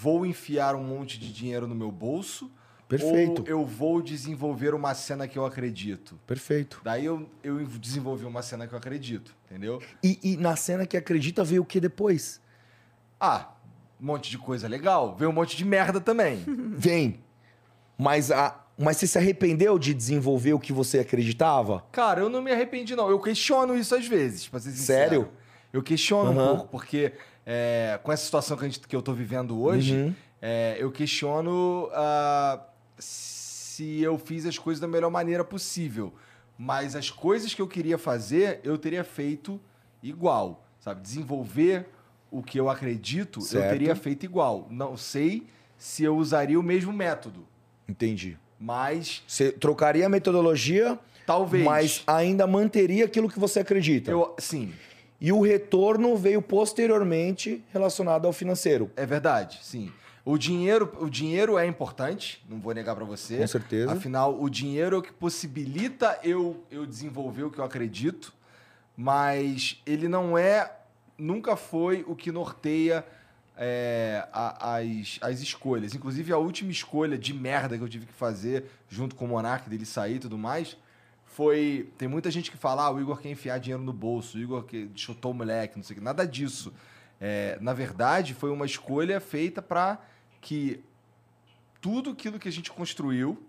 vou enfiar um monte de dinheiro no meu bolso. Perfeito. Ou eu vou desenvolver uma cena que eu acredito. Perfeito. Daí eu, eu desenvolvi uma cena que eu acredito, entendeu? E, e na cena que acredita veio o que depois? Ah, um monte de coisa legal. Veio um monte de merda também. Vem. Mas, a, mas você se arrependeu de desenvolver o que você acreditava? Cara, eu não me arrependi, não. Eu questiono isso às vezes, pra ser sincero. Sério? Eu questiono Aham. um pouco, porque é, com essa situação que, gente- que eu tô vivendo hoje, Uhum. é, eu questiono ah, se eu fiz as coisas da melhor maneira possível. Mas as coisas que eu queria fazer, eu teria feito igual, sabe? Desenvolver o que eu acredito, eu Certo. teria feito igual. Não sei se eu usaria o mesmo método, Entendi. mas Você trocaria a metodologia, talvez. mas ainda manteria aquilo que você acredita. eu, sim, E o retorno veio posteriormente relacionado ao financeiro. É verdade, sim. O dinheiro, o dinheiro é importante, não vou negar pra você. Com certeza. Afinal, o dinheiro é o que possibilita eu, eu desenvolver o que eu acredito, mas ele não é, nunca foi o que norteia é, a- as, as escolhas. Inclusive, a última escolha de merda que eu tive que fazer, junto com o Monark dele sair e tudo mais, foi. Tem muita gente que fala, ah, o Igor quer enfiar dinheiro no bolso, o Igor que chutou o moleque, não sei o que. Nada disso. É, na verdade, foi uma escolha feita para que tudo aquilo que a gente construiu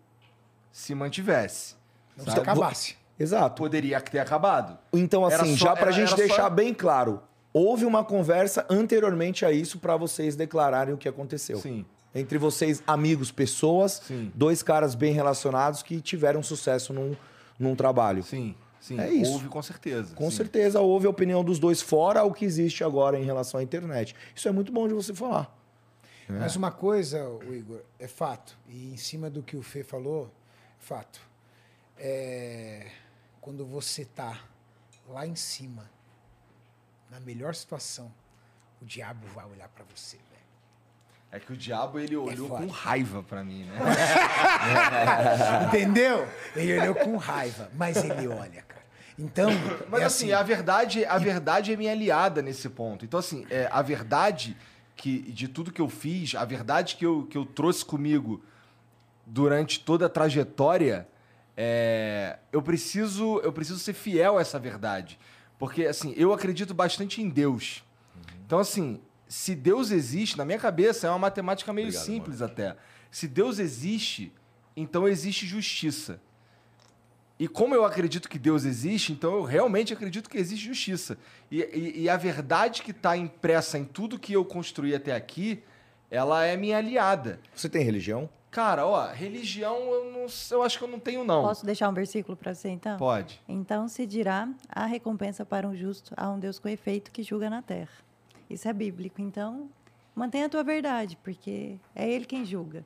se mantivesse. Não se acabasse. Exato. Poderia ter acabado. Então, assim, só- já pra era- gente era só- deixar bem claro, houve uma conversa anteriormente a isso pra vocês declararem o que aconteceu. Sim. Entre vocês, amigos, pessoas, Sim. dois caras bem relacionados que tiveram sucesso num, num trabalho. Sim, sim. É isso. Houve com certeza. Com sim. certeza houve a opinião dos dois fora o que existe agora em relação à internet. Isso é muito bom de você falar. Mas uma coisa, o Igor, é fato. E em cima do que o Fê falou, fato. É, quando você tá lá em cima, na melhor situação, o diabo vai olhar pra você, velho. É que o diabo ele olhou foda. com raiva pra mim, né? Entendeu? Ele olhou com raiva, mas ele olha, cara. Então, Mas é assim, a verdade, a verdade é minha aliada nesse ponto. Então, assim, é, a verdade que, de tudo que eu fiz, a verdade que eu, que eu trouxe comigo durante toda a trajetória, é, eu, preciso, eu preciso ser fiel a essa verdade. Porque, assim, eu acredito bastante em Deus. Então, assim, se Deus existe, na minha cabeça, é uma matemática meio Obrigado, simples até. Se Deus existe, então existe justiça. E como eu acredito que Deus existe, então eu realmente acredito que existe justiça. E, e- e a verdade que está impressa em tudo que eu construí até aqui, ela é minha aliada. Você tem religião? Cara, ó, religião eu, não, eu acho que eu não tenho, não. Posso deixar um versículo para você, então? Pode. Então se dirá a recompensa para um justo a um Deus com efeito que julga na terra. Isso é bíblico. Então, mantenha a tua verdade, porque é Ele quem julga.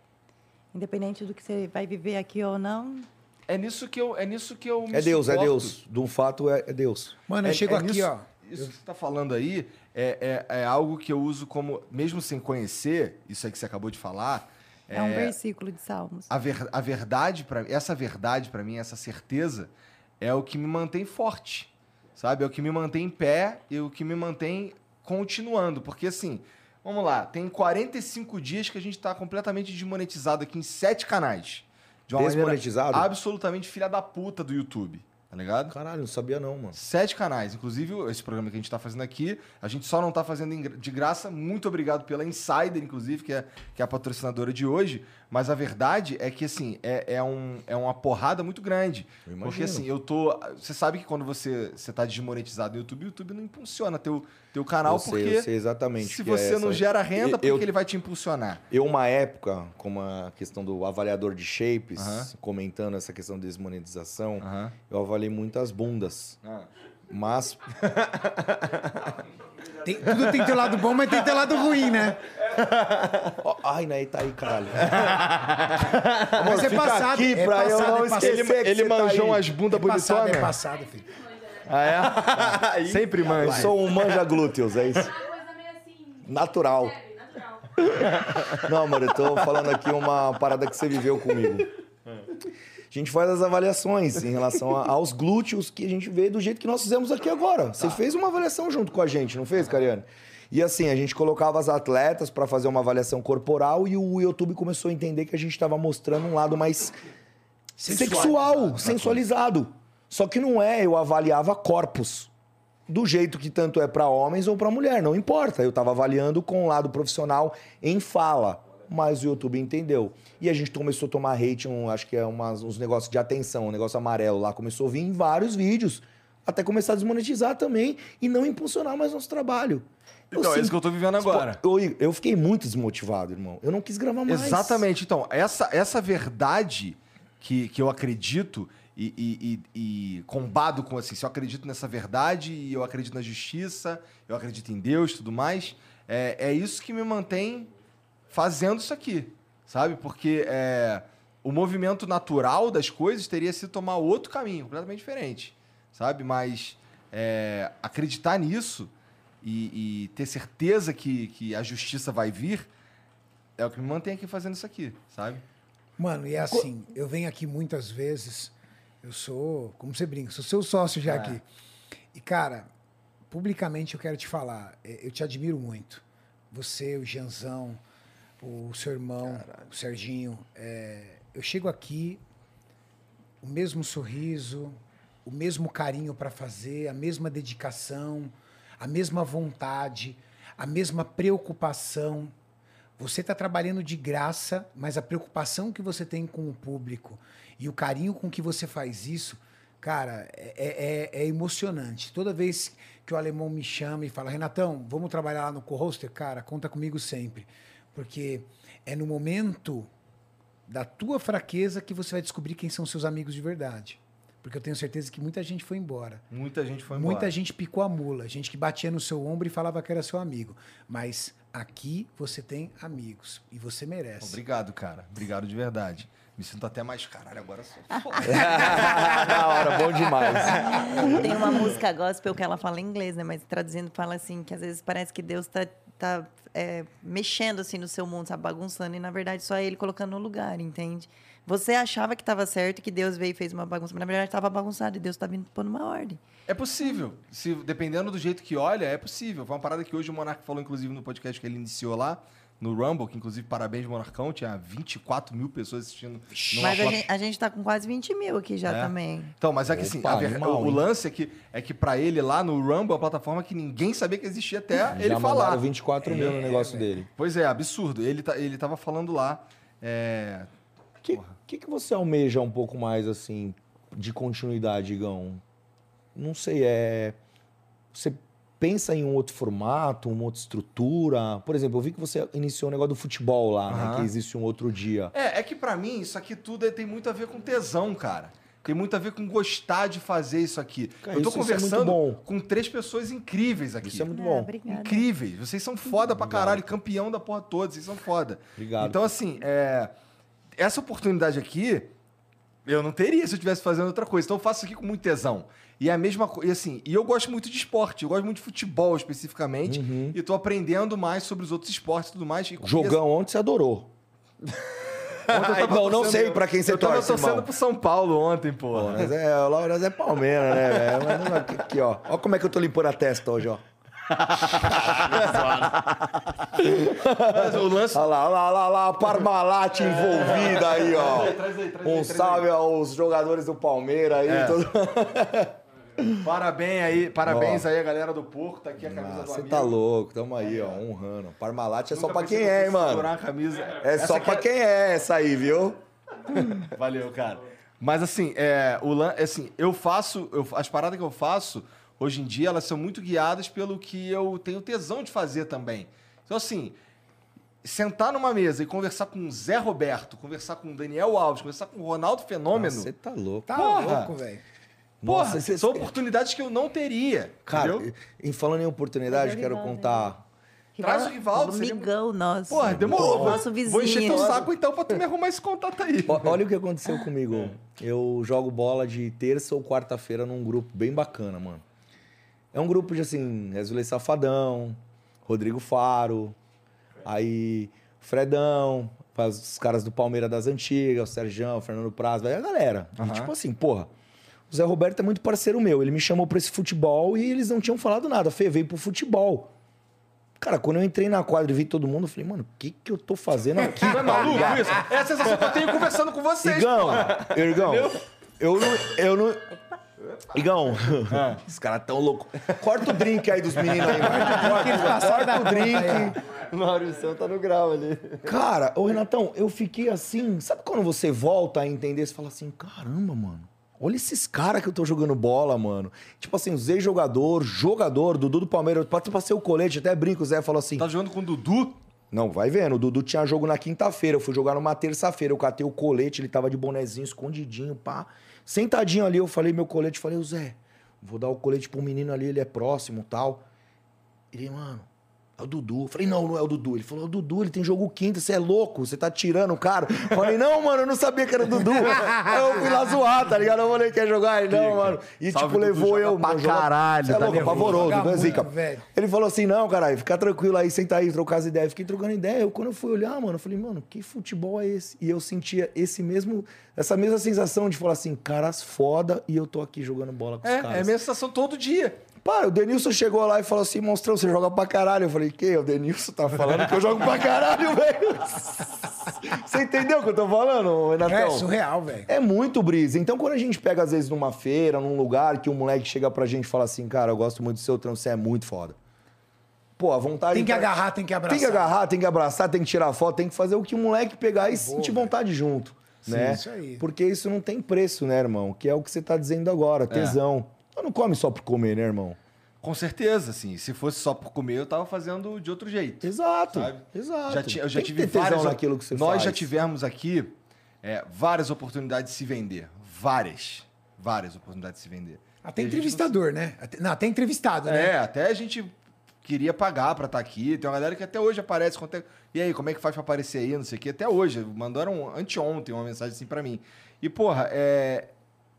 Independente do que você vai viver aqui ou não, É nisso que eu, é nisso que eu me É Deus, é suporto. Deus. De um fato é, é Deus. Mano, É- eu chego é aqui, nisso- ó. Isso que você está falando aí é, é, é algo que eu uso como, mesmo sem conhecer, isso aí que você acabou de falar, é, um versículo de Salmos. a, ver- a verdade para essa verdade para mim, essa certeza é o que me mantém forte, sabe? É o que me mantém em pé e o que me mantém continuando, porque assim, vamos lá, tem 45 dias que a gente está completamente desmonetizado aqui em sete canais. De uma Desmonetizado? absolutamente filha da puta do YouTube, tá ligado? Caralho, não sabia não, mano. Sete canais. Inclusive, esse programa que a gente está fazendo aqui, a gente só não está fazendo de graça. Muito obrigado pela Insider, inclusive, que é, que é a patrocinadora de hoje. Mas a verdade é que, assim, é, é, um, é uma porrada muito grande. Porque, assim, eu tô... Você sabe que quando você, você tá desmonetizado no YouTube, o YouTube não impulsiona teu, teu canal, Eu sei, porque eu sei exatamente se é você não essa. gera renda, por que ele vai te impulsionar? Eu, uma época, como a questão do avaliador de shapes, Aham. comentando essa questão de desmonetização, Aham. eu avaliei muitas bundas. Ah. Mas, Tem- tudo tem teu lado bom, mas tem teu lado ruim, né? Ó, ai, né, tá aí, caralho. Mas é passado. aqui é pra eu passado, não é passado. Ele, que ele você tá manjou aí. umas bundas É passado, é bonitonas? passado, filho. Ah, é? Sempre manja. Sou um manja glúteos, é isso? Assim. Natural. Não, amor, eu tô falando aqui uma parada que você viveu comigo. A gente faz as avaliações em relação a- aos glúteos que a gente vê do jeito que nós fizemos aqui agora. Você fez uma avaliação junto com a gente, não fez, Cariane? E assim, a gente colocava as atletas para fazer uma avaliação corporal e o YouTube começou a entender que a gente estava mostrando um lado mais sexual, sensualizado. Só que não é, eu avaliava corpos do jeito que tanto é para homens ou para mulher, não importa. Eu estava avaliando com o lado profissional em fala, mas o YouTube entendeu. E a gente começou a tomar hate, um, acho que é umas, uns negócios de atenção, um negócio amarelo lá, começou a vir em vários vídeos, até começar a desmonetizar também e não impulsionar mais nosso trabalho. Então, é isso que eu tô vivendo agora. Eu, eu fiquei muito desmotivado, irmão. Eu não quis gravar mais. Exatamente. Então, essa, essa verdade que, que eu acredito e, e, e, e combado com assim, se eu acredito nessa verdade e eu acredito na justiça, eu acredito em Deus e tudo mais, é, é isso que me mantém fazendo isso aqui, sabe? Porque é, o movimento natural das coisas teria sido tomar outro caminho, completamente diferente, sabe? Mas é, acreditar nisso e, e ter certeza que, que a justiça vai vir é o que me mantém aqui fazendo isso aqui, sabe? Mano, e é assim, eu venho aqui muitas vezes, eu sou, como você brinca, sou seu sócio já aqui. E, cara, publicamente eu quero te falar, é, eu te admiro muito. Você, o Janzão, o seu irmão, o Serginho. é, eu chego aqui, o mesmo sorriso, o mesmo carinho para fazer, a mesma dedicação, a mesma vontade, a mesma preocupação. Você está trabalhando de graça, mas a preocupação que você tem com o público e o carinho com que você faz isso, cara, é, é- é emocionante. Toda vez que o alemão me chama e fala, Renatão, vamos trabalhar lá no co-hoster, cara, conta comigo sempre. Porque é no momento da tua fraqueza que você vai descobrir quem são seus amigos de verdade. Porque eu tenho certeza que muita gente foi embora. Muita gente foi embora. Muita gente picou a mula, gente que batia no seu ombro e falava que era seu amigo. Mas aqui você tem amigos e você merece. Obrigado, cara. Obrigado de verdade. Me sinto até mais caralho agora. Sou foda. da hora, bom demais. Tem uma música gospel que ela fala em inglês, né? Mas traduzindo, fala assim, que às vezes parece que Deus tá, tá é, mexendo assim no seu mundo, tá bagunçando. E na verdade só ele colocando no lugar, entende? Você achava que estava certo, que Deus veio e fez uma bagunça, mas na verdade estava bagunçado e Deus está vindo pôr numa ordem. É possível. Se, dependendo do jeito que olha, é possível. Foi uma parada que hoje o Monark falou, inclusive, no podcast que ele iniciou lá, no Rumble, que inclusive, parabéns, Monarcão, tinha 24 mil pessoas assistindo. Mas a gente, a gente tá com quase 20 mil aqui já É. também. Então, mas é que assim, Opa, a ver- animal, o, lance é que, é que pra ele lá no Rumble, a plataforma que ninguém sabia que existia até ele Já falar. mandaram 24 mil no negócio dele. Pois é, absurdo. Ele, tá, ele tava falando lá. é, O que, que, que você almeja um pouco mais, assim, de continuidade, Igão? Não sei, é... Você pensa em um outro formato, uma outra estrutura? Por exemplo, eu vi que você iniciou o negócio do futebol lá, né? Aham. Que existe um outro dia. É, é que pra mim isso aqui tudo é- tem muito a ver com tesão, cara. Tem muito a ver com gostar de fazer isso aqui. Cara, eu tô isso- isso é conversando bom. com três pessoas incríveis aqui. Isso é muito Ah, bom. obrigada. Incríveis. Vocês são foda pra caralho, campeão da porra toda, vocês são foda. Obrigado. Então, assim, é, essa oportunidade aqui, eu não teria se eu estivesse fazendo outra coisa. Então eu faço isso aqui com muito tesão. E é a mesma coisa, assim, e eu gosto muito de esporte, eu gosto muito de futebol especificamente, e tô aprendendo mais sobre os outros esportes e tudo mais. E Jogão ontem você adorou. Ontem eu tava Não, não torcendo- sei pra quem você eu tava torce, torcendo irmão. pro São Paulo ontem, Pô, pô. nós é, o Laura é Palmeiras, né, velho? Mas Aqui, aqui, ó. Ó como é que eu tô limpando a testa hoje, ó. Mas o lance. Olha lá, olha lá, olha lá, Parmalat envolvida aí, ó. Traz aí, traz aí, Um traz salve aos jogadores do Palmeiras aí. É. todo- Parabéns aí, parabéns aí a galera do Porco, tá aqui a camisa Ah, do Você tá louco, tamo aí, ó, honrando. Parmalat é só pra quem é, hein, mano. a camisa. É Essa só pra quem é essa aí, viu? Valeu, cara. Mas assim, é, o lan... assim, eu faço, eu- as paradas que eu faço hoje em dia, elas são muito guiadas pelo que eu tenho tesão de fazer também. Então assim, sentar numa mesa e conversar com o Zé Roberto, conversar com o Daniel Alves, conversar com o Ronaldo Fenômeno, Você tá louco. Tá Porra! louco, velho. Porra, Nossa, cê- são oportunidades que eu não teria, Cara, entendeu? em falando em oportunidade, é quero Rivaldo, contar. Traz o Rivaldo, O seria- nosso. Porra, demorou. Nosso vizinho. Vou encher teu saco então pra tu me arrumar esse contato aí. Olha o que aconteceu comigo. Eu jogo bola de terça ou quarta-feira num grupo bem bacana, mano. É um grupo de assim, Wesley Safadão, Rodrigo Faro, aí Fredão, os caras do Palmeiras das Antigas, o Sergião, o Fernando Praz, vai a galera. E tipo assim, porra, o Zé Roberto é muito parceiro meu. Ele me chamou pra esse futebol e eles não tinham falado nada. Fê, veio pro futebol. Cara, quando eu entrei na quadra e vi todo mundo, eu falei, mano, o que que eu tô fazendo aqui? Não é maluco isso? É a sensação que eu tenho conversando com vocês. Igão, porra. Igão, eu não. Eu não... Igão, os caras tão loucos. Corta o drink aí dos meninos aí, mano. Corta, corta o drink. O Maurício tá no grau ali. Cara, ô Renatão, eu fiquei assim. Sabe quando você volta a entender? Você fala assim: caramba, mano. Olha esses caras que eu tô jogando bola, mano. Tipo assim, os ex-jogador, jogador, Dudu do Palmeiras. Pra passei o colete, até brinco, o Zé falou assim: Tá jogando com o Dudu? Não, vai vendo. O Dudu tinha jogo na quinta-feira. Eu fui jogar numa terça-feira. Eu catei o colete, ele tava de bonezinho, escondidinho, pá. Sentadinho ali, eu falei meu colete. Falei, ô Zé, vou dar o colete pro menino ali, ele é próximo tal. Ele, mano, É o Dudu. Eu falei, não, não é o Dudu. Ele falou, é o Dudu, ele tem jogo quinta, você é louco, você tá tirando o cara. Eu falei, não, mano, eu não sabia que era o Dudu. Aí eu fui lá zoar, tá ligado? Eu falei, quer jogar? Ele, não, mano. E Salve, tipo, Dudu, levou joga eu. pra mano, joga- caralho, Você é tá louco, nervoso. pavoroso, Joga não é zica. velho. Ele falou assim, não, caralho, fica tranquilo aí, senta aí, trocar as ideias. Fiquei trocando ideia. Eu, quando eu fui olhar, mano, eu falei, mano, que futebol é esse? E eu sentia esse mesmo, essa mesma sensação de falar assim, caras foda e eu tô aqui jogando bola com os É, caras. é a minha sensação todo dia. Para, o Denilson chegou lá e falou assim: Monstrão, você joga pra caralho. Eu falei: Que? O Denilson tá falando que eu jogo pra caralho, velho. Você entendeu o que eu tô falando, Renatão? É surreal, velho. É muito brisa. Então, quando a gente pega, às vezes, numa feira, num lugar, que um moleque chega pra gente e fala assim: Cara, eu gosto muito do seu trampo, você é muito foda. Pô, a vontade. Tem que pra- agarrar, tem que abraçar. Tem que agarrar, tem que abraçar, tem que tirar foto, tem que fazer o que o moleque pegar e sentir vontade junto. né? isso aí. Porque isso não tem preço, né, irmão? Que é o que você tá dizendo agora, tesão. Então não come só por comer, né, irmão? Com certeza, assim. Se fosse só por comer, eu tava fazendo de outro jeito. Exato. Sabe? Exato. Já ti- eu já Tem tive várias. naquilo que você Nós faz. já tivemos aqui é, várias oportunidades de se vender. Várias. Várias oportunidades de se vender. Até a gente entrevistador, né? Até- Não, até entrevistado, né? É, até a gente queria pagar pra estar aqui. Tem uma galera que até hoje aparece. é- E aí, como é que faz pra aparecer aí? Não sei o quê. Até hoje. Mandaram anteontem uma mensagem assim pra mim. E, porra, é...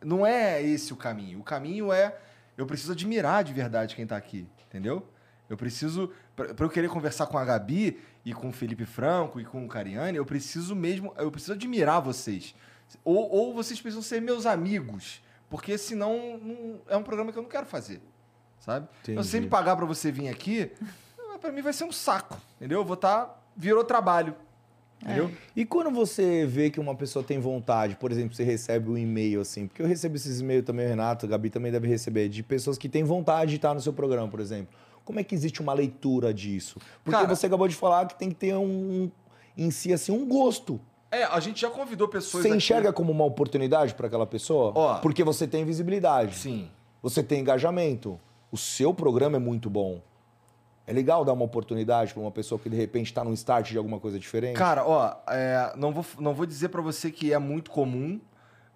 não é esse o caminho. O caminho é. Eu preciso admirar de verdade quem tá aqui. Entendeu? Eu preciso. Pra pra eu querer conversar com a Gabi e com o Felipe Franco e com o Cariani, eu preciso mesmo. Eu preciso admirar vocês. Ou, ou vocês precisam ser meus amigos. Porque senão não- é um programa que eu não quero fazer. Sabe? Eu Entendi. sempre pagar pra você vir aqui, pra mim vai ser um saco. Entendeu? Eu vou estar. virou trabalho. Entendeu? E quando você vê que uma pessoa tem vontade, por exemplo, você recebe um e-mail assim, porque eu recebo esses e-mails também, Renato, Gabi também deve receber, de pessoas que têm vontade de estar no seu programa, por exemplo. Como é que existe uma leitura disso? Porque Cara- você acabou de falar que tem que ter um, em si, assim, um gosto. É, a gente já convidou pessoas. Você aqui- enxerga como uma oportunidade para aquela pessoa? Ó. Porque você tem visibilidade. Sim. Você tem engajamento. O seu programa é muito bom. É legal dar uma oportunidade para uma pessoa que de repente está num start de alguma coisa diferente? Cara, ó, é, não, vou, não vou dizer pra você que é muito comum,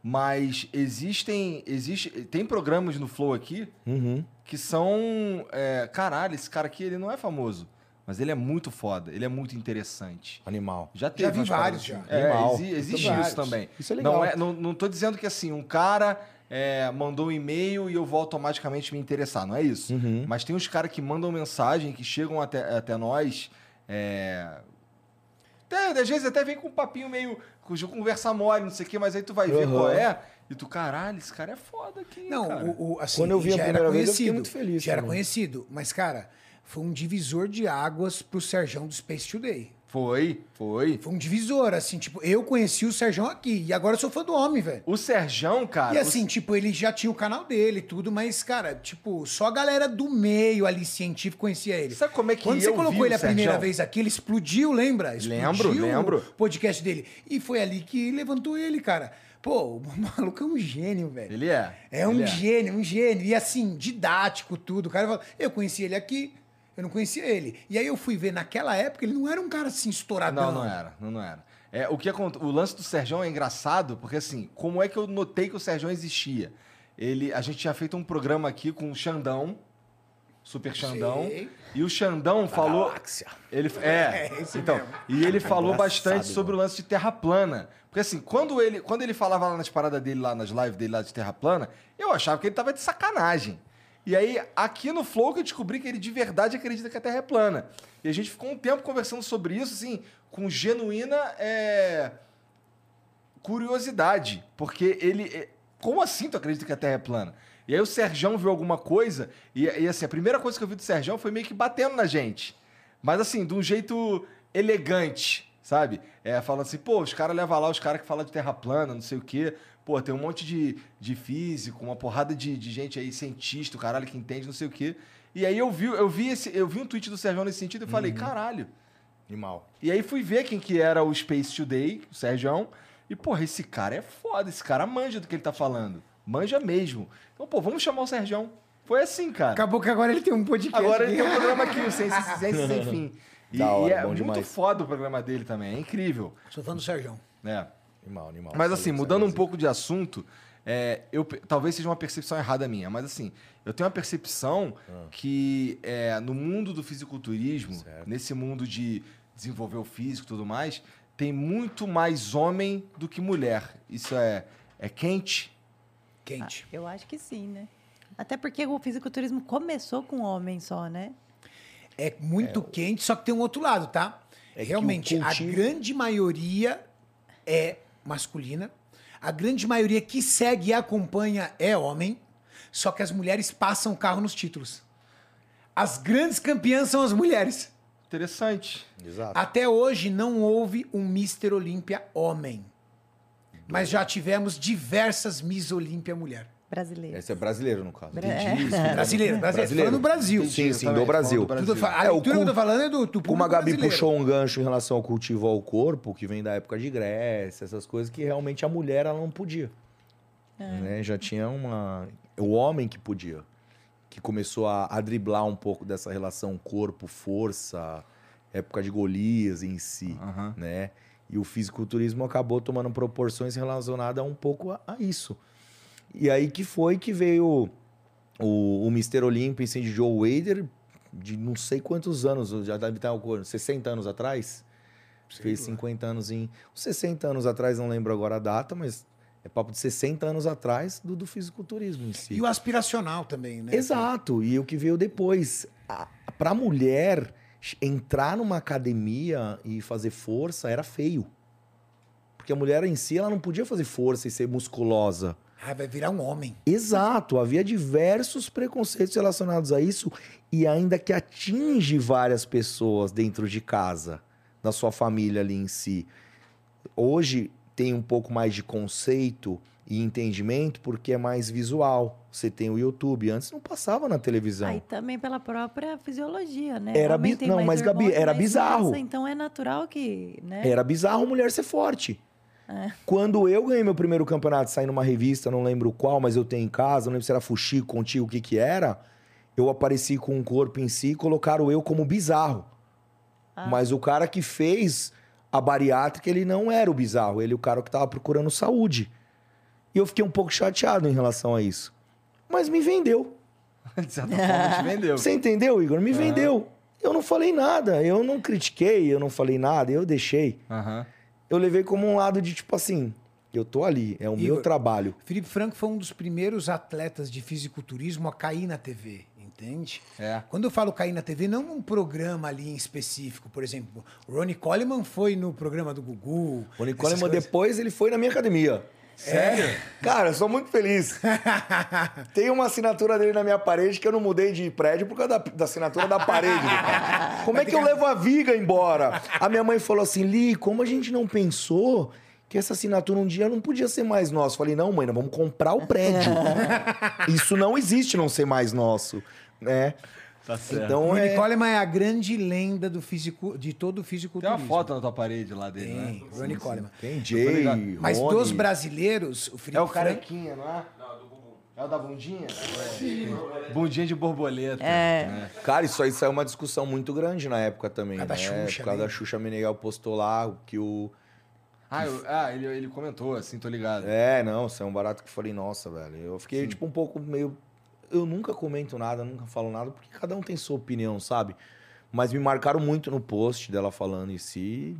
mas existem. Existe, tem programas no Flow aqui Uhum. que são. é, caralho, esse cara aqui ele não é famoso, mas ele é muito foda, ele é muito interessante. Animal. Já teve vi umas vários paradas já. É, Animal. exi- existe Vários. isso também. Isso é legal. Não, é, não, não tô dizendo que assim, um cara é, mandou um e-mail e eu vou automaticamente me interessar, não é isso. Uhum. Mas tem uns caras que mandam mensagem, que chegam até, até nós. É... Até, às vezes até vem com um papinho meio. com conversa mole, não sei o quê, mas aí tu vai ver Uhum. qual é. E tu, caralho, esse cara é foda aqui. Não, cara. o, o- assim, Quando eu vi a já primeira era vez, eu conhecido, fiquei muito feliz Já era também. conhecido, mas, cara, foi um divisor de águas pro Serjão do Space Today. Foi, foi. Foi um divisor, assim, tipo, eu conheci o Serjão aqui, e agora eu sou fã do homem, velho. O Serjão, cara. E o- assim, tipo, ele já tinha o canal dele e tudo, mas, cara, tipo, só a galera do meio ali científico conhecia ele. Sabe como é que Quando você colocou ele o a primeira vez aqui, ele explodiu, lembra? Explodiu Lembro, lembro. o podcast dele. E foi ali que levantou ele, cara. Pô, o maluco é um gênio, velho. Ele é. É um ele gênio, um gênio. E assim, didático, tudo. O cara fala, eu conheci ele aqui, eu não conhecia ele. E aí eu fui ver, naquela época, ele não era um cara assim estouradão. Não, não era, não, não era. É, o, que aconte- o lance do Serjão é engraçado, porque assim, como é que eu notei que o Serjão existia? Ele, a gente tinha feito um programa aqui com o Xandão, Super Xandão, Sei. e o Xandão falou. Galáxia. Ele, é, É, esse então, mesmo. e ele falou Engraçado, bastante sobre o lance de terra plana. Porque assim, quando ele, quando ele falava lá nas paradas dele, lá nas lives dele lá de terra plana, eu achava que ele tava de sacanagem. E aí, aqui no Flow que eu descobri que ele de verdade acredita que a Terra é plana. E a gente ficou um tempo conversando sobre isso, assim, com genuína é, curiosidade. Porque ele. é, Como assim tu acredita que a Terra é plana? E aí o Serjão viu alguma coisa, e, e assim, a primeira coisa que eu vi do Serjão foi meio que batendo na gente. Mas assim, de um jeito elegante, sabe? É, falando assim, pô, os caras levam lá os caras que falam de terra plana, não sei o quê. Pô, tem um monte de, de físico, uma porrada de, de gente aí, cientista, o caralho que entende, não sei o quê. E aí eu vi, eu vi, esse, eu vi um tweet do Serjão nesse sentido e falei, caralho. Animal. E aí fui ver quem que era o Space Today, o Serjão. E, porra, esse cara é foda, esse cara manja do que ele tá falando. Manja mesmo. Então, pô, vamos chamar o Serjão. Foi assim, cara. Acabou que agora ele tem um podcast. Agora ele tem um programa aqui, o Ciências Sem Fim. E, hora, e é muito demais. foda o programa dele também, é incrível. Sou fã do Serjão. né? Animal, animal. Mas assim, mudando um pouco de assunto, é, eu, talvez seja uma percepção errada minha, mas assim, eu tenho uma percepção que é, no mundo do fisiculturismo, nesse mundo de desenvolver o físico e tudo mais, tem muito mais homem do que mulher. Isso é, é quente? Quente. Eu acho que sim, né? Até porque o fisiculturismo começou com homem só, né? É muito quente, só que tem um outro lado, tá? É Realmente, cultivo- a grande maioria é masculina. A grande maioria que segue e acompanha é homem. Só que as mulheres passam o carro nos títulos. As grandes campeãs são as mulheres. Interessante. Exato. Até hoje não houve um Mr. Olímpia homem. Mas já tivemos diversas Miss Olímpia mulher. Brasileiro. Esse é brasileiro, no caso. Bra- Entendi isso. Brasileiro, brasileiro. Falando do Brasil. Sim, sim, do Brasil. do Brasil. Tudo fa- a É, o leitura que eu tô falando é do, do Como a Gabi brasileiro. puxou um gancho em relação ao cultivo ao corpo, que vem da época de Grécia, essas coisas que realmente a mulher ela não podia. Né? Já tinha uma. O homem que podia. Que começou a, a driblar um pouco dessa relação corpo-força, época de Golias em si. Né? E o fisiculturismo acabou tomando proporções relacionadas um pouco a, a isso. E aí que foi que veio o, o Mr. Olympia assim, de Joe Wader, de não sei quantos anos, já deve estar com 60 anos atrás. Fez 50 anos em. 60 anos atrás, não lembro agora a data, mas é papo de 60 anos atrás do, do fisiculturismo em si. E o aspiracional também, né? Exato. E o que veio depois. A, pra mulher entrar numa academia e fazer força era feio. Porque a mulher em si ela não podia fazer força e ser musculosa. Ah, vai virar um homem. Exato, havia diversos preconceitos relacionados a isso e ainda que atinge várias pessoas dentro de casa, da sua família ali em si. Hoje tem um pouco mais de conceito e entendimento porque é mais visual. Você tem o YouTube, antes não passava na televisão. Aí também pela própria fisiologia, né? Era bi- não, mas, Gabi, era bizarro. então é natural que, né? Era bizarro mulher ser forte. É. Quando eu ganhei meu primeiro campeonato, saí numa revista, não lembro qual, mas eu tenho em casa, não lembro se era Fuxico, Contigo, o que que era. Eu apareci com um corpo em si e colocaram eu como bizarro. Ah. Mas o cara que fez a bariátrica, ele não era o bizarro, ele é o cara que tava procurando saúde. E eu fiquei um pouco chateado em relação a isso. Mas me vendeu. De certa forma, te vendeu. Você entendeu, Igor? Me vendeu. Eu não falei nada, eu não critiquei, eu não falei nada, eu deixei. Aham. Eu levei como um lado de tipo assim, eu tô ali, é o meu trabalho. Felipe Franco foi um dos primeiros atletas de fisiculturismo a cair na TV, entende? É. Quando eu falo cair na TV, não um programa ali em específico. Por exemplo, o Ronnie Coleman foi no programa do Gugu. O essas Nicole coisas. depois ele foi na minha academia. Sério? Cara, eu sou muito feliz. Tem uma assinatura dele na minha parede que eu não mudei de prédio por causa da, da assinatura da parede. Como é que eu levo a viga embora? A minha mãe falou assim: Li, como a gente não pensou que essa assinatura um dia não podia ser mais nossa? Eu falei: não, mãe, nós vamos comprar o prédio. Isso não existe não ser mais nosso. Né? Tá certo. Então O é. Coleman é a grande lenda do fisico, de todo o Tem fisiculturismo. uma foto na tua parede lá dele, né? Tem, Ronnie Coleman. Tem Jay. Mas Rony. dos brasileiros, o Felipe É o carequinha, não é? Não, do bumbum. É o da bundinha? Bundinha de borboleta. É. né? Cara, isso aí saiu uma discussão muito grande na época também, Por né? causa da Xuxa, Por causa né? da Xuxa Meneghel postou lá que o... Ah, eu- ah, ele, ele comentou, assim, tô ligado. É, não, isso é um barato que eu falei, nossa, velho. Eu fiquei, tipo, um pouco meio... Eu nunca comento nada, nunca falo nada, porque cada um tem sua opinião, sabe? Mas me marcaram muito no post dela falando em si,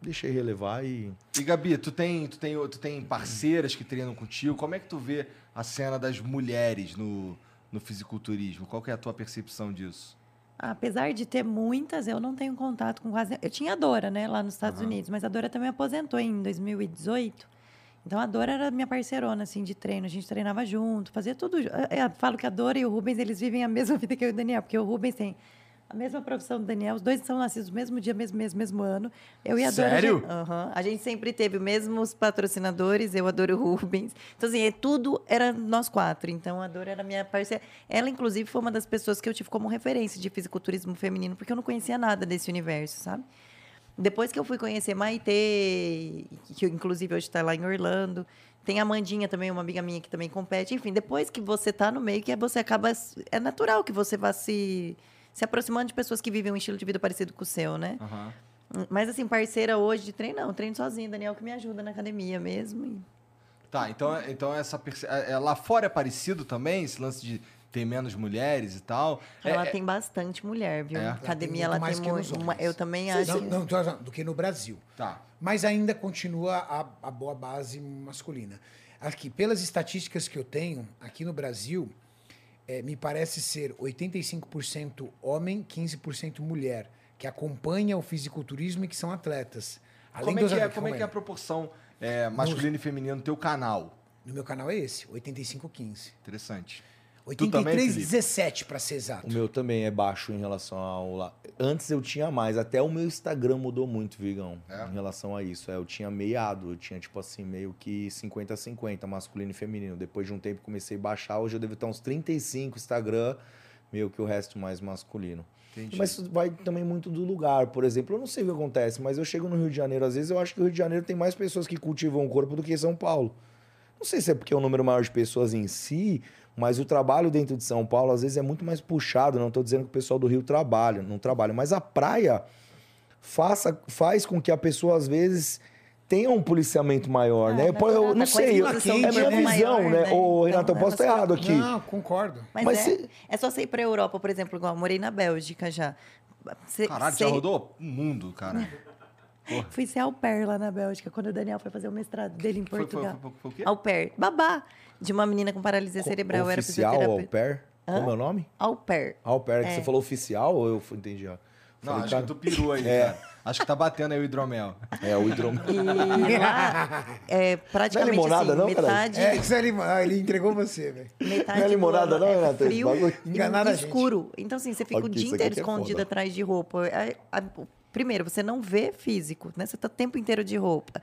deixei relevar e... E Gabi, tu tem, tu, tem, tu tem parceiras que treinam contigo. Como é que tu vê a cena das mulheres no, no fisiculturismo? Qual que é a tua percepção disso? Apesar de ter muitas, eu não tenho contato com quase. Eu tinha a Dora, né, lá nos Estados Unidos, mas a Dora também aposentou em 2018. Então a Dora era minha parceirona, assim, de treino. A gente treinava junto, fazia tudo. Eu falo que a Dora e o Rubens, eles vivem a mesma vida que eu e o Daniel, porque o Rubens tem a mesma profissão do Daniel, os dois são nascidos no mesmo dia, mesmo mês, mesmo ano. Eu e a Dora. Sério? Aham. A gente sempre teve os mesmos patrocinadores, eu adoro o Rubens. Então, assim, é tudo era nós quatro. Então, a Dora era minha parceira. Ela, inclusive, foi uma das pessoas que eu tive como referência de fisiculturismo feminino, porque eu não conhecia nada desse universo, sabe? Depois que eu fui conhecer Maitê, que inclusive hoje está lá em Orlando, tem a Mandinha também, uma amiga minha que também compete. Enfim, depois que você está no meio, que você acaba. É natural que você vá se, se aproximando de pessoas que vivem um estilo de vida parecido com o seu, né? Tá, então, então essa é, é, lá fora é parecido também, esse lance de ter menos mulheres e tal. Ela É, tem bastante mulher, viu? É? Ela tem Academia, muito ela mais tem homens. Eu também acho. Não, não, do que no Brasil. Tá. Mas ainda continua a, a boa base masculina. Aqui, pelas estatísticas que eu tenho, aqui no Brasil, eh, me parece ser 85% homem, 15% mulher, que acompanha o fisiculturismo e que são atletas. Além Como é, dos que é, como é que é a aí. proporção é, masculino e feminino no teu canal? No meu canal é esse, 85-15. Interessante. Tu também, 83-17, para ser exato. O meu também é baixo em relação ao lá. Antes eu tinha mais, até o meu Instagram mudou muito, Vigão, É? em relação a isso. É, eu tinha meiado, eu tinha tipo assim, meio que 50-50, masculino e feminino. Depois de um tempo comecei a baixar, hoje eu devo estar uns 35 Instagram, meio que o resto mais masculino. Entendi. Mas isso vai também muito do lugar. Por exemplo, eu não sei o que acontece, mas eu chego no Rio de Janeiro, às vezes eu acho que o Rio de Janeiro tem mais pessoas que cultivam o corpo do que São Paulo. Não sei se é porque é um número maior de pessoas em si, mas o trabalho dentro de São Paulo às vezes é muito mais puxado. Não estou dizendo que o pessoal do Rio trabalha, não trabalha, mas a praia faça, faz com que a pessoa às vezes tenha um policiamento maior, Ah, né? Eu, mas eu a não sei, eu- é minha visão, maior, né? né? Ô, Renato, eu Então, posso estar errado aqui. Não, concordo. Mas, Mas é, se- é só você ir pra Europa, por exemplo, igual eu morei na Bélgica já. Cê- Caralho, cê- já rodou o mundo, cara. Fui ser au pair lá na Bélgica, quando o Daniel foi fazer o mestrado dele em Foi, foi, Portugal. foi, foi, foi o quê? Au pair. Babá. De uma menina com paralisia cerebral. Eu era Oficial, au pair? Como é o nome? Au pair. Au pair, que É. você falou oficial ou eu entendi? ó? Não, Falei, acho cara, que tu pirou aí, É. cara. Acho que tá batendo aí o hidromel. É, o hidrom... E lá, é, praticamente limonada, assim, não, metade, É, isso é lim- ah, ele entregou você, velho. metade Não é limonada não, é Renato, esse frio e Enganaram a gente. escuro. Então, assim, você fica o dia inteiro é escondido foda. atrás de roupa. É, primeiro, você não vê físico, né? Você tá o tempo inteiro de roupa.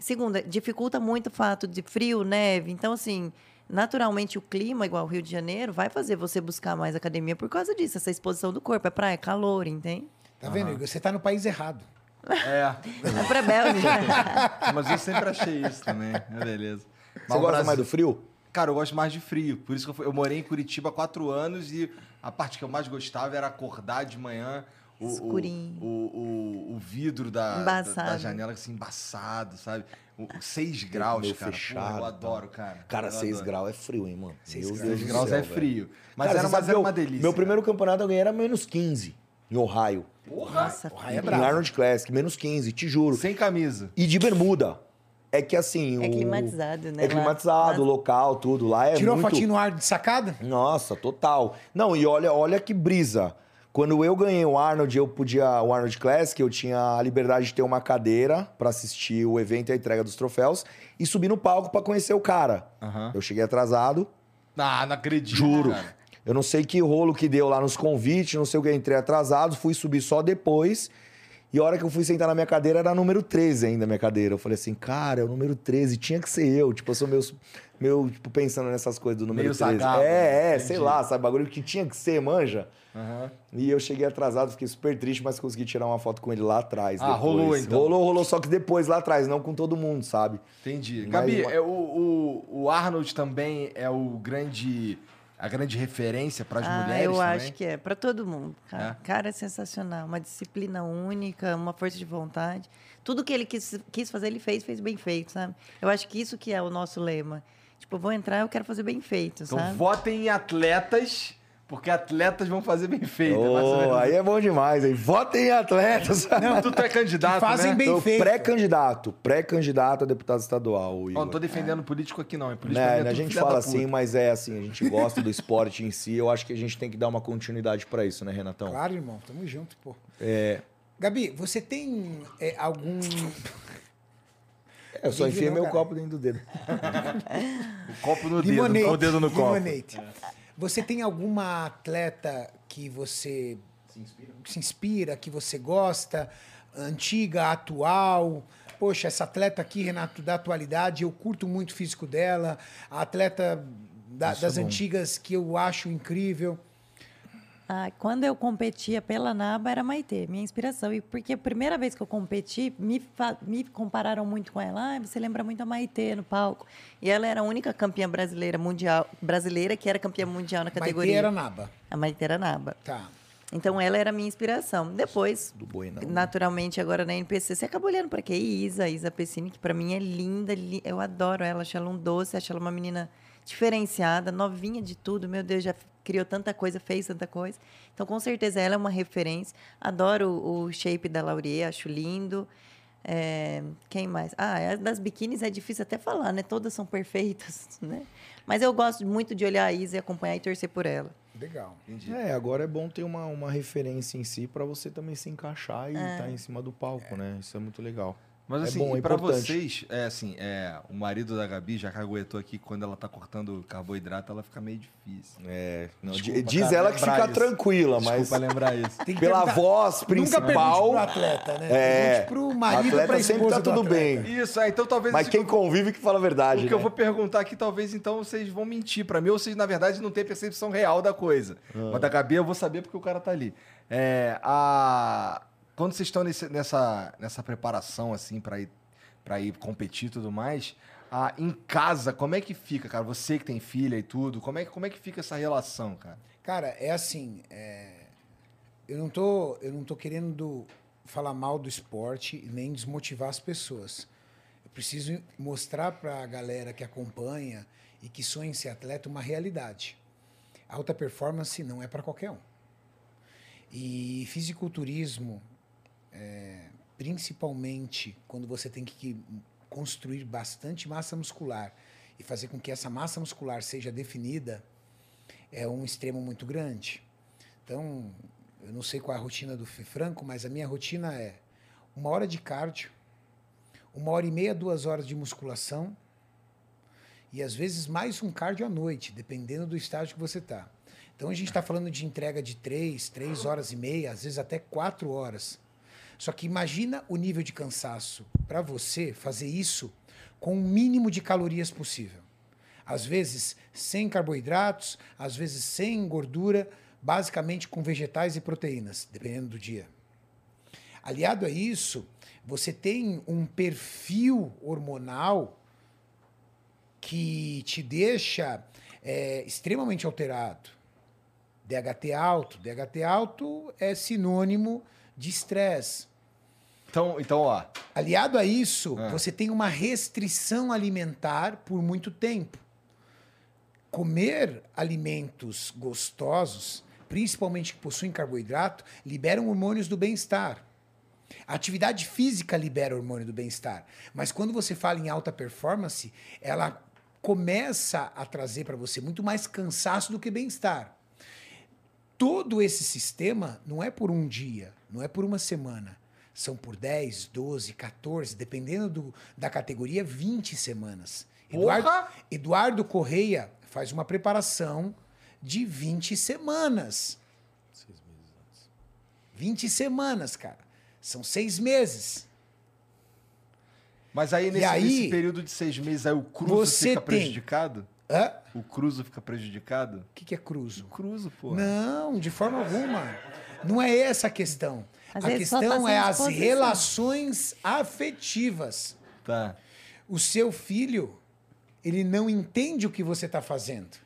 Segunda, dificulta muito o fato de frio, neve. Então, assim, naturalmente o clima, igual o Rio de Janeiro, vai fazer você buscar mais academia por causa disso. Essa exposição do corpo. É praia, calor, entende? Tá vendo, Igor? Você tá no país errado. É, É pra Bélgica. mas eu sempre achei isso também. É beleza. Mas Você gosta Brasil- mais do frio? Cara, eu gosto mais de frio. Por isso que eu, fui- eu morei em Curitiba há quatro anos e a parte que eu mais gostava era acordar de manhã. O, o- Escurinho. O, o, o vidro da, da, da janela assim, embaçado, sabe? O, o seis graus, Meio cara. fechado, Porra, eu tá. adoro, cara. Cara, Eu 6 adoro. graus é frio, hein, mano? Seis Meu graus. Graus céu, é velho. frio. Mas Cara, era, mas era uma eu- delícia. Meu primeiro campeonato eu ganhei era menos 15, em Ohio. Nossa, O raio é em bravo. Arnold Classic, menos 15, te juro. Sem camisa. E de bermuda. É que assim. É o- climatizado, né, É lá? climatizado, o Lá- local, tudo. Lá é Tirou muito... a fotinho no ar de sacada? Nossa, total. Não, e olha, olha que brisa. Quando eu ganhei o Arnold, eu podia. O Arnold Classic, eu tinha a liberdade de ter uma cadeira pra assistir o evento e a entrega dos troféus e subir no palco pra conhecer o cara. Aham. Eu cheguei atrasado, Ah, não acredito. Juro. cara. Eu não sei que rolo que deu lá nos convites, não sei o que, entrei atrasado, fui subir só depois. E a hora que eu fui sentar na minha cadeira era número 13 ainda a minha cadeira. Eu falei assim, cara, é o número 13, tinha que ser eu. Tipo, eu sou meio tipo, pensando nessas coisas do número Meio 13. sagado, é, é, entendi. sei lá, sabe, bagulho que tinha que ser, manja. Aham. E eu cheguei atrasado, fiquei super triste, mas consegui tirar uma foto com ele lá atrás. Ah, depois. rolou, então. Rolou, rolou, só que depois, lá atrás, não com todo mundo, sabe? Entendi. Mas Gabi, uma- é, o, o, o Arnold também é o grande. A grande referência para as Ah, mulheres eu também? acho que é. Para todo mundo. Cara. É? cara, é sensacional. Uma disciplina única, uma força de vontade. Tudo que ele quis, quis fazer, ele fez, fez bem feito, sabe? Eu acho que isso que é o nosso lema. Tipo, eu vou entrar, eu quero fazer bem feito, Então sabe? votem em atletas, porque atletas vão fazer bem feito. Menos. aí é bom demais, hein? Votem em atletas. Não, tu, tu é candidato, Que fazem né? bem Tô feito. pré-candidato, pré-candidato a deputado estadual, Igor. não tô defendendo político aqui não, é político Né, é a gente fala assim, mas é assim, a gente gosta do esporte em si, eu acho que a gente tem que dar uma continuidade pra isso, né, Renatão? Claro, irmão. Tamo junto, pô. É, Gabi, você tem é, algum. eu só enfiei meu cara. copo dentro do dedo. O copo no dedo, Limonade. o dedo no copo. Limonade. Você tem alguma atleta que você se inspira, que você gosta, antiga, atual? Poxa, essa atleta aqui, Renato, da atualidade, eu curto muito o físico dela. A atleta da- é das bom. antigas que eu acho incrível. Ah, quando eu competia pela NABA era Maitê, minha inspiração. E porque a primeira vez que eu competi, me, me compararam muito com ela. Ah, você lembra muito a Maitê no palco. E ela era a única campeã brasileira mundial, brasileira que era campeã mundial na Maitê categoria. era naba. A Maite era Naba. Tá. Então ela era a minha inspiração. Depois, Do boi, não. naturalmente, agora na NPC, você acaba olhando para quê? Isa, Isa Pessini, que para mim é linda, li- eu adoro ela, acho ela um doce, acho ela uma menina diferenciada, novinha de tudo, meu Deus, já criou tanta coisa, fez tanta coisa. Então, com certeza, ela é uma referência. Adoro o, shape da Laurie, acho lindo. É, quem mais? Ah, as das biquínis é difícil até falar, né? Todas são perfeitas, né? Mas eu gosto muito de olhar a Isa e acompanhar e torcer por ela. Legal. Entendi. É, agora é bom ter uma, uma referência em si pra você também se encaixar e estar em cima do palco, né? Isso é muito legal. Mas É assim, bom, é pra importante. vocês, é assim, é, o marido da Gabi já caguetou aqui quando ela tá cortando carboidrato, ela fica meio difícil. É, não, Desculpa, diz cara, ela que fica isso. tranquila, mas Desculpa lembrar isso. Tem que pela voz Nunca principal. pro atleta, né? É, Pergunte pro marido atleta pra sempre tá do tudo bem. Isso, é, então talvez... Mas quem convive que fala a verdade. O que né? eu vou perguntar aqui, talvez então vocês vão mentir pra mim, ou vocês, na verdade, não têm percepção real da coisa. Ah. Mas da Gabi eu vou saber porque o cara tá ali. É, a... Quando vocês estão nesse- nessa, nessa preparação, assim, pra ir, ir competir e tudo mais, a, em casa, como é que fica, cara? Você que tem filha e tudo, como é, como é que fica essa relação, cara? Cara, é assim, é, eu, não tô, eu não tô querendo falar mal do esporte nem desmotivar as pessoas. Eu preciso mostrar para a galera que acompanha e que sonha em ser atleta uma realidade. Alta performance não é para qualquer um. E fisiculturismo, é, principalmente quando você tem que construir bastante massa muscular e fazer com que essa massa muscular seja definida, é um extremo muito grande. Então, eu não sei qual é a rotina do Franco, mas a minha rotina é uma hora de cardio, uma hora e meia, duas horas de musculação e às vezes mais um cardio à noite, dependendo do estágio que você está. Então a gente está falando de entrega de três, três horas e meia, às vezes até quatro horas. Só que imagina o nível de cansaço para você fazer isso com o mínimo de calorias possível. Às vezes sem carboidratos, às vezes sem gordura, basicamente com vegetais e proteínas, dependendo do dia. Aliado a isso, você tem um perfil hormonal que te deixa é, extremamente alterado. DHT alto. DHT alto é sinônimo de estresse. Então, então ó, Aliado a isso, Ah. você tem uma restrição alimentar por muito tempo. Comer alimentos gostosos, principalmente que possuem carboidrato, liberam hormônios do bem-estar. A atividade física libera hormônio do bem-estar, mas quando você fala em alta performance, ela começa a trazer para você muito mais cansaço do que bem-estar. Todo esse sistema não é por um dia, não é por uma semana. São por 10, 12, 14, dependendo do- da categoria, 20 semanas. Eduardo! Eduardo Correia faz uma preparação de 20 semanas. 20 semanas, cara. São seis meses. mas aí nesse, aí, nesse período de seis meses aí o cruzo você fica tem- prejudicado? Hã? O cruzo fica prejudicado? O que, que é cruzo? Cruzo, pô. Não, de forma alguma. Não é essa a questão. Às a questão é as relações afetivas. Tá. O seu filho, ele não entende o que você está fazendo.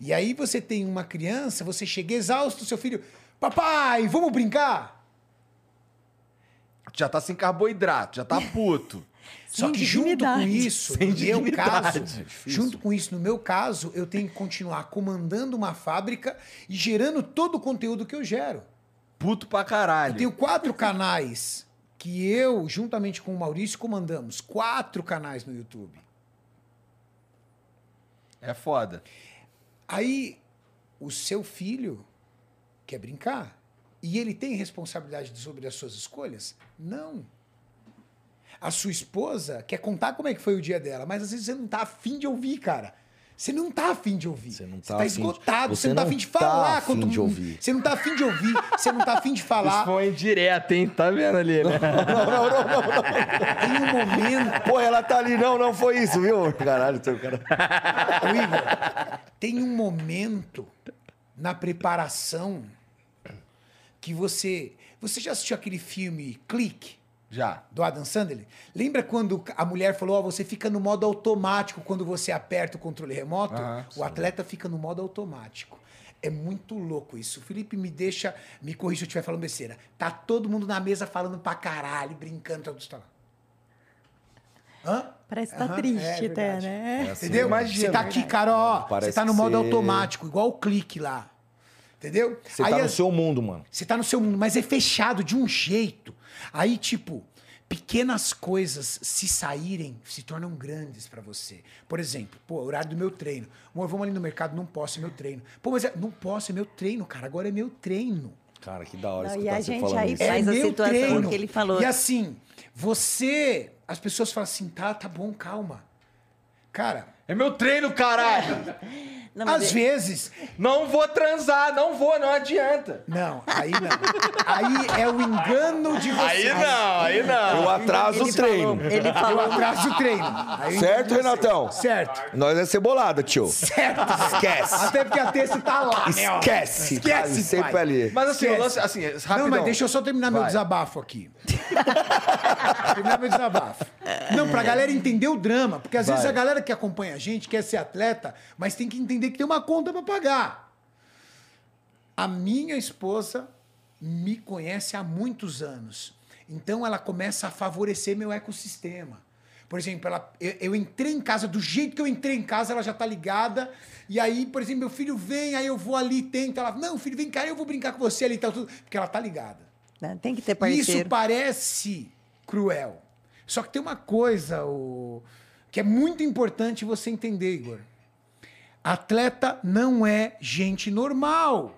E aí você tem uma criança, você chega exausto, seu filho, papai, vamos brincar? Já tá sem carboidrato, já tá puto. Só Sem que junto com isso, Sem no meu dignidade. caso, É junto com isso, no meu caso, eu tenho que continuar comandando uma fábrica e gerando todo o conteúdo que eu gero. Puto pra caralho. Eu tenho quatro canais que eu, juntamente com o Maurício, comandamos. Quatro canais no YouTube. É foda. Aí, o seu filho quer brincar. E ele tem responsabilidade sobre as suas escolhas? Não. A sua esposa quer contar como é que foi o dia dela, mas às vezes você não tá afim de ouvir, cara. Você não tá afim de ouvir. Você não Você tá tá afim esgotado, você, não tá não afim de tá falar. afim quanto- de ouvir. Você não tá afim de ouvir, você não tá afim de falar. foi indireto, hein? Tá vendo ali, né? Tem um momento. Pô, ela tá ali, não, não foi isso, viu? Caralho, seu cara. Ô, Igor, tem um momento na preparação que você. Você já assistiu aquele filme Clique? Já. Do Adam Sandler? Lembra quando a mulher falou: Ó, você fica no modo automático quando você aperta o controle remoto? O atleta fica no modo automático. É muito louco isso. O Felipe me deixa, me corrija se eu estiver falando besteira. Tá todo mundo na mesa falando pra caralho, brincando, todo mundo tá lá. Hã? Parece que tá Aham, triste é até, verdade. né? Entendeu? imagino, Você tá aqui, cara, ó. Você tá no modo você- automático, igual o clique lá. Entendeu? Você Aí tá no seu mundo, mano. Você tá no seu mundo, mas é fechado de um jeito. Aí, tipo, pequenas coisas, se saírem, se tornam grandes pra você. Por exemplo, pô, horário do meu treino. Amor, vamos ali no mercado, não posso, é meu treino. Pô, mas é, não posso, é meu treino, cara. Agora é meu treino. Cara, que da hora Não, escutar e a você gente falando aí isso. É, Mas a meu situação que ele falou. E assim, você. As pessoas falam assim, tá, tá bom, calma. Cara, É meu treino, caralho! Não, mas às é- vezes. Não vou transar, não vou, não adianta. Não, aí não. Aí é o engano de você. Aí não, aí não. Eu atraso ele o treino. falou- ele Eu falou. atraso o treino. Aí Certo, Renatão? Certo. Nós é cebolada, tio. Certo. Esquece. Até porque a Terça tá lá, né? ó. Esquece. Esquece, Ali, sempre pai. ali. Mas assim, o lance, assim, rapidão. Não, mas deixa eu só terminar meu desabafo aqui. terminar meu desabafo. Não, pra galera entender o drama. Porque às vezes Vai. a galera que acompanha a gente quer ser atleta, mas tem que entender que tem uma conta pra pagar. A minha esposa me conhece há muitos anos. Então ela começa a favorecer meu ecossistema. Por exemplo, ela, eu, eu entrei em casa, do jeito que eu entrei em casa, ela já tá ligada. E aí, por exemplo, meu filho vem, aí eu vou ali, tento. Ela, não, filho, vem cá, eu vou brincar com você ali e tal, tudo. Porque ela tá ligada. né, Tem que ter Isso parceiro. parece cruel. Só que tem uma coisa o, que é muito importante você entender, Igor. Atleta não é gente normal.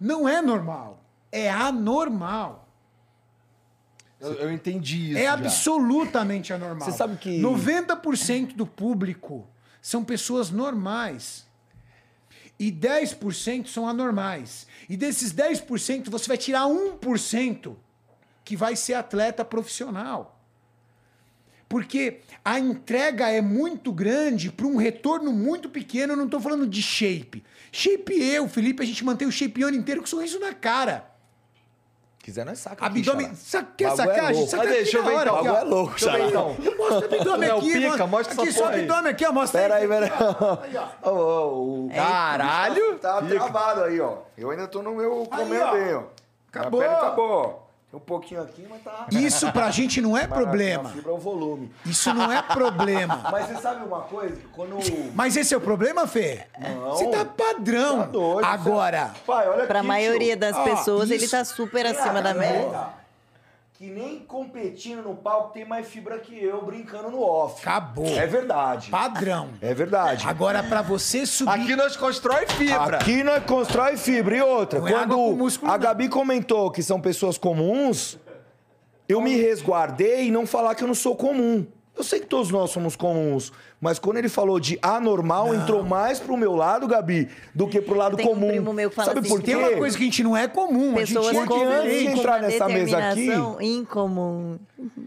Não é normal. É anormal. Eu, eu entendi isso. é já. absolutamente anormal. Você sabe que- 90% do público são pessoas normais. E 10% são anormais. E desses 10%, você vai tirar 1% que vai ser atleta profissional. Porque a entrega é muito grande para um retorno muito pequeno. Eu não estou falando de shape. Shape eu, Felipe, a gente mantém o shape o ano inteiro com sorriso na cara. quiser, nós saca aqui, Abdômen. xará. Sa quer Bagulho é sacar? louco. Saca aqui deixa eu ver hora, então. aqui, é louco, Deixa eu então. Mostra o abdômen aqui, pica, mano. mostra aqui, só o aí. abdômen aqui, ó. Mostra Pera aí, aí. pera aí. Ô, ô, o- Caralho! Tá Pica. travado aí, ó. Eu ainda tô no meu comendo bem, ó. Acabou. Acabou. Um pouquinho aqui, mas tá. Isso pra gente não é Mas problema. A fibra é o volume. Isso não é problema. Mas você sabe uma coisa? Quando. Mas esse é o problema, Fê? Não. Você tá padrão. Tá doido, Agora. Pai, olha Pra aqui, maioria tio. das pessoas, ele isso. tá super acima da média. Que nem competindo no palco tem mais fibra que eu brincando no off. Acabou. É verdade. Padrão. É verdade. Agora, pra você subir. Aqui nós constrói fibra. Aqui nós constrói fibra. E outra, Não é quando músculo, a não. Gabi comentou que são pessoas comuns, eu me resguardei e não falar que eu não sou comum. Eu sei que todos nós somos comuns, mas quando ele falou de anormal, entrou mais pro meu lado, Gabi, do que pro lado um comum. primo meu que fala Sabe assim, por quê? Tem uma coisa que a gente não é comum. Pessoas a gente é Porque antes de entrar nessa mesa aqui- incomum.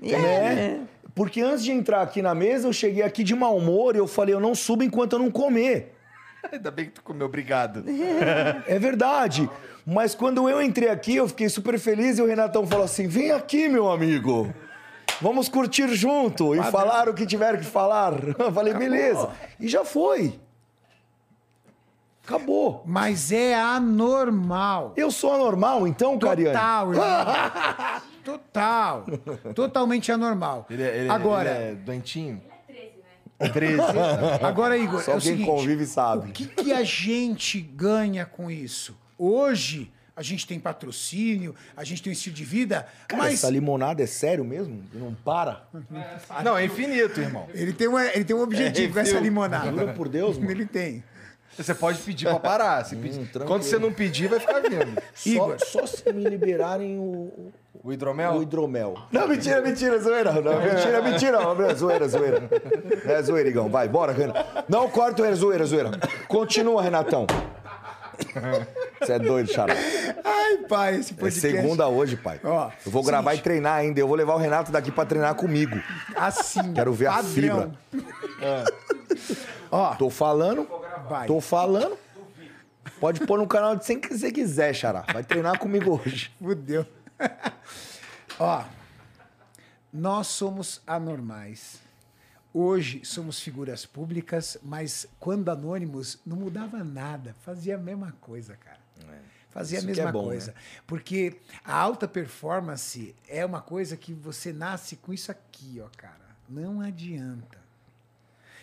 né? Porque antes de entrar aqui na mesa, eu cheguei aqui de mau humor e eu falei, eu não subo enquanto eu não comer. Ainda bem que tu comeu, obrigado. É verdade. Mas quando eu entrei aqui, eu fiquei super feliz e o Renatão falou assim: vem aqui, meu amigo. Vamos curtir junto. E falaram o que tiveram que falar. Eu falei, beleza. E já foi. Acabou. Mas é anormal. Eu sou anormal, então, Cariane? Total, irmão. Total. Totalmente anormal. Ele, é- ele, Agora, ele é doentinho? 13, né? agora, Igor, Só é o quem seguinte, convive sabe. O que, que a gente ganha com isso? Hoje, a gente tem patrocínio, a gente tem um estilo de vida, Cara, mas essa limonada é sério mesmo? Não para? Não, é infinito, irmão. ele tem, uma, ele tem um objetivo com essa limonada. Jura por Deus, mano? Ele tem. Você pode pedir pra parar. Se pedir- tranquilo. Quando você não pedir, vai ficar vindo. Só, só se me liberarem o, O hidromel? o hidromel. Não, mentira, mentira, zoeira. Não, mentira, mentira. Zoeira, zoeira. É zoeira, Igão. Vai, bora, Renan. Não corta o zoeira, zoeira. Continua, Renatão. Você é doido, xará. Ai, pai, esse É podcast. segunda hoje, pai. Ó, eu vou gravar seguinte. e treinar ainda. Eu vou levar o Renato daqui pra treinar comigo. Assim. Quero ver a padrão. fibra. Ó, Tô falando, vai. tô falando. Pode pôr no canal de quem você quiser, xará. Vai treinar comigo hoje. Fudeu. Ó, nós somos anormais. Hoje somos figuras públicas, mas quando anônimos não mudava nada, fazia a mesma coisa, cara. Fazia Isso a que é mesma bom, coisa. né? Porque a alta performance é uma coisa que você nasce com isso aqui, ó, cara. Não adianta.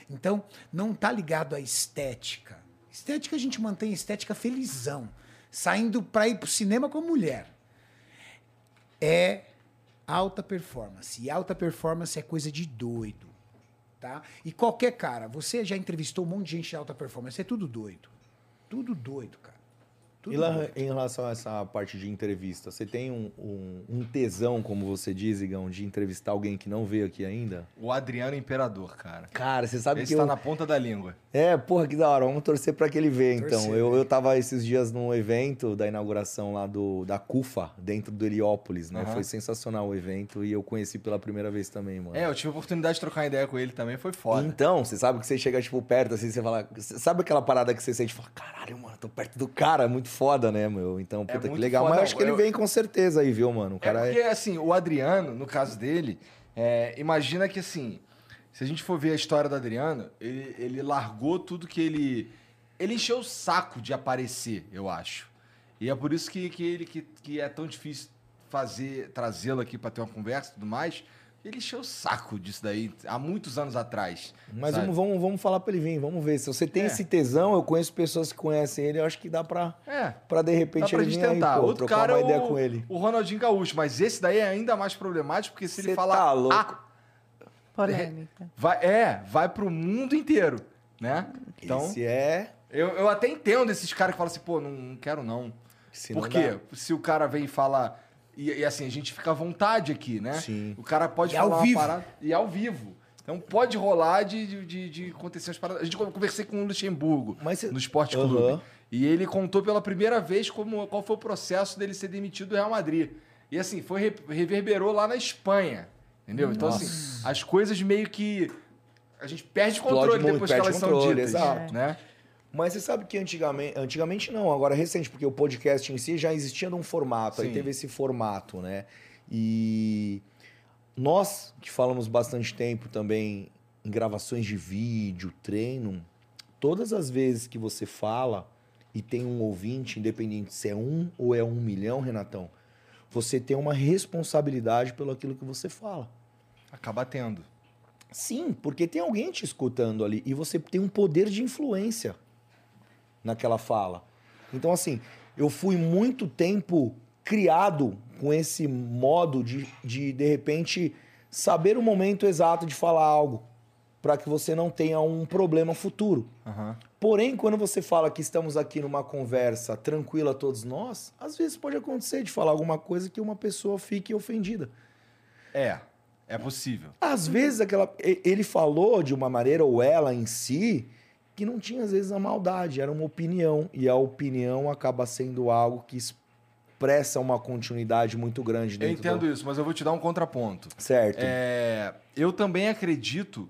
Então, não tá ligado à estética. Estética a gente mantém estética felizão, saindo para ir pro cinema com a mulher. É alta performance. E alta performance é coisa de doido, tá? E qualquer cara, você já entrevistou um monte de gente de alta performance, é tudo doido. Tudo doido, cara. Tudo E lá em relação a essa parte de entrevista, você tem um, um- um tesão, como você diz, Igão, de entrevistar alguém que não veio aqui ainda? O Adriano Imperador, cara. Cara, você sabe Esse que tá eu... na ponta da língua. É, porra, que da hora. Vamos torcer pra que ele venha, então. Torcer, Eu, né? eu tava esses dias num evento da inauguração lá do, da CUFA, dentro do Heliópolis, né? Aham. Foi sensacional o evento e eu conheci pela primeira vez também, mano. É, eu tive a oportunidade de trocar ideia com ele também, foi foda. Então, você sabe que você chega, tipo, perto, assim, você fala... Sabe aquela parada que você sente, fala, caralho, mano, tô perto do cara, é muito foda, né, meu? Então, puta, que muito legal. foda. Mas Não, acho que ele eu- vem com certeza aí, viu, mano? O É cara porque, assim, o Adriano, no caso dele, é, imagina que, assim, se a gente for ver a história do Adriano, ele, ele largou tudo que ele... Ele encheu o saco de aparecer, eu acho. E é por isso que, que ele que, que é tão difícil fazer, trazê-lo aqui pra ter uma conversa e tudo mais. Ele encheu o saco disso daí há muitos anos atrás. Mas sabe? vamos, vamos, vamos falar pra ele vir, vamos ver. Se você tem É. esse tesão, eu conheço pessoas que conhecem ele, eu acho que dá pra, É, pra de Dá repente pra ele gente vir tentar. aí, pô, Outro trocar cara uma é ideia o, com ele. o Ronaldinho Gaúcho, mas esse daí é ainda mais problemático, porque se ele Cê falar. tá louco. "Ah", Polêmica. vai, é, vai pro mundo inteiro, né? Então, Esse é... eu, eu até entendo esses caras que falam assim, pô, não, não quero não. se não Por quê? dá. Se o cara vem e fala. E, e assim, a gente fica à vontade aqui, né? Sim. O cara pode E ao falar vivo. uma parada. E ao vivo. Então pode rolar de, de, de, acontecer as paradas. A gente eu conversei com o Luxemburgo Mas cê- no Esporte. Clube. E ele contou pela primeira vez como, qual foi o processo dele ser demitido do Real Madrid. E assim, foi re- reverberou lá na Espanha. Entendeu? Então, assim, as coisas meio que. A gente perde Explode controle depois que elas são ditas. exato. Né? Mas você sabe que antigamente, antigamente não, agora é recente, porque o podcast em si já existia num formato, aí Sim. teve esse formato, né? E nós, que falamos bastante tempo também em gravações de vídeo, treino, todas as vezes que você fala e tem um ouvinte, independente se é um ou é um milhão, Renatão, você tem uma responsabilidade pelo aquilo que você fala. Acaba tendo. Sim, porque tem alguém te escutando ali e você tem um poder de influência naquela fala. Então, assim, eu fui muito tempo criado com esse modo de, de, de repente, saber o momento exato de falar algo para que você não tenha um problema futuro. Aham. Porém, quando você fala que estamos aqui numa conversa tranquila todos nós, às vezes pode acontecer de falar alguma coisa que uma pessoa fique ofendida. É, é possível. Às vezes aquela ele falou de uma maneira ou ela em si que não tinha às vezes a maldade, era uma opinião e a opinião acaba sendo algo que expressa uma continuidade muito grande Eu dentro entendo do... isso, mas eu vou te dar um contraponto. Certo. É, eu também acredito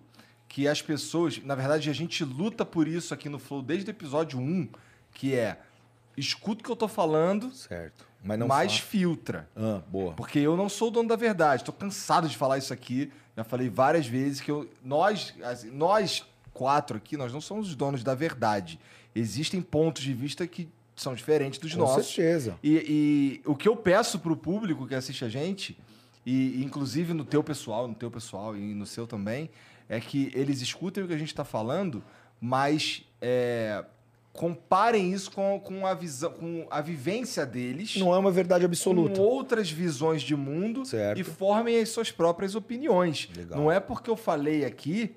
que as pessoas, na verdade, a gente luta por isso aqui no Flow desde o episódio 1, que é escuta o que eu tô falando, Certo. Mas não mas fa- filtra. Ah, boa. Porque eu não sou o dono da verdade. Tô cansado de falar isso aqui. Já falei várias vezes que eu, nós, nós quatro aqui, nós não somos os donos da verdade. Existem pontos de vista que são diferentes dos Com nossos. certeza. E, e o que eu peço pro público que assiste a gente, e, e inclusive no teu pessoal, no teu pessoal e no seu também, é que eles escutem o que a gente está falando, mas é, comparem isso com, com, a visão, com a vivência deles, Não é uma verdade absoluta. com outras visões de mundo Certo. e formem as suas próprias opiniões. Legal. Não é porque eu falei aqui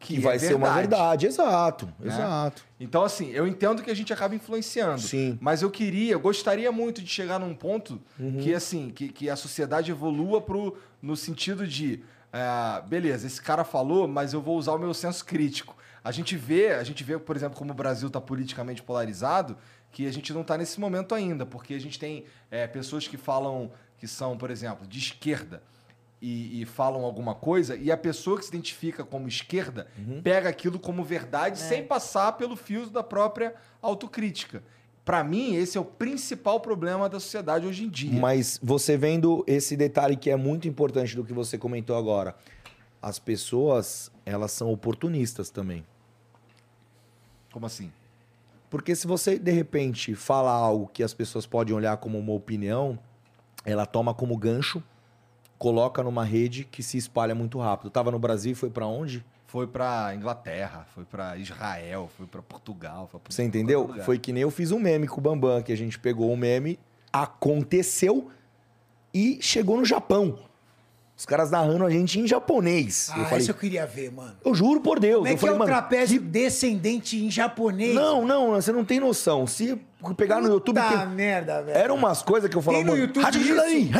que, Que vai é ser uma verdade, exato, Né? exato. Então, assim, eu entendo que a gente acaba influenciando. Sim. Mas eu queria, eu gostaria muito de chegar num ponto Uhum. que, assim, que, que a sociedade evolua pro, no sentido de, é, beleza, esse cara falou, mas eu vou usar o meu senso crítico. A gente vê, a gente vê, por exemplo, como o Brasil está politicamente polarizado, que a gente não está nesse momento ainda, porque a gente tem é, pessoas que falam que são, por exemplo, de esquerda e, e falam alguma coisa, e a pessoa que se identifica como esquerda Uhum. pega aquilo como verdade sem passar pelo fio da própria autocrítica. Para mim, esse é o principal problema da sociedade hoje em dia. Mas você vendo esse detalhe que é muito importante do que você comentou agora. as pessoas, elas são oportunistas também. Como assim? Porque se você, de repente, fala algo que as pessoas podem olhar como uma opinião, ela toma como gancho, coloca numa rede que se espalha muito rápido. Tava no Brasil e foi pra onde? Foi pra Inglaterra, foi pra Israel, foi pra Portugal. Você entendeu? Foi que nem eu fiz um meme com o Bambam, que a gente pegou o meme, aconteceu e chegou no Japão. Os caras narrando a gente em japonês. Ah, eu falei, essa eu queria ver, mano. eu juro por Deus. Como é eu que é falei, o mano, trapézio descendente em japonês? Não, não, você não tem noção. Se pegar no YouTube. Puta Tem... merda, velho. Eram umas coisas que eu falava, Tem no mano. YouTube "Hadidilai, isso?"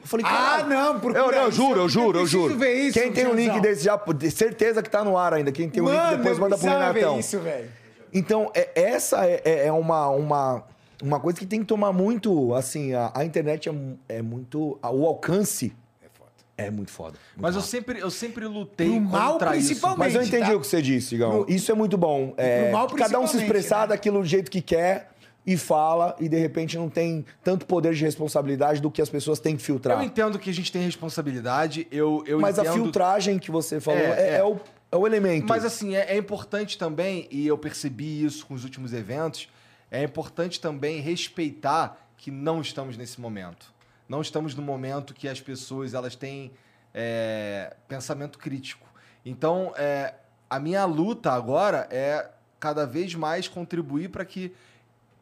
Eu falei, Ah, não, procura Eu, não, eu isso, juro, eu eu juro, eu juro. ver isso, Quem tem o link Tiazão. desse já, de certeza que tá no ar ainda. Quem tem o link Mano, depois eu manda pro precisava ver Renatão. isso, velho. Então, é- essa é, é- é uma, uma, uma coisa que tem que tomar muito. Assim, a, a internet é, é muito. a- o alcance É foda. é muito foda. muito Mas eu sempre, eu sempre lutei Pro mal, contra principalmente. Mas eu entendi tá? o que você disse, Igão. Isso é muito bom. É, pro mal, cada um se expressar né? daquilo do jeito que quer e fala, e de repente não tem tanto poder de responsabilidade do que as pessoas têm que isso. filtrar. Eu entendo que a gente tem responsabilidade, eu, eu Mas entendo... a filtragem que você falou É, é, é. é o, é o elemento. Mas assim, é, é importante também, e eu percebi isso com os últimos eventos, é importante também respeitar que não estamos nesse momento. Não estamos no momento que as pessoas elas têm é, pensamento crítico. Então, é, a minha luta agora é cada vez mais contribuir para que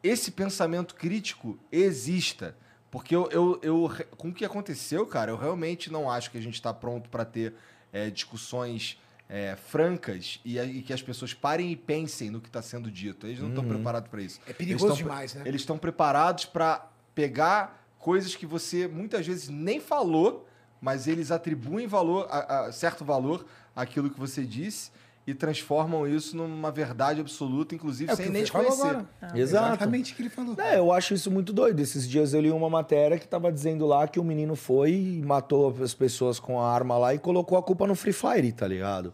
esse pensamento crítico exista. Porque eu, eu, eu com o que aconteceu, cara, eu realmente não acho que a gente está pronto para ter é, discussões é, francas e, e que as pessoas parem e pensem no que está sendo dito. Eles não estão preparados para isso. É perigoso Eles tão- demais, né? Eles estão preparados para pegar coisas que você muitas vezes nem falou, mas eles atribuem valor, a, a- certo valor àquilo que você disse e transformam isso numa verdade absoluta, inclusive É sem nem você te falou conhecer. agora. Exato. Exatamente o que ele falou. É, eu acho isso muito doido. Esses dias eu li uma matéria que tava dizendo lá que o menino foi e matou as pessoas com a arma lá e colocou a culpa no Free Fire, tá ligado?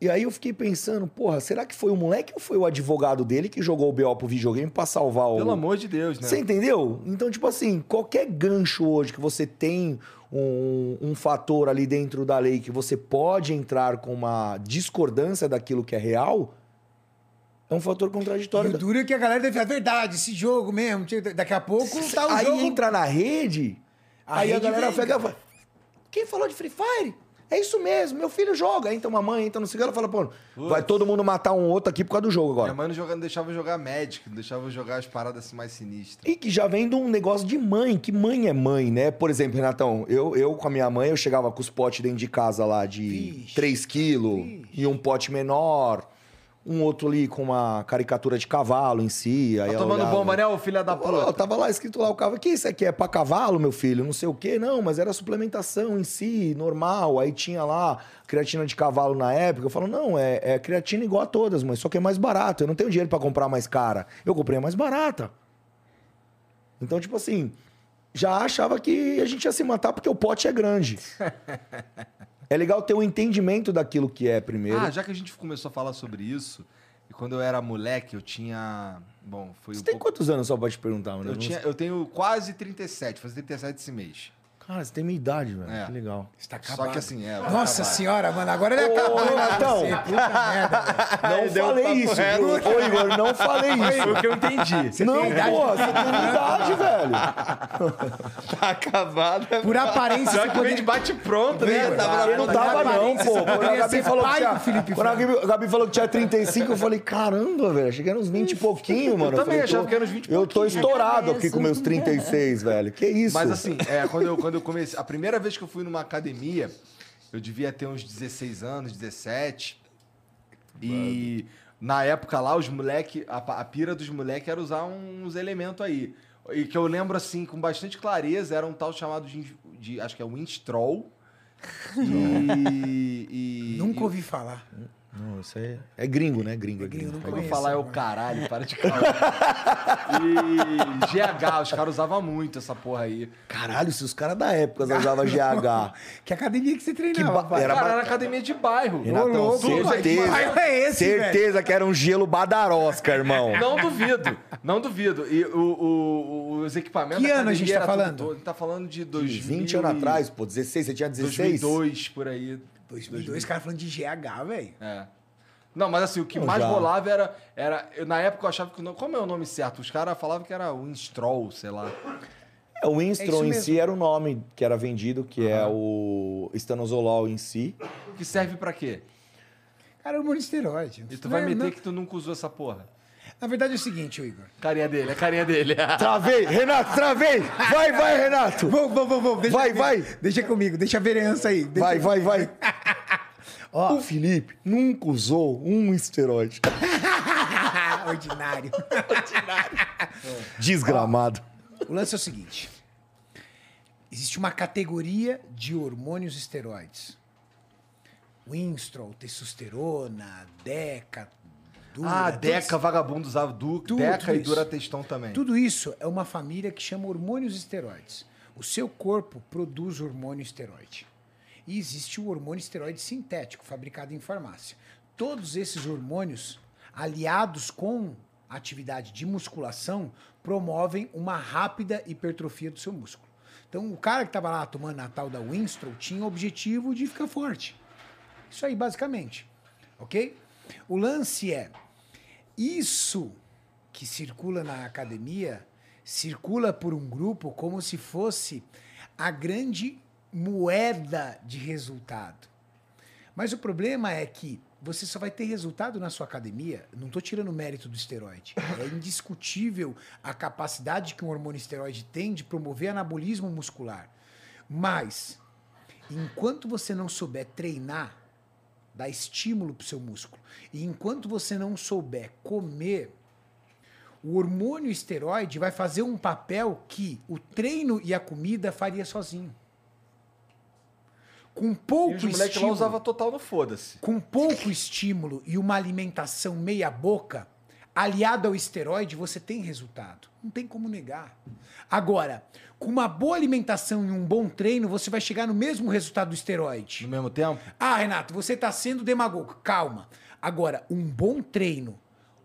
E aí eu fiquei pensando, porra, será que foi o moleque ou foi o advogado dele que jogou o BO pro videogame pra salvar o. Pelo amor de Deus, né? Você entendeu? Então, tipo assim, qualquer gancho hoje que você tem um, um fator ali dentro da lei que você pode entrar com uma discordância daquilo que é real, é um fator E contraditório. o duro é que a galera deve falar, verdade, esse jogo mesmo. Daqui a pouco tá o aí jogo... entra na rede, A aí a rede galera vem, pega e quem falou de Free Fire? É isso mesmo, meu filho joga. Aí entra uma mãe, entra no cigarro e fala, pô, vai todo mundo matar um outro aqui por causa do jogo Minha agora. mãe não, joga- não deixava eu jogar Magic, não deixava eu jogar as paradas mais sinistras. E que já vem de um negócio de mãe, que mãe é mãe, né? Por exemplo, Renatão, eu, eu com a minha mãe, eu chegava com os potes dentro de casa lá de Vixe, 3 quilos e um pote menor, um outro ali com uma caricatura de cavalo em si. Aí Tá tomando olhava. bomba, né, ô filha da puta? tava lá escrito lá o cavalo. Que isso aqui é pra cavalo, meu filho? Não sei o quê. Não, mas era suplementação em si, normal. Aí tinha lá creatina de cavalo na época. Eu falo, não, é, é creatina igual a todas, mas só que é mais barato. Eu não tenho dinheiro pra comprar mais cara. Eu comprei a mais barata. Então, tipo assim, já achava que a gente ia se matar porque o pote é grande. é legal ter um entendimento daquilo que é primeiro. Ah, já que a gente começou a falar sobre isso, e quando eu era moleque, eu tinha. Bom, foi Você um tem pouco. quantos anos, só pode te perguntar, mano? Eu, tinha, eu tenho quase 37, fazer 37 esse mês. Cara, você tem minha idade, velho. É. Que legal. Está Só acabado. que assim, é. Nossa senhora, mano, agora ele acabou. Ô, né, você? Puta merda, velho. Não falei isso, viu? Ô, Igor, não falei isso. Foi o que eu entendi. não, tem pra você tem minha idade, velho. Tá acabado. Por aparência, Só você que vem de poderia... bate pronto, né? Veio, Tava Eu não tava, não, pô. você Quando a Gabi falou que tinha. Felipe Quando a. Gabi, falou que tinha 35, eu falei, caramba, velho. Cheguei nos 20 e pouquinho, mano. também falei, achava que era uns 20 e Eu tô pouquinho. estourado aqui com meus 36, velho. Que isso? Mas assim, é, quando, eu, quando eu comecei. A primeira vez que eu fui numa academia, eu devia ter uns 16 anos, 17. E na época lá, os moleque, a, a pira dos moleques era usar uns elementos aí. E que eu lembro assim, com bastante clareza, era um tal chamado de. de- acho que é Winstrol. E. e- Nunca e- ouvi falar. Não, isso é, é gringo, né? Gringo. É gringo, vou conheço, falar é o caralho, para de calar. e GH, os caras usavam muito essa porra aí. Caralho, se os caras da época usavam GH. Que academia que você Que treinava, ba- pai? era Cara, ba- era academia de bairro. Renatão, louco, certeza. Que bairro é esse, certeza que era um gelo badarosca, irmão. Não duvido, não duvido. E o, o- os equipamentos. Que da ano a gente tá era falando? tudo A gente tá falando de De 2000 20 anos atrás, pô, 16, você tinha 16? 2002, por aí. 2002, cara falando de GH, velho. É. Não, mas assim, o que Não, mais já. rolava era, era. eu, na época eu achava que. Como é o nome certo? Os caras falavam que era Winstrol, sei lá. É, o É Winstron isso em mesmo. si era o nome que era vendido, que é o estanozolol em si. Que serve pra quê? Cara, é hormônio esteroide. E tu vai Não é- meter não- que tu nunca usou essa porra. Na verdade é o seguinte, Igor. Carinha dele, a carinha dele. Travei! Renato, travei! Vai, vai, Renato! Vamos, vamos, vamos. Deixa Vai, vai. Deixa comigo, deixa a vereança aí. Deixa- Vai, vai, vai. Ó. O Felipe nunca usou um esteroide. Ordinário. Desgramado. O lance é o seguinte: existe uma categoria de hormônios esteroides. Winstrol, testosterona, Deca, Dura. ah, todos- Deca, vagabundo usava du, Tudo Deca e. Dura Textão também. Tudo isso é uma família que chama hormônios esteroides. O seu corpo produz hormônio esteroide. E existe o hormônio esteroide sintético, fabricado em farmácia. Todos esses hormônios, aliados com atividade de musculação, promovem uma rápida hipertrofia do seu músculo. Então, o cara que estava lá tomando a tal da Winstrol tinha o objetivo de ficar forte. Isso aí, basicamente. Ok? O lance é: isso que circula na academia circula por um grupo como se fosse a grande moeda de resultado. Mas o problema é que você só vai ter resultado na sua academia. Não estou tirando o mérito do esteroide. É indiscutível a capacidade que um hormônio esteroide tem de promover anabolismo muscular. Mas, enquanto você não souber treinar, dar estímulo para o seu músculo, e enquanto você não souber comer, o hormônio esteroide vai fazer um papel que o treino e a comida faria sozinho. Com E pouco os moleques lá estímulo, usavam total no foda-se. com pouco estímulo e uma alimentação meia boca, aliado ao esteroide, você tem resultado. Não tem como negar. Agora, com uma boa alimentação e um bom treino, você vai chegar no mesmo resultado do esteroide. No mesmo tempo? Ah, Renato, você está sendo demagogo. Calma. Agora, um bom treino,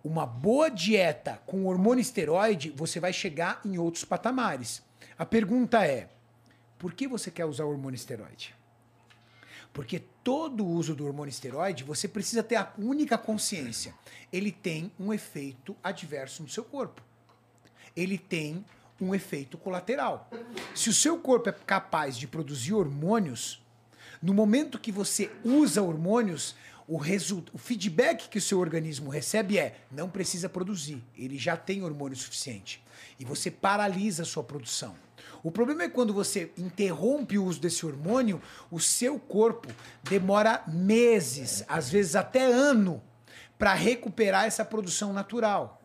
uma boa dieta com hormônio esteroide, você vai chegar em outros patamares. A pergunta é: por que você quer usar o hormônio esteroide? Porque todo uso do hormônio esteroide, você precisa ter a única consciência. Ele tem um efeito adverso no seu corpo. Ele tem um efeito colateral. Se o seu corpo é capaz de produzir hormônios, no momento que você usa hormônios, o, result... o feedback que o seu organismo recebe é não precisa produzir, ele já tem hormônio suficiente. E você paralisa a sua produção. O problema é quando você interrompe o uso desse hormônio, o seu corpo demora meses, às vezes até ano, para recuperar essa produção natural.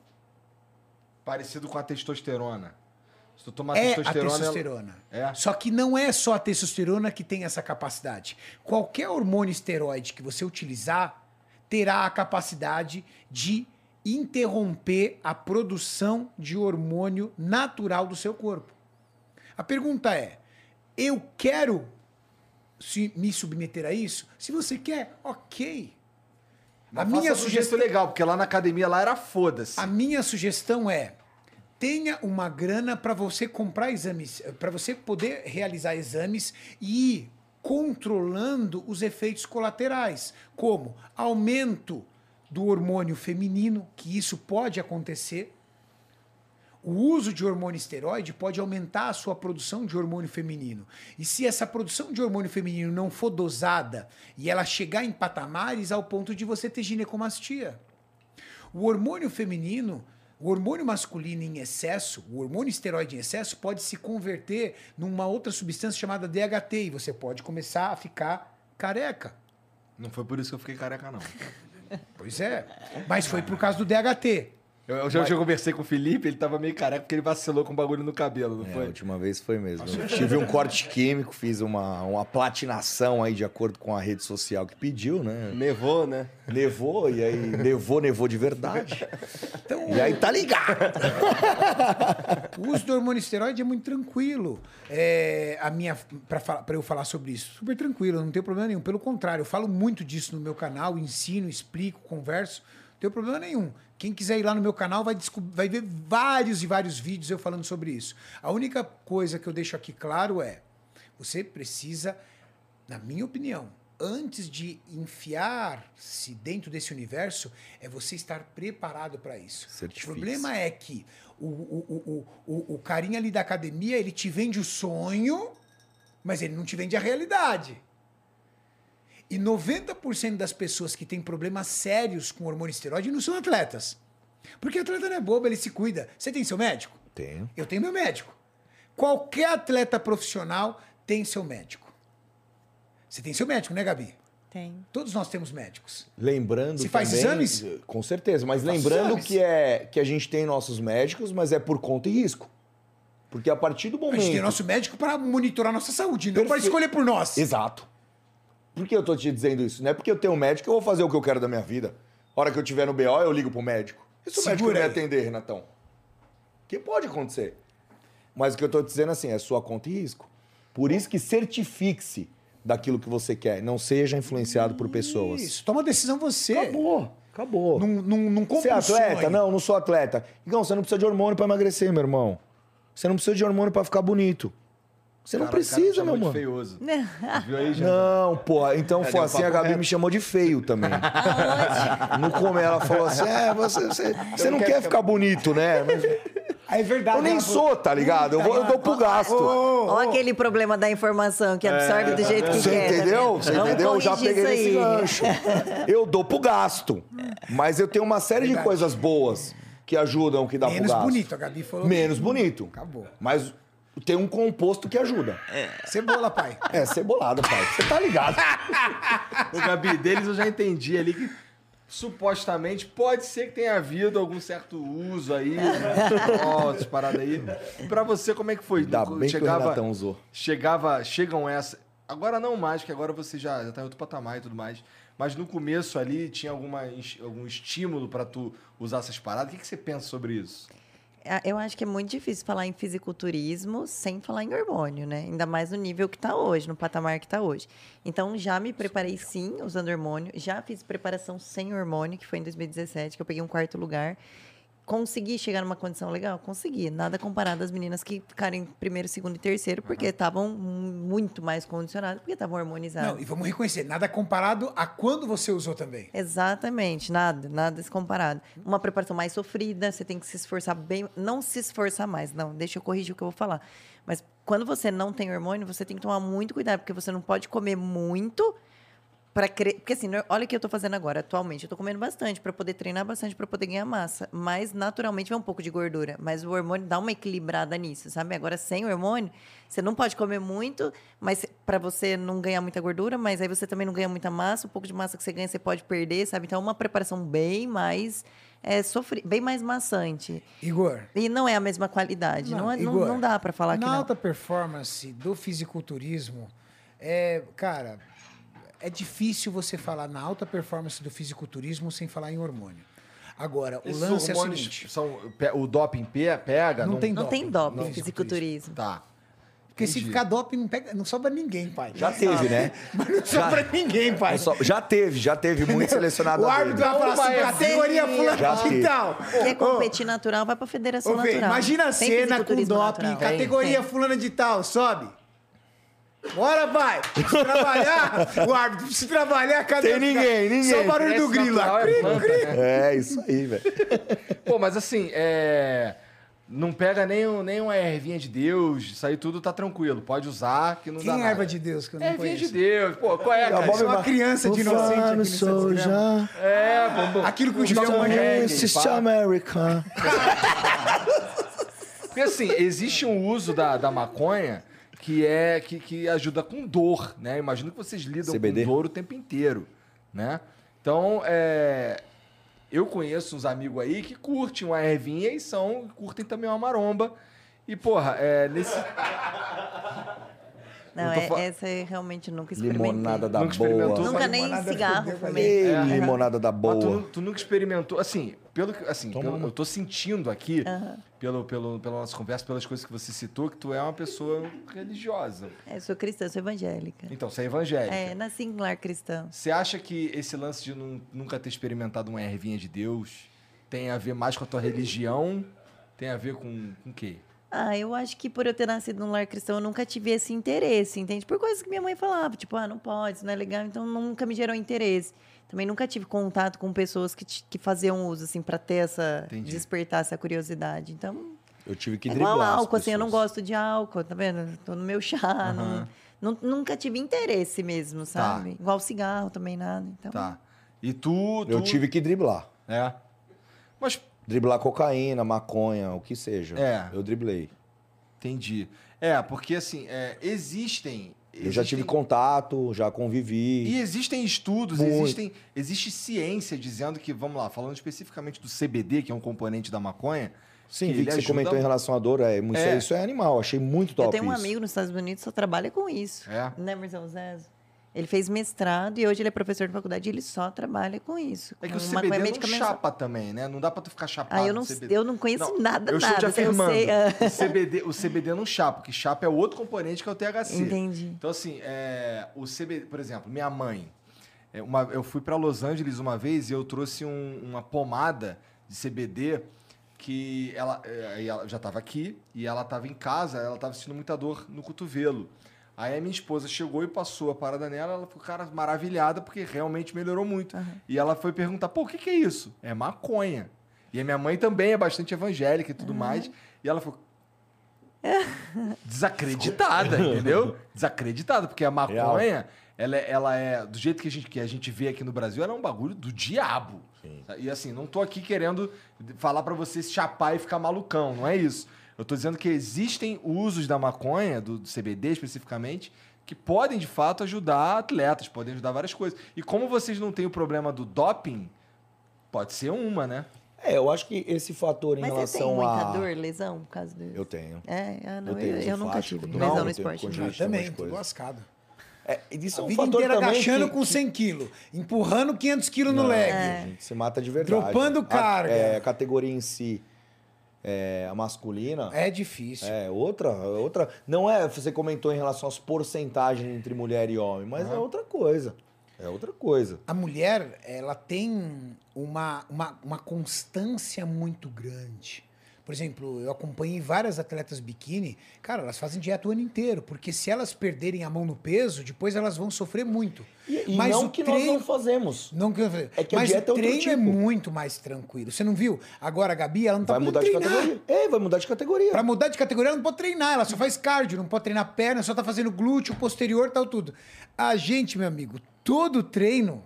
Parecido com a testosterona. Se tu tomar É a testosterona. ela- testosterona. É. Só que não é só a testosterona que tem essa capacidade. Qualquer hormônio esteroide que você utilizar terá a capacidade de interromper a produção de hormônio natural do seu corpo. A pergunta é: eu quero se me submeter a isso? Se você quer, ok. Mas a minha sugestão legal, porque lá na academia lá era foda-se. a minha sugestão é tenha uma grana para você comprar exames, para você poder realizar exames e ir controlando os efeitos colaterais, como aumento do hormônio feminino, que isso pode acontecer. O uso de hormônio esteroide pode aumentar a sua produção de hormônio feminino. E se essa produção de hormônio feminino não for dosada e ela chegar em patamares ao ponto de você ter ginecomastia. O hormônio feminino, o hormônio masculino em excesso, o hormônio esteroide em excesso, pode se converter numa outra substância chamada DHT e você pode começar a ficar careca. Não foi por isso que eu fiquei careca, não. Pois é. Mas foi por causa do DHT. Eu, eu já, já conversei com o Felipe, ele tava meio careca porque ele vacilou com o bagulho no cabelo, não É, a foi? última vez foi mesmo. Eu tive um corte químico, fiz uma, uma platinação aí de acordo com a rede social que pediu, né? Nevou, né? Nevou, e aí nevou, nevou de verdade. e aí tá ligado. O uso do hormônio esteroide é muito tranquilo. É, a minha para eu falar sobre isso, super tranquilo, não tenho problema nenhum. Pelo contrário, eu falo muito disso no meu canal, ensino, explico, converso, não tenho problema nenhum. Quem quiser ir lá no meu canal vai, vai ver vários e vários vídeos eu falando sobre isso. A única coisa que eu deixo aqui claro é: você precisa, na minha opinião, antes de enfiar-se dentro desse universo, é você estar preparado para isso. O problema é que o, o, o, o, o carinha ali da academia, ele te vende o sonho, mas ele não te vende a realidade. E 90% das pessoas que têm problemas sérios com hormônio esteroide não são atletas. Porque atleta não é bobo, ele se cuida. Você tem seu médico? Tenho. Eu tenho meu médico. Qualquer atleta profissional tem seu médico. Você tem seu médico, né, Gabi? Tem. Todos nós temos médicos. Lembrando Se faz também- exames? Com certeza, mas lembrando exames. que, é, que a gente tem nossos médicos, mas é por conta e risco. Porque a partir do A momento... gente tem nosso médico para monitorar nossa saúde, não para Perfeito. escolher por nós. Exato. Por que eu tô te dizendo isso? Não é porque eu tenho um médico que eu vou fazer o que eu quero da minha vida. A hora que eu tiver no BO, eu ligo pro médico. E se o médico não me atender, Renatão? Que pode acontecer. Mas o que eu tô te dizendo assim, é sua conta e risco. Por isso que certifique-se daquilo que você quer. Não seja influenciado por pessoas. Isso, toma decisão você. Acabou. Acabou. Não, não, não compra Você é atleta? Não, não sou atleta. Então, você não precisa de hormônio pra emagrecer, meu irmão. Você não precisa de hormônio pra ficar bonito. Você não Cara, o cara me precisa, meu de mano. feioso. Viu aí, gente? Não, pô, então É, foi assim, a Gabi reto. me chamou de feio também. No comer, ela falou assim: é, você, você, você não quer ficar bonito, né? Mas É verdade. eu nem ela sou, tá ligado? Eu, vou, eu dou pro gasto. Olha aquele problema da informação que absorve do jeito que Você quer. tá entendeu? Você entendeu? Eu já peguei aí. gancho. Eu dou pro gasto. Mas eu tenho uma série de Verdade. coisas boas que ajudam, que dá Menos pro gasto. bonito, a Gabi falou. Menos bonito. Acabou. Mas tem um composto que ajuda. Cebola, pai. É, cebolada, pai. Você tá ligado? O Gabi, deles eu já entendi ali que supostamente pode ser que tenha havido algum certo uso aí, ó, essas paradas aí. Pra você, como é que foi? Ainda bem que o Renatão usou. Chegava, chegam essa. Agora não mais, que agora você já, já tá em outro patamar e tudo mais. Mas no começo ali tinha alguma, algum estímulo pra tu usar essas paradas. O que, que você pensa sobre isso? Ah, Eu acho que é muito difícil falar em fisiculturismo sem falar em hormônio, né? Ainda mais no nível que está hoje, no patamar que está hoje. Então, já me preparei sim usando hormônio. Já fiz preparação sem hormônio, que foi em 2017, que eu peguei um quarto lugar. Consegui chegar numa condição legal? Consegui. Nada comparado às meninas que ficaram em primeiro, segundo e terceiro, porque estavam muito mais condicionadas, porque estavam hormonizadas. Não, e vamos reconhecer, nada comparado a quando você usou também. Exatamente, nada, nada comparado. Uma preparação mais sofrida, você tem que se esforçar bem, não se esforçar mais, não, deixa eu corrigir o que eu vou falar. Mas quando você não tem hormônio, você tem que tomar muito cuidado, porque você não pode comer muito para cre... porque assim, no- olha o que eu tô fazendo agora, atualmente, eu tô comendo bastante para poder treinar bastante para poder ganhar massa, mas naturalmente vai um pouco de gordura, mas o hormônio dá uma equilibrada nisso, sabe? Agora sem o hormônio, você não pode comer muito, mas para você não ganhar muita gordura, mas aí você também não ganha muita massa, o pouco de massa que você ganha você pode perder, sabe? Então é uma preparação bem mais é, sofri... bem mais maçante. Igor, E não é a mesma qualidade, não, é- não, Igor, não dá para falar que na não. alta performance do fisiculturismo, é, cara, é difícil você falar na alta performance do fisiculturismo sem falar em hormônio. Agora, o Esses lance é o seguinte, são, o doping pe- pega? não, tem Não doping. tem doping no em fisiculturismo. Tá. Porque se Entendi. ficar doping, não, pega, não sobra ninguém, pai. Já teve, né? Mas não sobra ninguém, pai. Só- já teve, já teve muito selecionado O árbitro vai falar assim, categoria. Já fulana de tal. Quer competir natural, vai para a federação Ô, natural. imagina a Tem cena com doping, natural. categoria Tem. fulana de tal, sobe. Bora, vai! Precisa trabalhar, o árbitro precisa trabalhar, cadê? Tem ninguém, ninguém. Só o barulho do grilo lá. é Cri, planta, cri. né? É, isso aí, velho. Pô, mas assim, é. Não pega nem, um- nem uma ervinha de Deus, isso aí tudo tá tranquilo. Pode usar, que não Quem dá é nada. erva de Deus que eu não Ervinha de? Deus. Pô, qual é, cara? Bob é uma Ma- criança de inocente aqui nesse programa. É, vamos... Aquilo que o Julião Racist pá. American. Porque assim, existe um uso da, da maconha que é que, que ajuda com dor, né? Imagino que vocês lidam CBD. com dor o tempo inteiro, né? Então, é... eu conheço uns amigos aí que curtem uma ervinha e são, curtem também uma maromba. E, porra, é, nesse. Não, é, fa- essa eu realmente nunca experimentei. Limonada da Nunca boa. Nunca nem Limonada cigarro fumei. Ei, É. limonada da tu, boa. nu- tu nunca experimentou, assim, pelo que, assim, pelo- eu tô sentindo aqui, pelo, pelo, pela nossa conversa, pelas coisas que você citou, que tu é uma pessoa religiosa. É, eu sou cristã, sou evangélica. Então, você é evangélica. É, nasci em lar cristão. Você acha que esse lance de nun- nunca ter experimentado uma ervinha de Deus tem a ver mais com a tua religião? Tem a ver com, com o quê? Ah, eu acho que por eu ter nascido num lar cristão, eu nunca tive esse interesse, entende? Por coisas que minha mãe falava, tipo, ah, não pode, isso não é legal, então nunca me gerou interesse. Também nunca tive contato com pessoas que, que faziam uso, assim, pra ter essa. Entendi. despertar essa curiosidade. Então, Eu tive que é driblar. igual as álcool, assim, eu não gosto de álcool, tá vendo? Tô no meu chá, não- não- nunca tive interesse mesmo, sabe? Igual cigarro também, nada. Então, Tá. E tu. tu Eu tive que driblar. É. Mas Driblar cocaína, maconha, o que seja. É. Eu driblei. Entendi. É, porque assim, é, existem. Eu já tive existem- contato, já convivi. E existem estudos, Muito. existem, existe ciência dizendo que, vamos lá, falando especificamente do CBD, que é um componente da maconha. Sim, que vi ele que você ajuda- comentou em relação à dor. É, isso, É. é. isso é animal, achei muito top eu tenho um isso. amigo nos Estados Unidos que só trabalha com isso. É? Né, Marcelo Zezo? Ele fez mestrado e hoje ele é professor de faculdade e ele só trabalha com isso. É que o CBD não chapa também, né? Não dá pra tu ficar chapado Ah, eu não, CBD. eu não conheço Não, nada, eu estou nada. te afirmando. Eu sei, ah, O, CBD, o CBD não chapa, porque chapa é outro componente que é o THC. Entendi. Então, assim, é, o CBD, por exemplo, minha mãe. é, uma- eu fui para Los Angeles uma vez e eu trouxe um- uma pomada de CBD que ela, é, ela já estava aqui e ela estava em casa, ela estava sentindo muita dor no cotovelo. Aí a minha esposa chegou e passou a parada nela, ela ficou, cara, maravilhada, porque realmente melhorou muito. E ela foi perguntar, pô, o que, que é isso? É maconha. E a minha mãe também é bastante evangélica e tudo mais. E ela ficou desacreditada, entendeu? Desacreditada, porque a maconha, ela é, ela é, do jeito que a, gente, que a gente vê aqui no Brasil, ela é um bagulho do diabo. E assim, não tô aqui querendo falar pra você chapar e ficar malucão, não é isso. Eu tô dizendo que existem usos da maconha, do, do CBD especificamente, que podem de fato ajudar atletas, podem ajudar várias coisas. E como vocês não têm o problema do doping, pode ser uma, né? É, eu acho que esse fator em Mas você tem relação muita a. dor, lesão, por causa disso? Eu tenho. É, ah, não, Eu eu, tenho eu, uso nunca tive não, lesão eu no tenho esporte. Eu também, tô lascado. É, isso é A um vida fator inteira agachando que- com 100 quilos, empurrando 500 quilos no leg. A gente se mata de verdade. Dropando A- carga. é, a categoria em si, é, a masculina, É difícil. é outra, outra. Não é, você comentou em relação às porcentagens entre mulher e homem, mas é outra coisa. É outra coisa. A mulher, ela tem uma, uma, uma constância muito grande. Por exemplo, eu acompanhei várias atletas biquíni, cara, elas fazem dieta o ano inteiro, porque se elas perderem a mão no peso, depois elas vão sofrer muito. E, e Mas não o que treino- nós não fazemos. Não que É que a Mas dieta é o treino é tipo. muito mais tranquilo. Você não viu? Agora a Gabi, ela não tá Vai mudar de treinar. categoria. É, vai mudar de categoria. Pra mudar de categoria, ela não pode treinar, ela só faz cardio, não pode treinar perna, só tá fazendo glúteo, posterior, tal, tudo. A gente, meu amigo, todo treino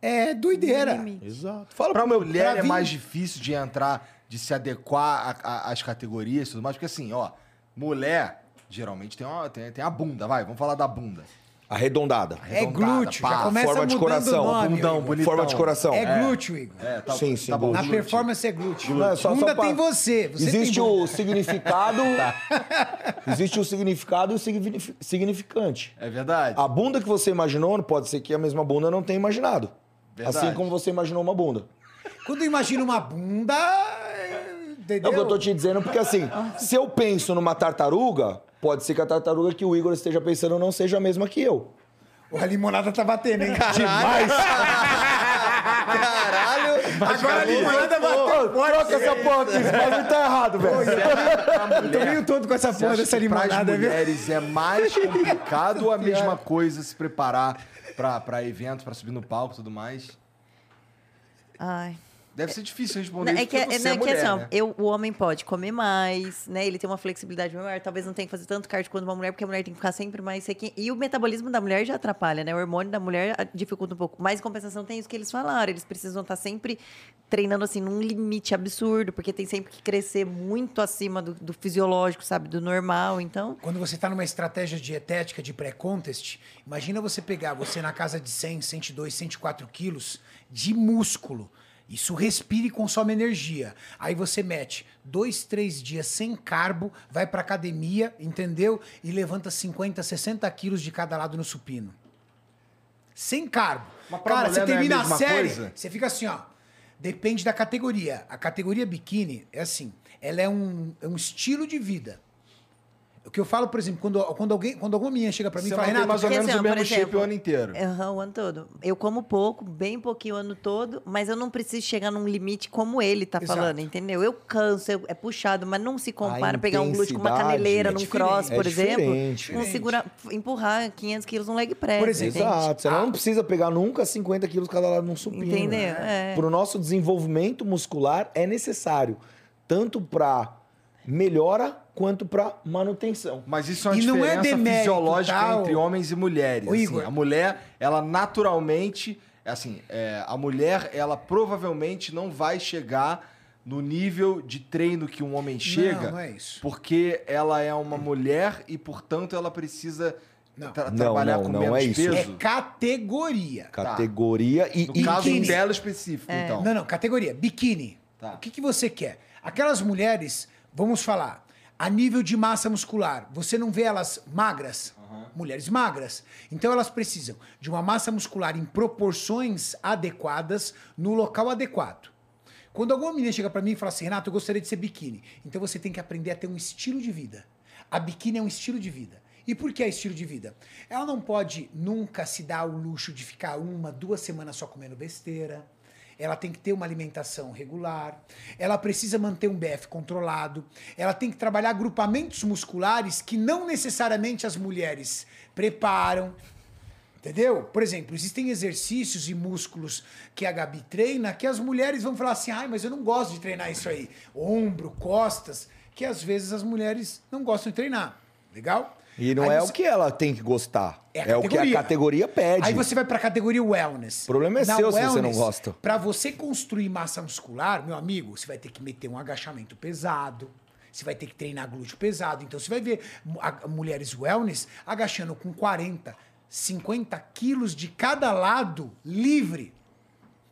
é doideira. Exato. Fala meu. mulher pra é vir- mais difícil de entrar, de se adequar às categorias e tudo mais, porque assim, ó, mulher geralmente tem, uma, tem, tem a bunda, vai, vamos falar da bunda. Arredondada. É Arredondada, glúteo, pá, já começa forma de coração, o nome. bundão, bonitão. Forma de coração. É glúteo, Igor. É, tá, Sim, sim, tá bom. Na glúteo. performance é glúteo. Não, é só- bunda só pra- tem você. você Existe tem o significado. existe o significado e o signif- significante. É verdade. A bunda que você imaginou, pode ser que a mesma bunda não tenha imaginado. Verdade. Assim como você imaginou uma bunda. Quando eu imagino uma bunda. É, É Entendeu? o que eu tô te dizendo, porque assim, se eu penso numa tartaruga, pode ser que a tartaruga que o Igor esteja pensando não seja a mesma que eu. A limonada tá batendo, hein? Demais! Caralho! Agora a limonada bateu. Troca essa porra aqui, esse bagulho tá errado, velho. Eu tô meio todo com essa porra dessa limonada, viu? mulheres é mais complicado ou a mesma coisa se preparar pra, pra evento, pra subir no palco e tudo mais? Ai. Deve ser difícil responder Não, isso é que, é, você não, é é que mulher, assim, ó, né? eu, o homem pode comer mais, né? Ele tem uma flexibilidade maior, talvez não tenha que fazer tanto cardio quanto uma mulher, porque a mulher tem que ficar sempre mais sequinha. E o metabolismo da mulher já atrapalha, né? O hormônio da mulher ah, dificulta um pouco. Mas em compensação tem isso que eles falaram, eles precisam estar sempre treinando assim num limite absurdo, porque tem sempre que crescer muito acima do, do fisiológico, sabe? Do normal. Então, Quando você está numa estratégia dietética de pré-contest, imagina você pegar você na casa de 100, 102, 104 quilos de músculo Isso respira e consome energia. Aí você mete dois, três dias sem carbo, vai pra academia, entendeu? E levanta 50, 60 quilos de cada lado no supino. Sem carbo. Cara, você não é a termina a, série, coisa? você fica assim, ó. Depende da categoria. A categoria biquíni é assim, ela é um, é um estilo de vida. O que eu falo, por exemplo, quando, quando, alguém, quando alguma menina chega pra mim e fala, Renato, mais ou menos assim, o mesmo shape exemplo, o ano inteiro. Aham, o ano todo. Eu como pouco, bem pouquinho o ano todo, mas eu não preciso chegar num limite como ele tá Exato. falando, entendeu? Eu canso, eu- é puxado, mas não se compara A pegar um glúteo com uma intensidade caneleira é num cross, É por exemplo, diferente. com segurar, empurrar 500 quilos num leg press. Por exemplo? Exato. Você não precisa pegar nunca 50 quilos cada lado num supino. Entendeu? É. Para o nosso desenvolvimento muscular é necessário, tanto para melhora quanto para manutenção. Mas isso é uma E não é diferença demérito, fisiológica tá, entre homens e mulheres. Assim. A mulher, ela naturalmente, assim, é, a mulher, ela provavelmente não vai chegar no nível de treino que um homem chega, não é isso. porque ela é uma mulher e, portanto, ela precisa Não. tra- Não, trabalhar não, com não menos é isso. é peso. categoria. Categoria e, No e caso biquíni. dela específico, então. Não, não, categoria. Biquíni. Tá. O que, que você quer? Aquelas mulheres, vamos falar, a nível de massa muscular, você não vê elas magras? Mulheres magras. Então elas precisam de uma massa muscular em proporções adequadas no local adequado. Quando alguma menina chega pra mim e fala assim, Renato, eu gostaria de ser biquíni. Então você tem que aprender a ter um estilo de vida. A biquíni é um estilo de vida. E por que é estilo de vida? Ela não pode nunca se dar o luxo de ficar uma, duas semanas só comendo besteira. Ela tem que ter uma alimentação regular. Ela precisa manter um BF controlado. Ela tem que trabalhar agrupamentos musculares que não necessariamente as mulheres preparam. Entendeu? Por exemplo, existem exercícios e músculos que a Gabi treina que as mulheres vão falar assim: ai, mas eu não gosto de treinar isso aí. Ombro, costas, que às vezes as mulheres não gostam de treinar. Legal? E não Aí é você- o que ela tem que gostar. é, É, o que a categoria pede. Aí você vai pra categoria wellness. O problema é seu se você não gosta. Pra você construir massa muscular, meu amigo, você vai ter que meter um agachamento pesado. Você vai ter que treinar glúteo pesado. Então você vai ver mulheres wellness agachando com 40, 50 quilos de cada lado livre.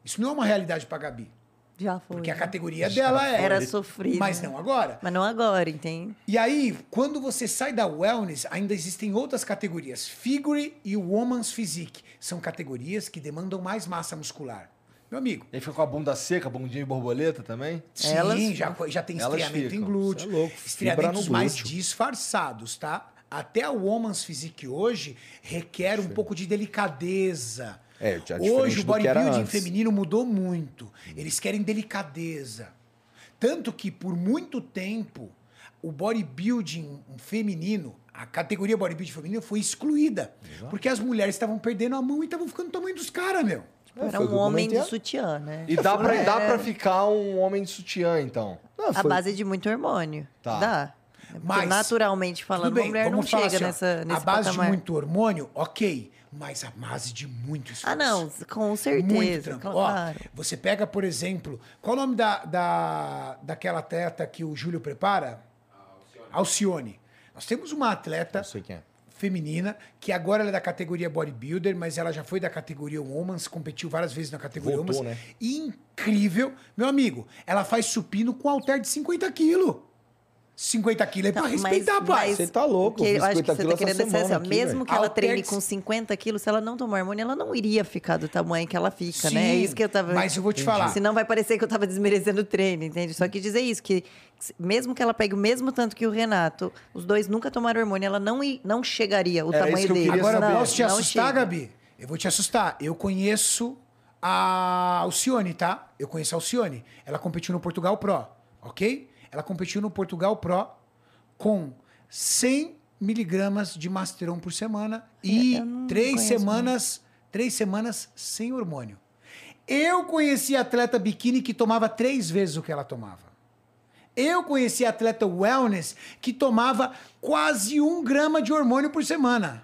Isso não é uma realidade pra Gabi. Já foi. Porque a categoria dela é. Era sofrido. Mas não agora. Mas não agora, entende? E aí, quando você sai da wellness, ainda existem outras categorias. Figure e Woman's Physique. São categorias que demandam mais massa muscular. Meu amigo, Ele fica com a bunda seca, bundinha de borboleta também? sim, Elas- já, já tem elas estreamento em glúteo. Cê é louco, Estreamentos mais disfarçados, tá? Até a Woman's Physique hoje requer um pouco de delicadeza. É, já hoje diferente o era bodybuilding feminino mudou muito. Eles querem delicadeza. Tanto que por muito tempo o bodybuilding feminino, a categoria bodybuilding feminino foi excluída. Porque as mulheres estavam perdendo a mão e estavam ficando do tamanho dos caras, meu. Era foi o um homem de sutiã, né? E dá pra, É. dá pra ficar um homem de sutiã, então. Não, A foi- base de muito hormônio. Tá. Dá. Porque Mas, naturalmente falando, bem, uma mulher não chega assim, nessa, nesse A base patamar. de muito hormônio, ok. Mas a base de muito esforço. Ah, não, com Muito certeza. trampo. Claro. Ó, você pega, por exemplo, qual o nome da, da, daquela atleta que o Júlio prepara? Alcione. Nós temos uma atleta Não sei quem é. feminina, que agora ela é da categoria bodybuilder, mas ela já foi da categoria Women's, competiu várias vezes na categoria Voltou, Women's. né? Incrível. Meu amigo, ela faz supino com halter de 50 quilos. 50 quilos é pra Não, respeitar, pai. Você tá louco, que eu acho que 50 você tá querendo dizer assim, aqui, mesmo que ela Altered- treine com 50 quilos, se ela não tomar hormônio, ela não iria ficar do tamanho que ela fica, né? É Sim, isso que eu tava... mas eu vou te falar. Senão vai parecer que eu tava desmerecendo o treino, entende? Só que dizer isso, que mesmo que ela pegue o mesmo tanto que o Renato, os dois nunca tomaram hormônio, ela não, não chegaria o Era isso tamanho que eu dele. Agora, não, eu posso te não assustar, chega. Gabi? Eu vou te assustar. Eu conheço a Alcione, tá? Eu conheço a Alcione. Ela competiu no Portugal Pro, ok? Ela competiu no Portugal Pro com 100 miligramas de Masteron por semana e três semanas, três semanas sem hormônio. Eu conheci atleta biquíni que tomava três vezes o que ela tomava. Eu conheci atleta wellness que tomava quase um grama de hormônio por semana.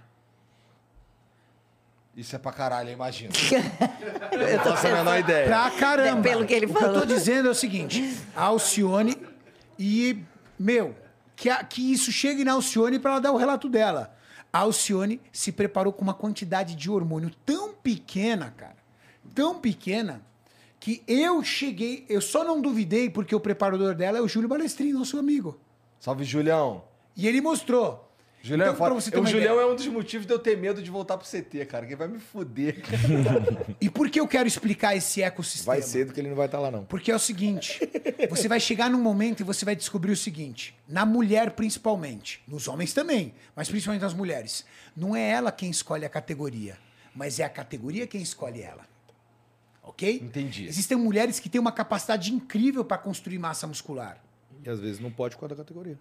Isso é pra caralho, eu imagino. Eu tô Não faço a menor pensando- ideia. Pra caramba. Pelo que ele o que eu falou. tô dizendo é o seguinte: a Alcione e, meu, que, a- que isso chegue na Alcione pra ela dar o relato dela. A Alcione se preparou com uma quantidade de hormônio tão pequena, cara, tão pequena, que eu cheguei, eu só não duvidei porque o preparador dela é o Júlio Balestrin, nosso amigo. Salve, Julião. E ele mostrou. Julião Então, é foda. o Julião ideia. é um dos motivos de eu ter medo de voltar pro CT, cara. Que vai me fuder. E por que eu quero explicar esse ecossistema? Vai cedo que ele não vai estar lá, não. Porque é o seguinte, você vai chegar num momento e você vai descobrir o seguinte, na mulher principalmente, nos homens também, mas principalmente nas mulheres, não é ela quem escolhe a categoria, mas é a categoria quem escolhe ela. Ok? Entendi. Existem mulheres que têm uma capacidade incrível para construir massa muscular. E às vezes não pode com a da categoria.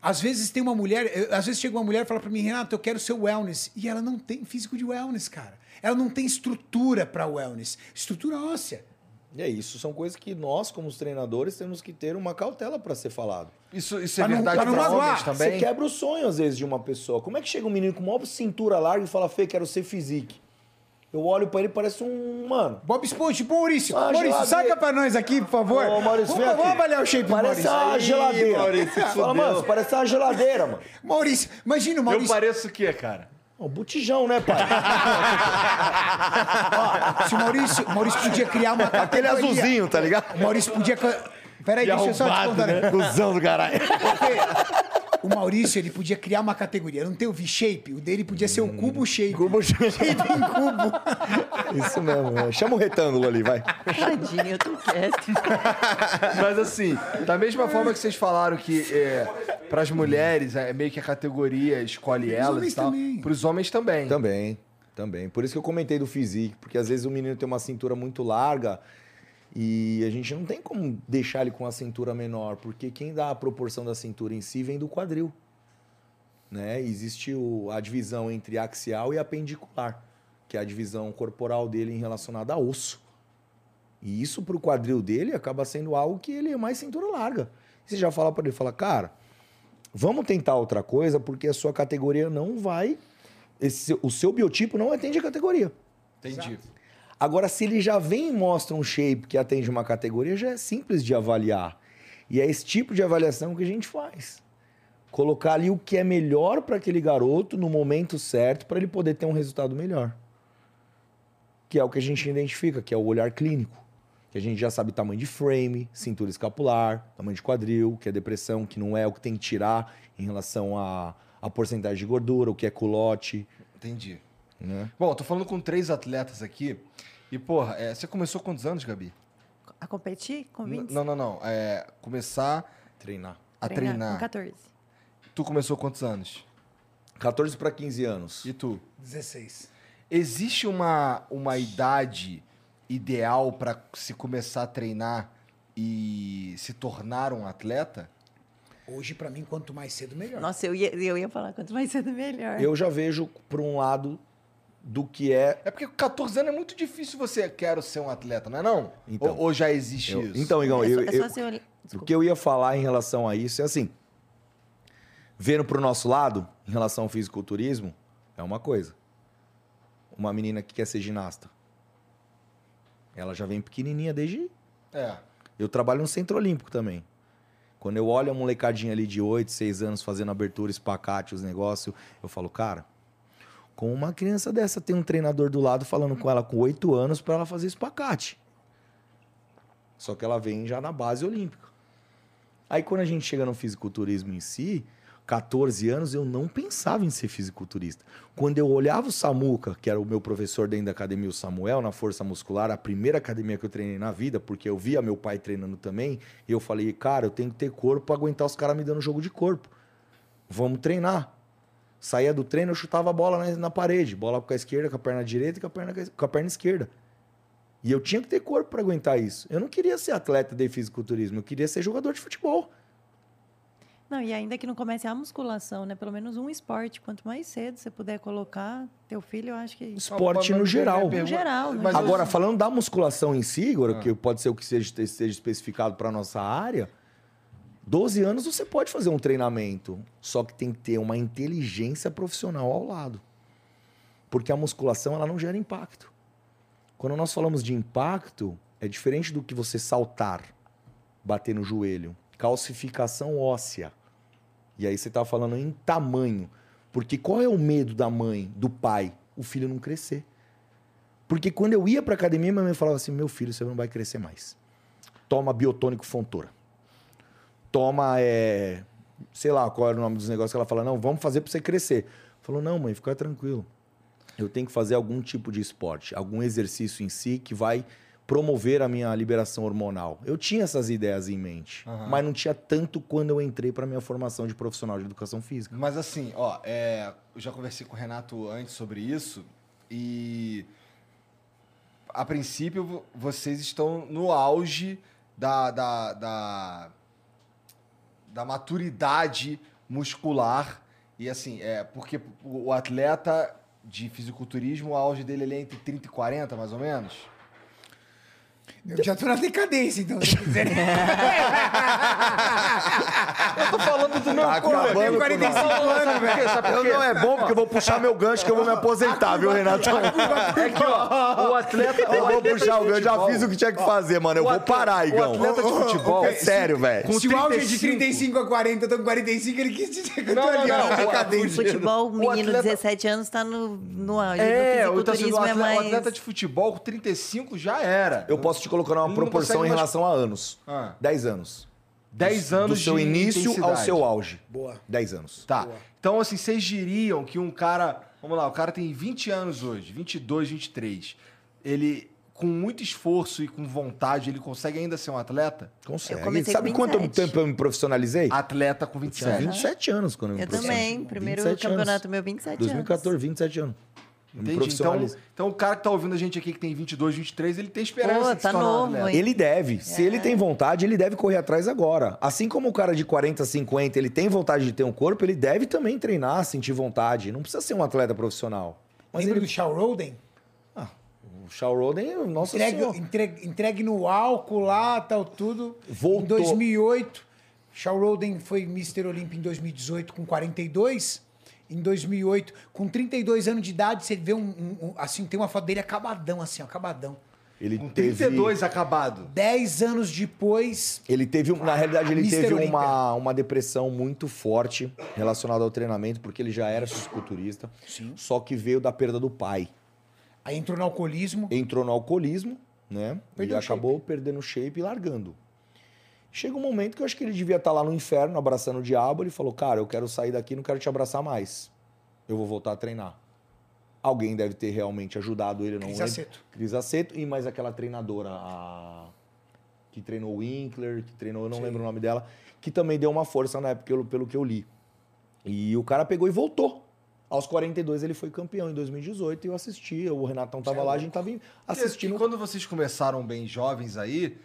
Às vezes tem uma mulher, eu- às vezes chega uma mulher e fala para mim, Renato, eu quero ser wellness. E ela não tem físico de wellness, cara. Ela não tem estrutura para wellness, estrutura óssea. E é isso, são coisas que nós, como os treinadores, temos que ter uma cautela para ser falado. Isso, isso é Pra verdade magoar. homens também? Você quebra o sonho, às vezes, de uma pessoa. Como é que chega um menino com uma cintura larga e fala, Fê, quero ser physique? Eu olho pra ele parece um. Mano. Bob Esponja, Maurício, Ah, Maurício, geladeira. saca pra nós aqui, por favor. Ô, Maurício, vem vamos, vamos avaliar o shape Parece Maurício. uma Aí, geladeira. Maurício, Fala, mano, parece uma geladeira, mano. Maurício, imagina o Eu Maurício. pareço o quê, cara? Um botijão, né, pai? Se o Maurício, o Maurício podia criar uma Aquele categoria. azulzinho, tá ligado? O Maurício podia. Peraí, deixa eu só te contar. né? Cusão do caralho. O Maurício, ele podia criar uma categoria. Não tem o V-shape, o dele podia ser o cubo shape. Cubo shape em cubo. Isso mesmo. é. Chama o retângulo ali, vai. Tadinho, eu tô quieto. Mas assim, da mesma forma que vocês falaram que é, para as mulheres é meio que a categoria escolhe elas homens e tal, também. para os homens também. Também, também. Por isso que eu comentei do physique, porque às vezes o menino tem uma cintura muito larga e a gente não tem como deixar ele com a cintura menor, porque quem dá a proporção da cintura em si vem do quadril. Né? Existe o- a divisão entre axial e apendicular, que é a divisão corporal dele em relacionada a osso. E isso pro quadril dele acaba sendo algo que ele é mais cintura larga. Você já fala para ele, fala, cara, vamos tentar outra coisa, porque a sua categoria não vai esse- o seu biotipo não atende a categoria. Entendi. Agora, se ele já vem e mostra um shape que atende uma categoria, já é simples de avaliar. E é esse tipo de avaliação que a gente faz. Colocar ali o que é melhor para aquele garoto no momento certo para ele poder ter um resultado melhor. Que é o que a gente identifica, que é o olhar clínico. Que a gente já sabe tamanho de frame, cintura escapular, tamanho de quadril, que é depressão, que não é o que tem que tirar em relação à, à porcentagem de gordura, o que é culote. Entendi. Né? Bom, eu tô falando com três atletas aqui. E, porra, é, você começou quantos anos, Gabi? A competir com N- 20? Não, não, não. É, começar Treinar. a Com treinar. 14. Tu começou quantos anos? 14 para 15 anos. E tu? 16. Existe uma, uma idade ideal para se começar a treinar e se tornar um atleta? Hoje, pra mim, quanto mais cedo, melhor. Nossa, eu ia, eu ia falar quanto mais cedo, melhor. Eu já vejo por um lado do que é. É porque com 14 anos é muito difícil você quero ser um atleta, não é não? Então. ou, ou já existe eu- isso? então, Igão, eu, eu- olhar. o que eu ia falar em relação a isso é assim: vendo pro nosso lado, em relação ao fisiculturismo, é uma coisa. Uma menina que quer ser ginasta. Ela já vem pequenininha desde. É. Eu trabalho no Centro Olímpico também. Quando eu olho a molecadinha ali de 8, 6 anos fazendo abertura, espacate, os negócios, eu falo, cara, com uma criança dessa tem um treinador do lado falando com ela com 8 anos para ela fazer espacate. Só que ela vem já na base olímpica. Aí quando a gente chega no fisiculturismo em si, 14 anos eu não pensava em ser fisiculturista. Quando eu olhava o Samuca, que era o meu professor dentro da academia, o Samuel, na força muscular, a primeira academia que eu treinei na vida, porque eu via meu pai treinando também, e eu falei, cara, eu tenho que ter corpo para aguentar os caras me dando jogo de corpo. Vamos treinar. Saía do treino, eu chutava a bola na, na parede, bola com a esquerda, com a perna direita e com a perna, com a perna esquerda. E eu tinha que ter corpo para aguentar isso. Eu não queria ser atleta de fisiculturismo, eu queria ser jogador de futebol. Não, e ainda que não comece a musculação, né? Pelo menos um esporte. Quanto mais cedo você puder colocar teu filho, eu acho que. Esporte no geral. No geral, geral. Agora, falando da musculação em si, agora, Ah. que pode ser o que seja, seja especificado para nossa área, 12 anos você pode fazer um treinamento, só que tem que ter uma inteligência profissional ao lado. Porque a musculação ela não gera impacto. Quando nós falamos de impacto, é diferente do que você saltar, bater no joelho. Calcificação óssea. E aí você está falando em tamanho. Porque qual é o medo da mãe, do pai? O filho não crescer. Porque quando eu ia pra academia, minha mãe falava assim: meu filho, você não vai crescer mais. Toma biotônico fontora. Toma, é, sei lá qual era o nome dos negócios que ela fala, não, vamos fazer pra você crescer. Falou, não, mãe, fica tranquilo. Eu tenho que fazer algum tipo de esporte, algum exercício em si que vai promover a minha liberação hormonal. Eu tinha essas ideias em mente, mas não tinha tanto quando eu entrei para minha formação de profissional de educação física. Mas assim, ó, é, eu já conversei com o Renato antes sobre isso e a princípio vo- vocês estão no auge da, da, da, da maturidade muscular e assim, é porque o atleta de fisiculturismo, o auge dele ele é entre 30 e 40, mais ou menos. Eu já tô na decadência, então, se quiserem. Eu tô falando do meu Tá corpo. acabando tenho com 45 nós. anos, velho. Eu não é bom porque eu vou puxar meu gancho que eu vou me aposentar, viu, Renato? É que, ó, o atleta. Eu vou puxar o gancho, eu já fiz o que tinha que fazer, mano. Eu vou parar, O Igão. atleta de futebol. É sério, velho. Se o auge é de 35 a 40, eu tô com 45, ele quis dizer que eu tô Não, não, ali, ó, não. na O- No decadência. futebol, o menino de atleta- 17 anos tá no, no auge. É, o, o, é o atleta de futebol com 35 já era. Eu posso te colocar Ele não proporção em mais- relação a anos. Ah. 10 anos. 10 Do anos seu de início ao seu auge. Boa. 10 anos. Tá. Então, assim, vocês diriam que um cara. Vamos lá, o cara tem 20 anos hoje, 22, 23. Ele, com muito esforço e com vontade, ele consegue ainda ser um atleta? Consegue. Eu Sabe com quanto 27. tempo eu me profissionalizei? Atleta com Tinha 27. 27 anos quando eu me Eu também. Primeiro 27 anos. campeonato meu, 27 2014, anos. 27 anos. Entendi. Então, então, o cara que tá ouvindo a gente aqui que tem 22, 23, ele tem esperança Pô, tá um novo, hein? Ele deve. Se ele tem vontade, ele deve correr atrás agora. Assim como o cara de 40, 50, ele tem vontade de ter um corpo, ele deve também treinar, sentir vontade. Não precisa ser um atleta profissional. Mas Lembra ele... do Shaw Roden? O Shaw Roden, nossa Entregue, senhora. entregue, entregue no álcool lá, tal, tudo. Voltou. Em 2008, Shaw Roden foi Mr. Olympia em 2018 com 42. Em 2008, com 32 anos de idade, você vê um, um- um- assim, tem uma foto dele acabadão, assim, ó, acabadão. Ele Com teve... 32 acabado. 10 anos depois, Ele teve, um- na realidade, ele Mr. teve Olímpia. uma, uma depressão muito forte relacionada ao treinamento, porque ele já era fisiculturista. Sim. Só que veio da perda do pai. aí entrou no alcoolismo. Entrou no alcoolismo, né? Perdeu e acabou perdendo o shape e largando. Chega um momento que eu acho que ele devia estar lá no inferno, abraçando o diabo. Ele falou, cara, eu quero sair daqui, não quero te abraçar mais. Eu vou voltar a treinar. Alguém deve ter realmente ajudado ele, não Cris. Aceto. Cris Aceto. E mais aquela treinadora, a... que treinou o Winkler, que treinou, eu não lembro o nome dela, que também deu uma força na época, pelo, pelo que eu li. E o cara pegou e voltou. Aos 42 ele foi campeão em 2018 e eu assisti. O Renatão tava lá, a gente tava assistindo. Porque quando vocês começaram bem jovens aí,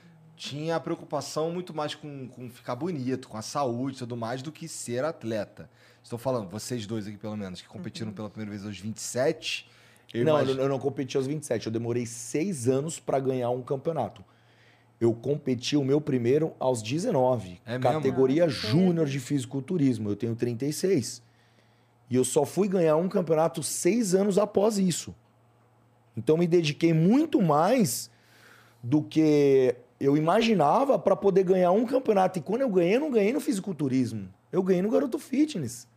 tinha a preocupação muito mais com, com ficar bonito, com a saúde e tudo mais, do que ser atleta. Estou falando, vocês dois aqui pelo menos, que competiram pela primeira vez aos 27. Eu não, imagino- eu não competi aos 27. Eu demorei seis anos para ganhar um campeonato. Eu competi o meu primeiro aos 19. É mesmo? categoria júnior de fisiculturismo. Eu tenho 36. E eu só fui ganhar um campeonato seis anos após isso. Então me dediquei muito mais do que eu imaginava para poder ganhar um campeonato. E quando eu ganhei, eu não ganhei no fisiculturismo. Eu ganhei no Garoto Fitness.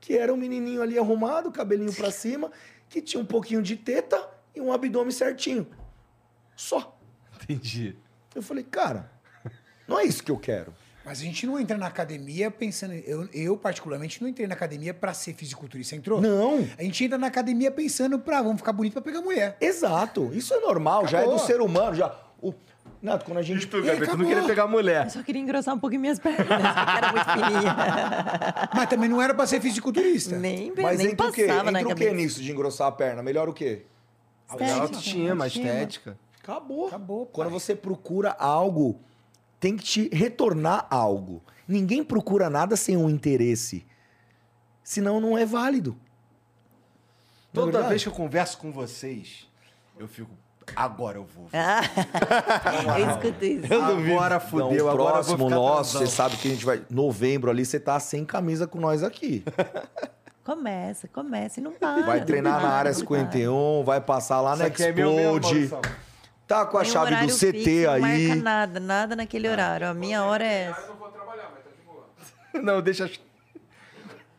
Que era um menininho ali arrumado, cabelinho para cima, que tinha um pouquinho de teta e um abdômen certinho. Só. Entendi. Eu falei, cara, não é isso que eu quero. Mas a gente não entra na academia pensando. Eu, eu particularmente, não entrei na academia pra ser fisiculturista. Entrou? Não. A gente entra na academia pensando pra vamos ficar bonito pra pegar mulher. Exato. Isso é normal, já é Acabou. do ser humano. Já. O... Nato, quando a gente. Tu, Gabi, tu não queria pegar mulher. Eu só queria engrossar um pouquinho minhas pernas, porque era muito fininha. Mas também não era pra ser fisiculturista. nem Mas nem entra o quê? na Entra o quê cabeça. nisso de engrossar a perna? Melhor o quê? Estética, Autoestima, estética. Acabou. Acabou, Quando pai. você procura algo, tem que te retornar algo. Ninguém procura nada sem um interesse. Senão não é válido. Não é Toda verdade? vez que eu converso com vocês, eu fico. Agora eu vou. Ah, eu escuto isso. Agora Então, fudeu, agora eu vou próximo ficar nosso, você sabe que a gente vai. Novembro ali, você tá sem camisa com nós aqui. Começa, começa e não para. Vai treinar na para, área não 51, vai passar lá Isso na é Explode. Maurício. Tá com a Tem um chave do horário CT fixo, aí. Não marca nada, nada naquele horário. A minha hora é essa. Eu não vou trabalhar, mas tá de boa. Não, deixa.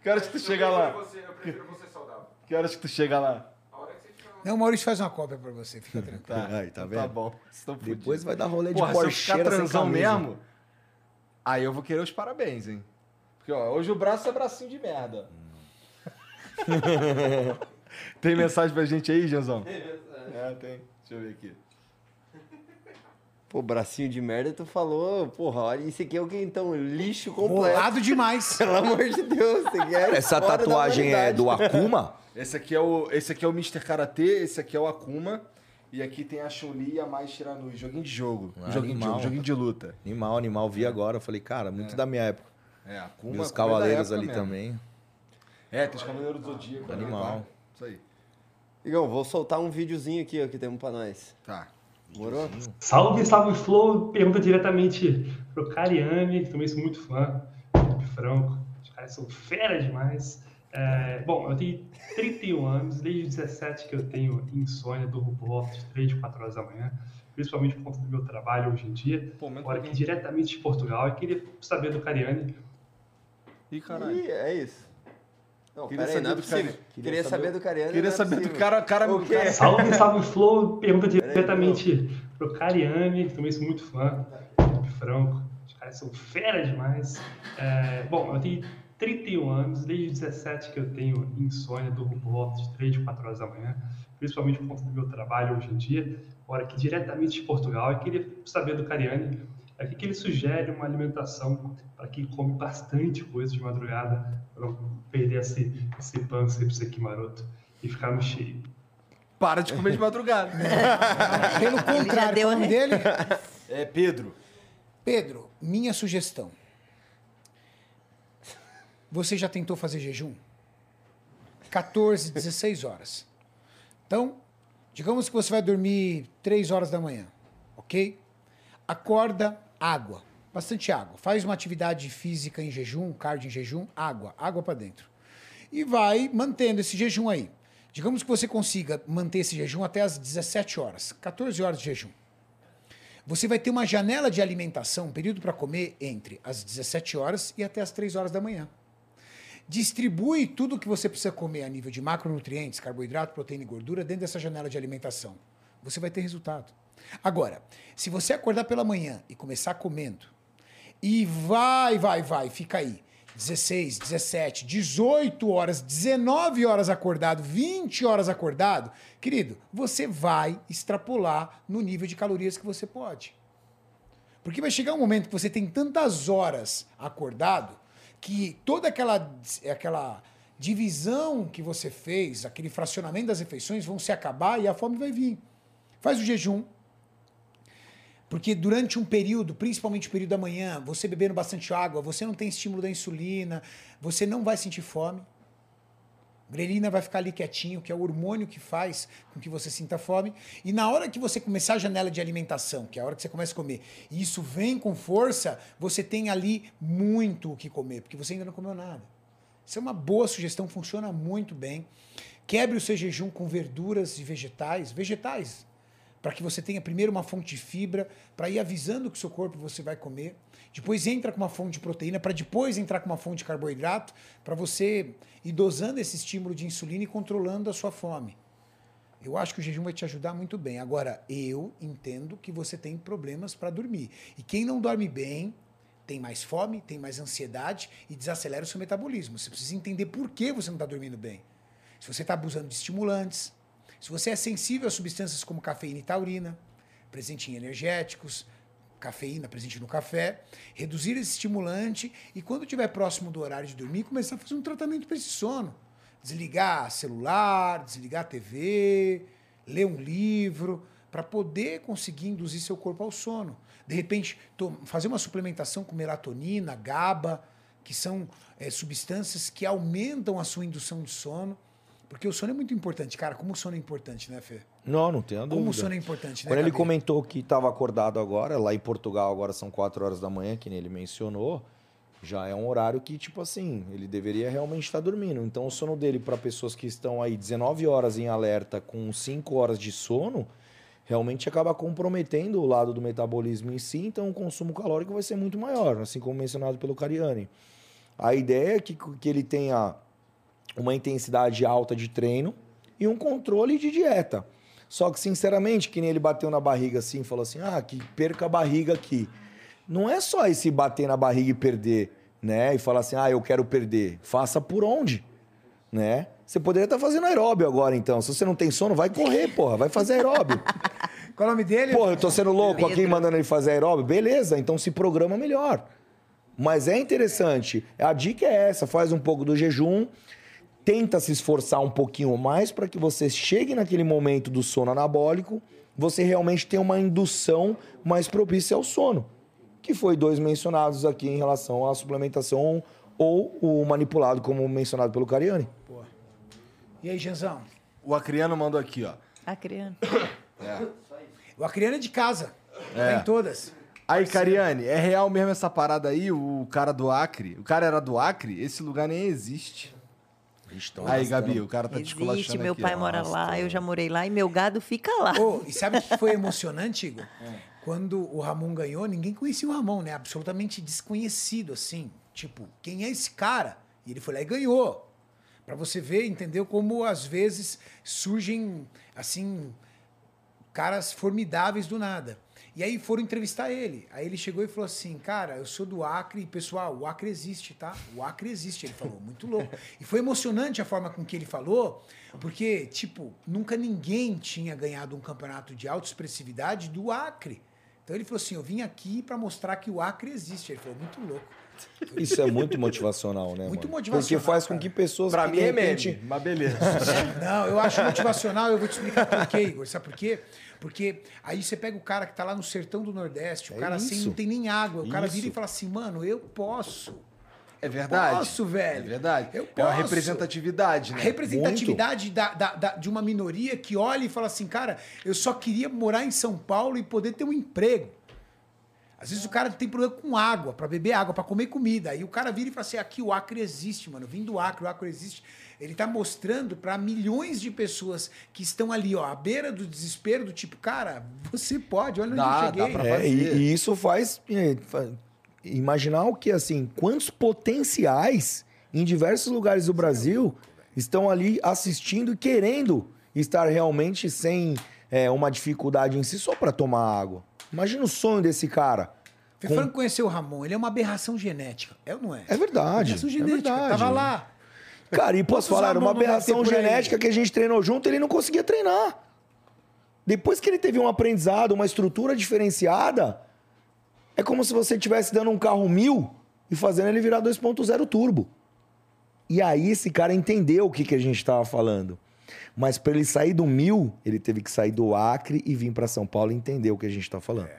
Que horas que tu chega lá? Você, eu prefiro você saudável. Que horas que tu chega lá? A hora que você estiver lá Não, o Maurício faz uma cópia pra você, fica tranquilo. Tá, Aí, tá então vendo? Tá bom. Depois vai dar rolê de Porra, se eu sem transão mesmo, aí eu vou querer os parabéns, hein? Porque, ó, hoje o braço é bracinho de merda. tem mensagem pra gente aí, Janzão? É, tem. Deixa eu ver aqui. Pô, bracinho de merda, tu falou, porra, olha, isso aqui é o que então? Lixo completo. Bolado demais. Pelo amor de Deus, você quer Essa fora da tatuagem é do. Akuma? Esse aqui é o, esse aqui é o Mr. Karatê, esse aqui é o Akuma. E aqui tem a Chun-Li e a Mai Shiranui. Joguinho de jogo. Ah, joguinho, de animal. jogo joguinho de luta. Animal, animal. Vi agora. Eu falei, cara, muito da minha época. É, Akuma. Meus Akuma é cavaleiros ali mesmo. também. É, tem os Cavaleiros do Zodíaco. ali, Animal. Isso aí. Igão, vou soltar um videozinho aqui, ó, que temos pra nós. Tá. Morou? Salve, salve Flow! Pergunta diretamente pro Cariani, que também sou muito fã, Felipe Franco. Os caras são fera demais. É, bom, eu tenho 31 anos, desde os 17 que eu tenho insônia, durmo por volta de 3, 4 horas da manhã, principalmente por conta do meu trabalho hoje em dia. Pô, Agora aqui diretamente de Portugal, eu queria saber do Cariani Ih, caralho. Ih, é isso. Não, Queria pera aí, não é saber do possível. Queria, Queria saber do Cariani. Queria não é saber do cara, cara, O quê? cara. Salve, salve Flow! Pergunta diretamente pro Cariani, também sou muito fã, Felipe Franco. Os caras são fera demais. É, bom, eu tenho 31 anos, desde os 17 que eu tenho insônia, durmo por volta de 3, 4 horas da manhã, principalmente por conta do meu trabalho hoje em dia. Agora aqui diretamente de Portugal, eu queria saber do Cariani é o que ele sugere uma alimentação para quem come bastante coisa de madrugada, para não perder esse, esse pânceps aqui maroto e ficar no cheio. Para de comer de madrugada. Pelo já contrário, deu qual é o nome a- dele? É Pedro. Pedro, minha sugestão. Você já tentou fazer jejum? 14, 16 horas. Então, digamos que você vai dormir 3 horas da manhã, ok? Acorda, água, bastante água. Faz uma atividade física em jejum, cardio em jejum, água, água para dentro. E vai mantendo esse jejum aí. Digamos que você consiga manter esse jejum até as 17 horas, 14 horas de jejum. Você vai ter uma janela de alimentação, um período para comer entre as 17 horas e até as 3 horas da manhã. Distribui tudo o que você precisa comer a nível de macronutrientes, carboidrato, proteína e gordura dentro dessa janela de alimentação. Você vai ter resultado. Agora, se você acordar pela manhã e começar comendo, e vai, vai, vai, fica aí. 16, 17, 18 horas, 19 horas acordado, 20 horas acordado, querido, você vai extrapolar no nível de calorias que você pode. Porque vai chegar um momento que você tem tantas horas acordado que toda aquela, aquela divisão que você fez, aquele fracionamento das refeições vão se acabar e a fome vai vir. Faz o jejum, porque durante um período, principalmente o período da manhã, você bebendo bastante água, você não tem estímulo da insulina, você não vai sentir fome. Grelina vai ficar ali quietinho, que é o hormônio que faz com que você sinta fome. E na hora que você começar a janela de alimentação, que é a hora que você começa a comer, e isso vem com força, você tem ali muito o que comer, porque você ainda não comeu nada. Isso é uma boa sugestão, funciona muito bem. Quebre o seu jejum com verduras e vegetais. Vegetais, para que você tenha primeiro uma fonte de fibra, para ir avisando que o seu corpo você vai comer. Depois entra com uma fonte de proteína, para depois entrar com uma fonte de carboidrato, para você ir dosando esse estímulo de insulina e controlando a sua fome. Eu acho que o jejum vai te ajudar muito bem. Agora, eu entendo que você tem problemas para dormir. E quem não dorme bem tem mais fome, tem mais ansiedade e desacelera o seu metabolismo. Você precisa entender por que você não está dormindo bem. Se você está abusando de estimulantes, se você é sensível a substâncias como cafeína e taurina, presente em energéticos, cafeína presente no café, reduzir esse estimulante e quando estiver próximo do horário de dormir, começar a fazer um tratamento para esse sono. Desligar celular, desligar TV, ler um livro, para poder conseguir induzir seu corpo ao sono. De repente, fazer uma suplementação com melatonina, GABA, que são eh, substâncias que aumentam a sua indução de sono. Porque o sono é muito importante, cara. Como o sono é importante, né, Fê? Não, não tenho dúvida. Como o sono é importante, né? Quando ele Gabi? comentou que estava acordado agora, lá em Portugal agora são 4 horas da manhã, que nem ele mencionou, já é um horário que, tipo assim, ele deveria realmente estar dormindo. Então o sono dele para pessoas que estão aí 19 horas em alerta com 5 horas de sono, realmente acaba comprometendo o lado do metabolismo em si, então o consumo calórico vai ser muito maior, assim como mencionado pelo Cariani. A ideia é que, que ele tenha uma intensidade alta de treino, e um controle de dieta. Só que, sinceramente, que nem ele bateu na barriga assim, falou assim: ah, que perca a barriga aqui. Não é só esse bater na barriga e perder, né? E falar assim: ah, eu quero perder. Faça por onde, né? Você poderia estar fazendo aeróbio agora, então. Se você não tem sono, vai correr, porra. Vai fazer aeróbio. Qual é o nome dele? Porra, eu tô sendo louco aqui mandando ele fazer aeróbio. Beleza, então se programa melhor. Mas é interessante. A dica é essa: faz um pouco do jejum, tenta se esforçar um pouquinho mais para que você chegue naquele momento do sono anabólico, você realmente tenha uma indução mais propícia ao sono. Que foi dois mencionados aqui em relação à suplementação ou o manipulado, como mencionado pelo Cariani. E aí, Janzão? O Acriano mandou aqui, ó. A criança. O Acriano é de casa. É. Tá em todas. Aí, Cariane, é real mesmo essa parada aí? O cara do Acre? O cara era do Acre? Esse lugar nem existe. Aí, Gabi, o cara tá te Existe, esculachando meu aqui, pai mora lá, eu já morei lá e meu gado fica lá. Ô, e sabe o que foi emocionante, Igor? Quando o Ramon ganhou, ninguém conhecia o Ramon, né? Absolutamente desconhecido, assim. Tipo, quem é esse cara? E ele foi lá e ganhou. Pra você ver, entendeu? Como às vezes surgem, assim, caras formidáveis do nada. E aí foram entrevistar ele. Aí ele chegou e falou assim: Cara, eu sou do Acre, e pessoal, o Acre existe, tá? O Acre existe. Ele falou, muito louco. E foi emocionante a forma com que ele falou, porque, tipo, nunca ninguém tinha ganhado um campeonato de alta expressividade do Acre. Então ele falou assim: Eu vim aqui para mostrar que o Acre existe. Ele falou, muito louco. Isso é muito motivacional, né? Muito mano? motivacional, Porque faz com cara. que pessoas Pra que, mim de é repente, meme, mas beleza. Não, eu acho motivacional, eu vou te explicar por quê, Igor. Sabe por quê? Porque aí você pega o cara que tá lá no sertão do Nordeste, o É cara assim isso. não tem nem água. O cara vira e Isso. fala assim, mano, eu posso. É verdade. Posso, velho. É verdade. Eu É uma posso. representatividade, A né? representatividade da, da- da- de uma minoria que olha e fala assim, cara, eu só queria morar em São Paulo e poder ter um emprego. Às vezes o cara tem problema com água, pra beber água, pra comer comida. Aí o cara vira e fala assim: aqui o Acre existe, mano. Eu vim do Acre, o Acre existe. Ele tá mostrando pra milhões de pessoas que estão ali, ó, à beira do desespero, do tipo, cara, você pode, olha onde Dá, eu dá cheguei. pra É, fazer. e, e isso faz, é, imaginar o que assim, quantos potenciais em diversos lugares do Brasil estão ali assistindo e querendo estar realmente sem é, uma dificuldade em si só para tomar água. Imagina o sonho desse cara. Fê Franco conheceu o Ramon, ele é uma aberração genética. É ou não é? É verdade. Aberração é genética. verdade. Tava lá. Cara, e posso falar, era uma aberração genética que a gente treinou junto, ele não conseguia treinar. Depois que ele teve um aprendizado, uma estrutura diferenciada, é como se você estivesse dando um carro mil e fazendo ele virar 2.0 turbo. E aí esse cara entendeu o que, que a gente estava falando. Mas para ele sair do mil, ele teve que sair do Acre e vir para São Paulo e entender o que a gente está falando.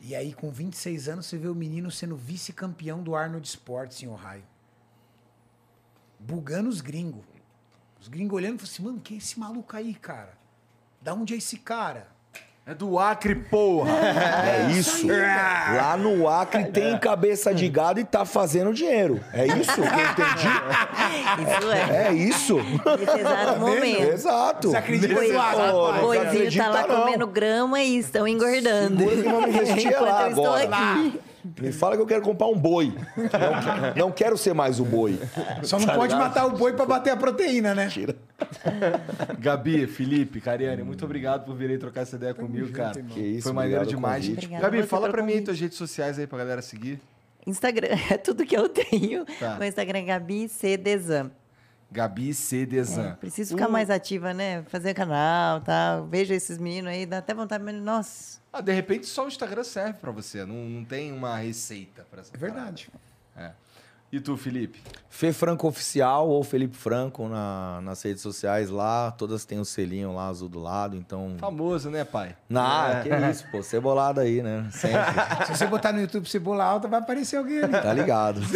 E aí, com 26 anos, você vê o menino sendo vice-campeão do Arnold Sports em Ohio. Bugando os gringos. Os gringos olhando e falando assim, mano, quem é esse maluco aí, cara? Da onde é esse cara? É do Acre, porra. É isso. Lá no Acre tem cabeça de gado e tá fazendo dinheiro. É isso que eu entendi? Isso é. É isso. Nesse exato momento. Exato. Você acredita Boi- no Acre, não Boizinho tá lá não. comendo grama e estão engordando. Segura que não me vestia Enquanto lá eu estou agora. aqui. Me fala que eu quero comprar um boi. Não, não quero ser mais o boi. Só não Tá pode ligado? matar o boi pra bater a proteína, né? Gabi, Felipe, Cariane, muito obrigado por virem trocar essa ideia comigo, cara. Que isso, Foi maneiro demais. Obrigada Gabi, fala pra mim aí tuas redes sociais aí pra galera seguir. Instagram, é tudo que eu tenho. Tá. Meu Instagram é Gabi C. Desan. Gabi C. Desan. Preciso ficar mais ativa, né? Fazer canal, tal. Vejo esses meninos aí, dá até vontade, mas nossa. Ah, de repente só o Instagram serve pra você. Não, não tem uma receita pra essa É verdade. É. E tu, Felipe? Fê Franco Oficial ou Felipe Franco na- nas redes sociais lá. Todas têm o selinho lá azul do lado, então. Famoso, né, pai? Nah, É. que isso, pô. Cebolada aí, né? Sempre. Se você botar no YouTube cebola alta, vai aparecer alguém ali. Tá ligado.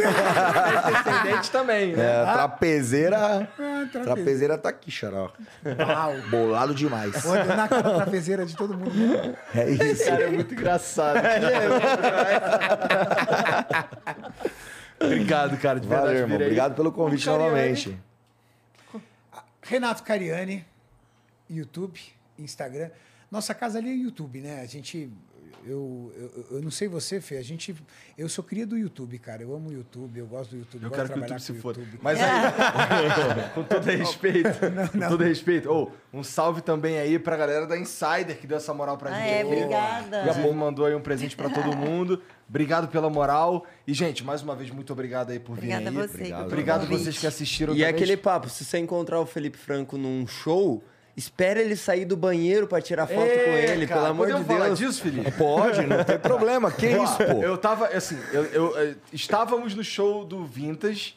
Descendente também, né? É, trapezeira. Ah, trapezeira. Trapezeira tá aqui, xaró. Uau. Bolado demais. Deu na cara trapezeira de todo mundo. né? É isso. Cara, é muito engraçado. Obrigado, cara, de verdade. Valeu, irmão. vir aí. Obrigado pelo convite Cariani. novamente. Renato Cariani, YouTube, Instagram. Nossa casa ali é YouTube, né? A gente eu, eu, eu não sei você, Fê, a gente. Eu sou cria do YouTube, cara. Eu amo o YouTube, eu gosto do YouTube. Eu gosto quero de que o trabalhar YouTube se com foda. YouTube. Mas aí, com todo respeito, com todo respeito, ô, um salve também aí pra galera da Insider que deu essa moral pra Ah, gente. é, aqui. obrigada. Inclusive mandou aí um presente pra todo mundo. Obrigado pela moral. E, gente, mais uma vez, muito obrigado aí por vir Obrigada a aí. você. Obrigado. Obrigado vocês que assistiram E é aquele papo, se você encontrar o Felipe Franco num show, espera ele sair do banheiro pra tirar foto É, com ele, cara, pelo amor de podemos falar Deus. disso, Felipe? Pode, não tem problema. Que Ó, isso, pô? Eu tava, assim, eu, eu, eh, estávamos no show do Vintage.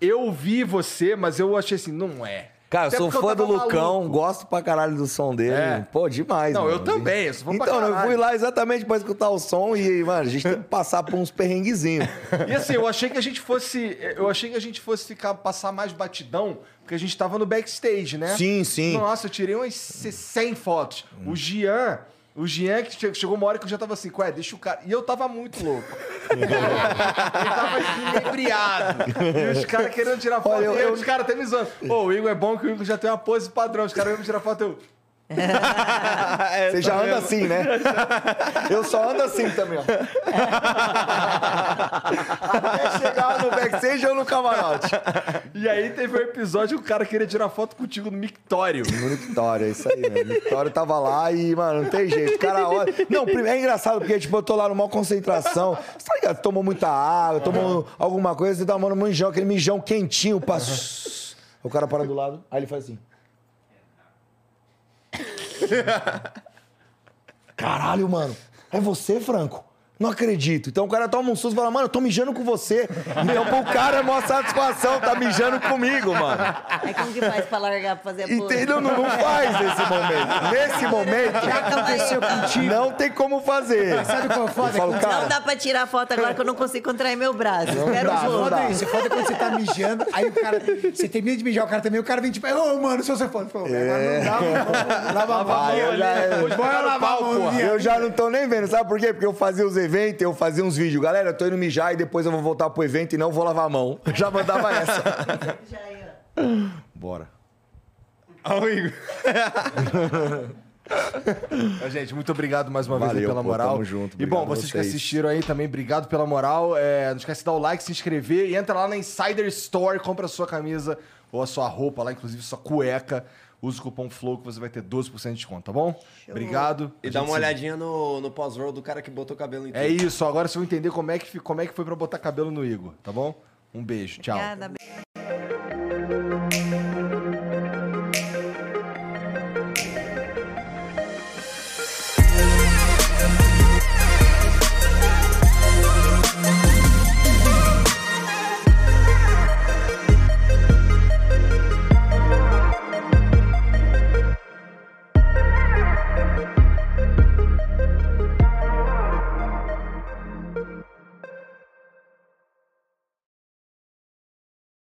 Eu vi você, mas eu achei assim, não é. Cara, eu sou porque eu fã do Lucão, maluco. gosto pra caralho do som dele. É. Pô, demais, Não, mano. eu também, eu sou fã Então, eu fui lá exatamente pra escutar o som e, mano, a gente tem que passar por uns perrenguezinhos. E assim, eu achei que a gente fosse. Eu achei que a gente fosse ficar, passar mais batidão, porque a gente tava no backstage, né? Sim, sim. Nossa, eu tirei umas 100 fotos. O Gian. O Gian que che- chegou uma hora que eu já tava assim, ué, deixa o cara. E eu tava muito louco. eu tava inebriado. E os caras querendo tirar foto. Olha, eu- e eu- os caras até me zoando. Pô, o Igor é bom que o Igor já tem uma pose padrão. Os caras vão tirar foto, eu. Você já anda assim, né? Eu só ando assim também, ó. Até chegar no backstage ou no camarote. E aí teve um episódio que o cara queria tirar foto contigo no mictório. No Victória, é isso aí, né? Victória tava lá e, mano, não tem jeito. O cara olha. Não, é engraçado porque, tipo, eu tô lá numa concentração. Você tá ligado? Tomou muita água, tomou alguma coisa, você tá tomando um mijão, aquele mijão quentinho, passa. O cara para do lado, aí ele faz assim. Caralho, mano. É você, Franco? Não acredito. Então o cara toma um susto e fala, mano, eu tô mijando com você. Então pro cara é maior satisfação, tá mijando comigo, mano. Aí como que faz pra largar pra fazer a? Entendeu? Não, não faz nesse momento. Nesse momento, Já aconteceu contigo. não tem como fazer. Sabe qual é o foda? Eu falo, cara, Não dá pra tirar foto agora que eu não consigo contrair meu braço. Espera dá, um não dá. Foda isso, foda quando você tá mijando, aí o cara. Você termina de mijar, o cara também, o cara vem tipo, ô, mano, se você for. Pô, agora não dá, mano. Lava a mão. Eu já- Bora lavar a mão, eu já não tô nem vendo, sabe por quê? Porque eu fazia os eventos, eu fazia uns vídeos. Galera, eu tô indo mijar e depois eu vou voltar pro evento e não vou lavar a mão. Já mandava essa. Bora. Mas, gente, muito obrigado mais uma vez Valeu, pela pô, moral. tamo junto, E bom, a vocês que vocês. assistiram aí também, obrigado pela moral. É, não esquece de dar o like, se inscrever e entra lá na Insider Store, compra a sua camisa ou a sua roupa lá, inclusive sua cueca. Usa o cupom FLOW que você vai ter 12% de desconto, tá bom? Obrigado. E A dá uma se- olhadinha no, no pós-roll do cara que botou cabelo em É tudo. isso, agora vocês vão entender como é, que, como é que foi pra botar cabelo no Igor, tá bom? Um beijo, tchau. Obrigada.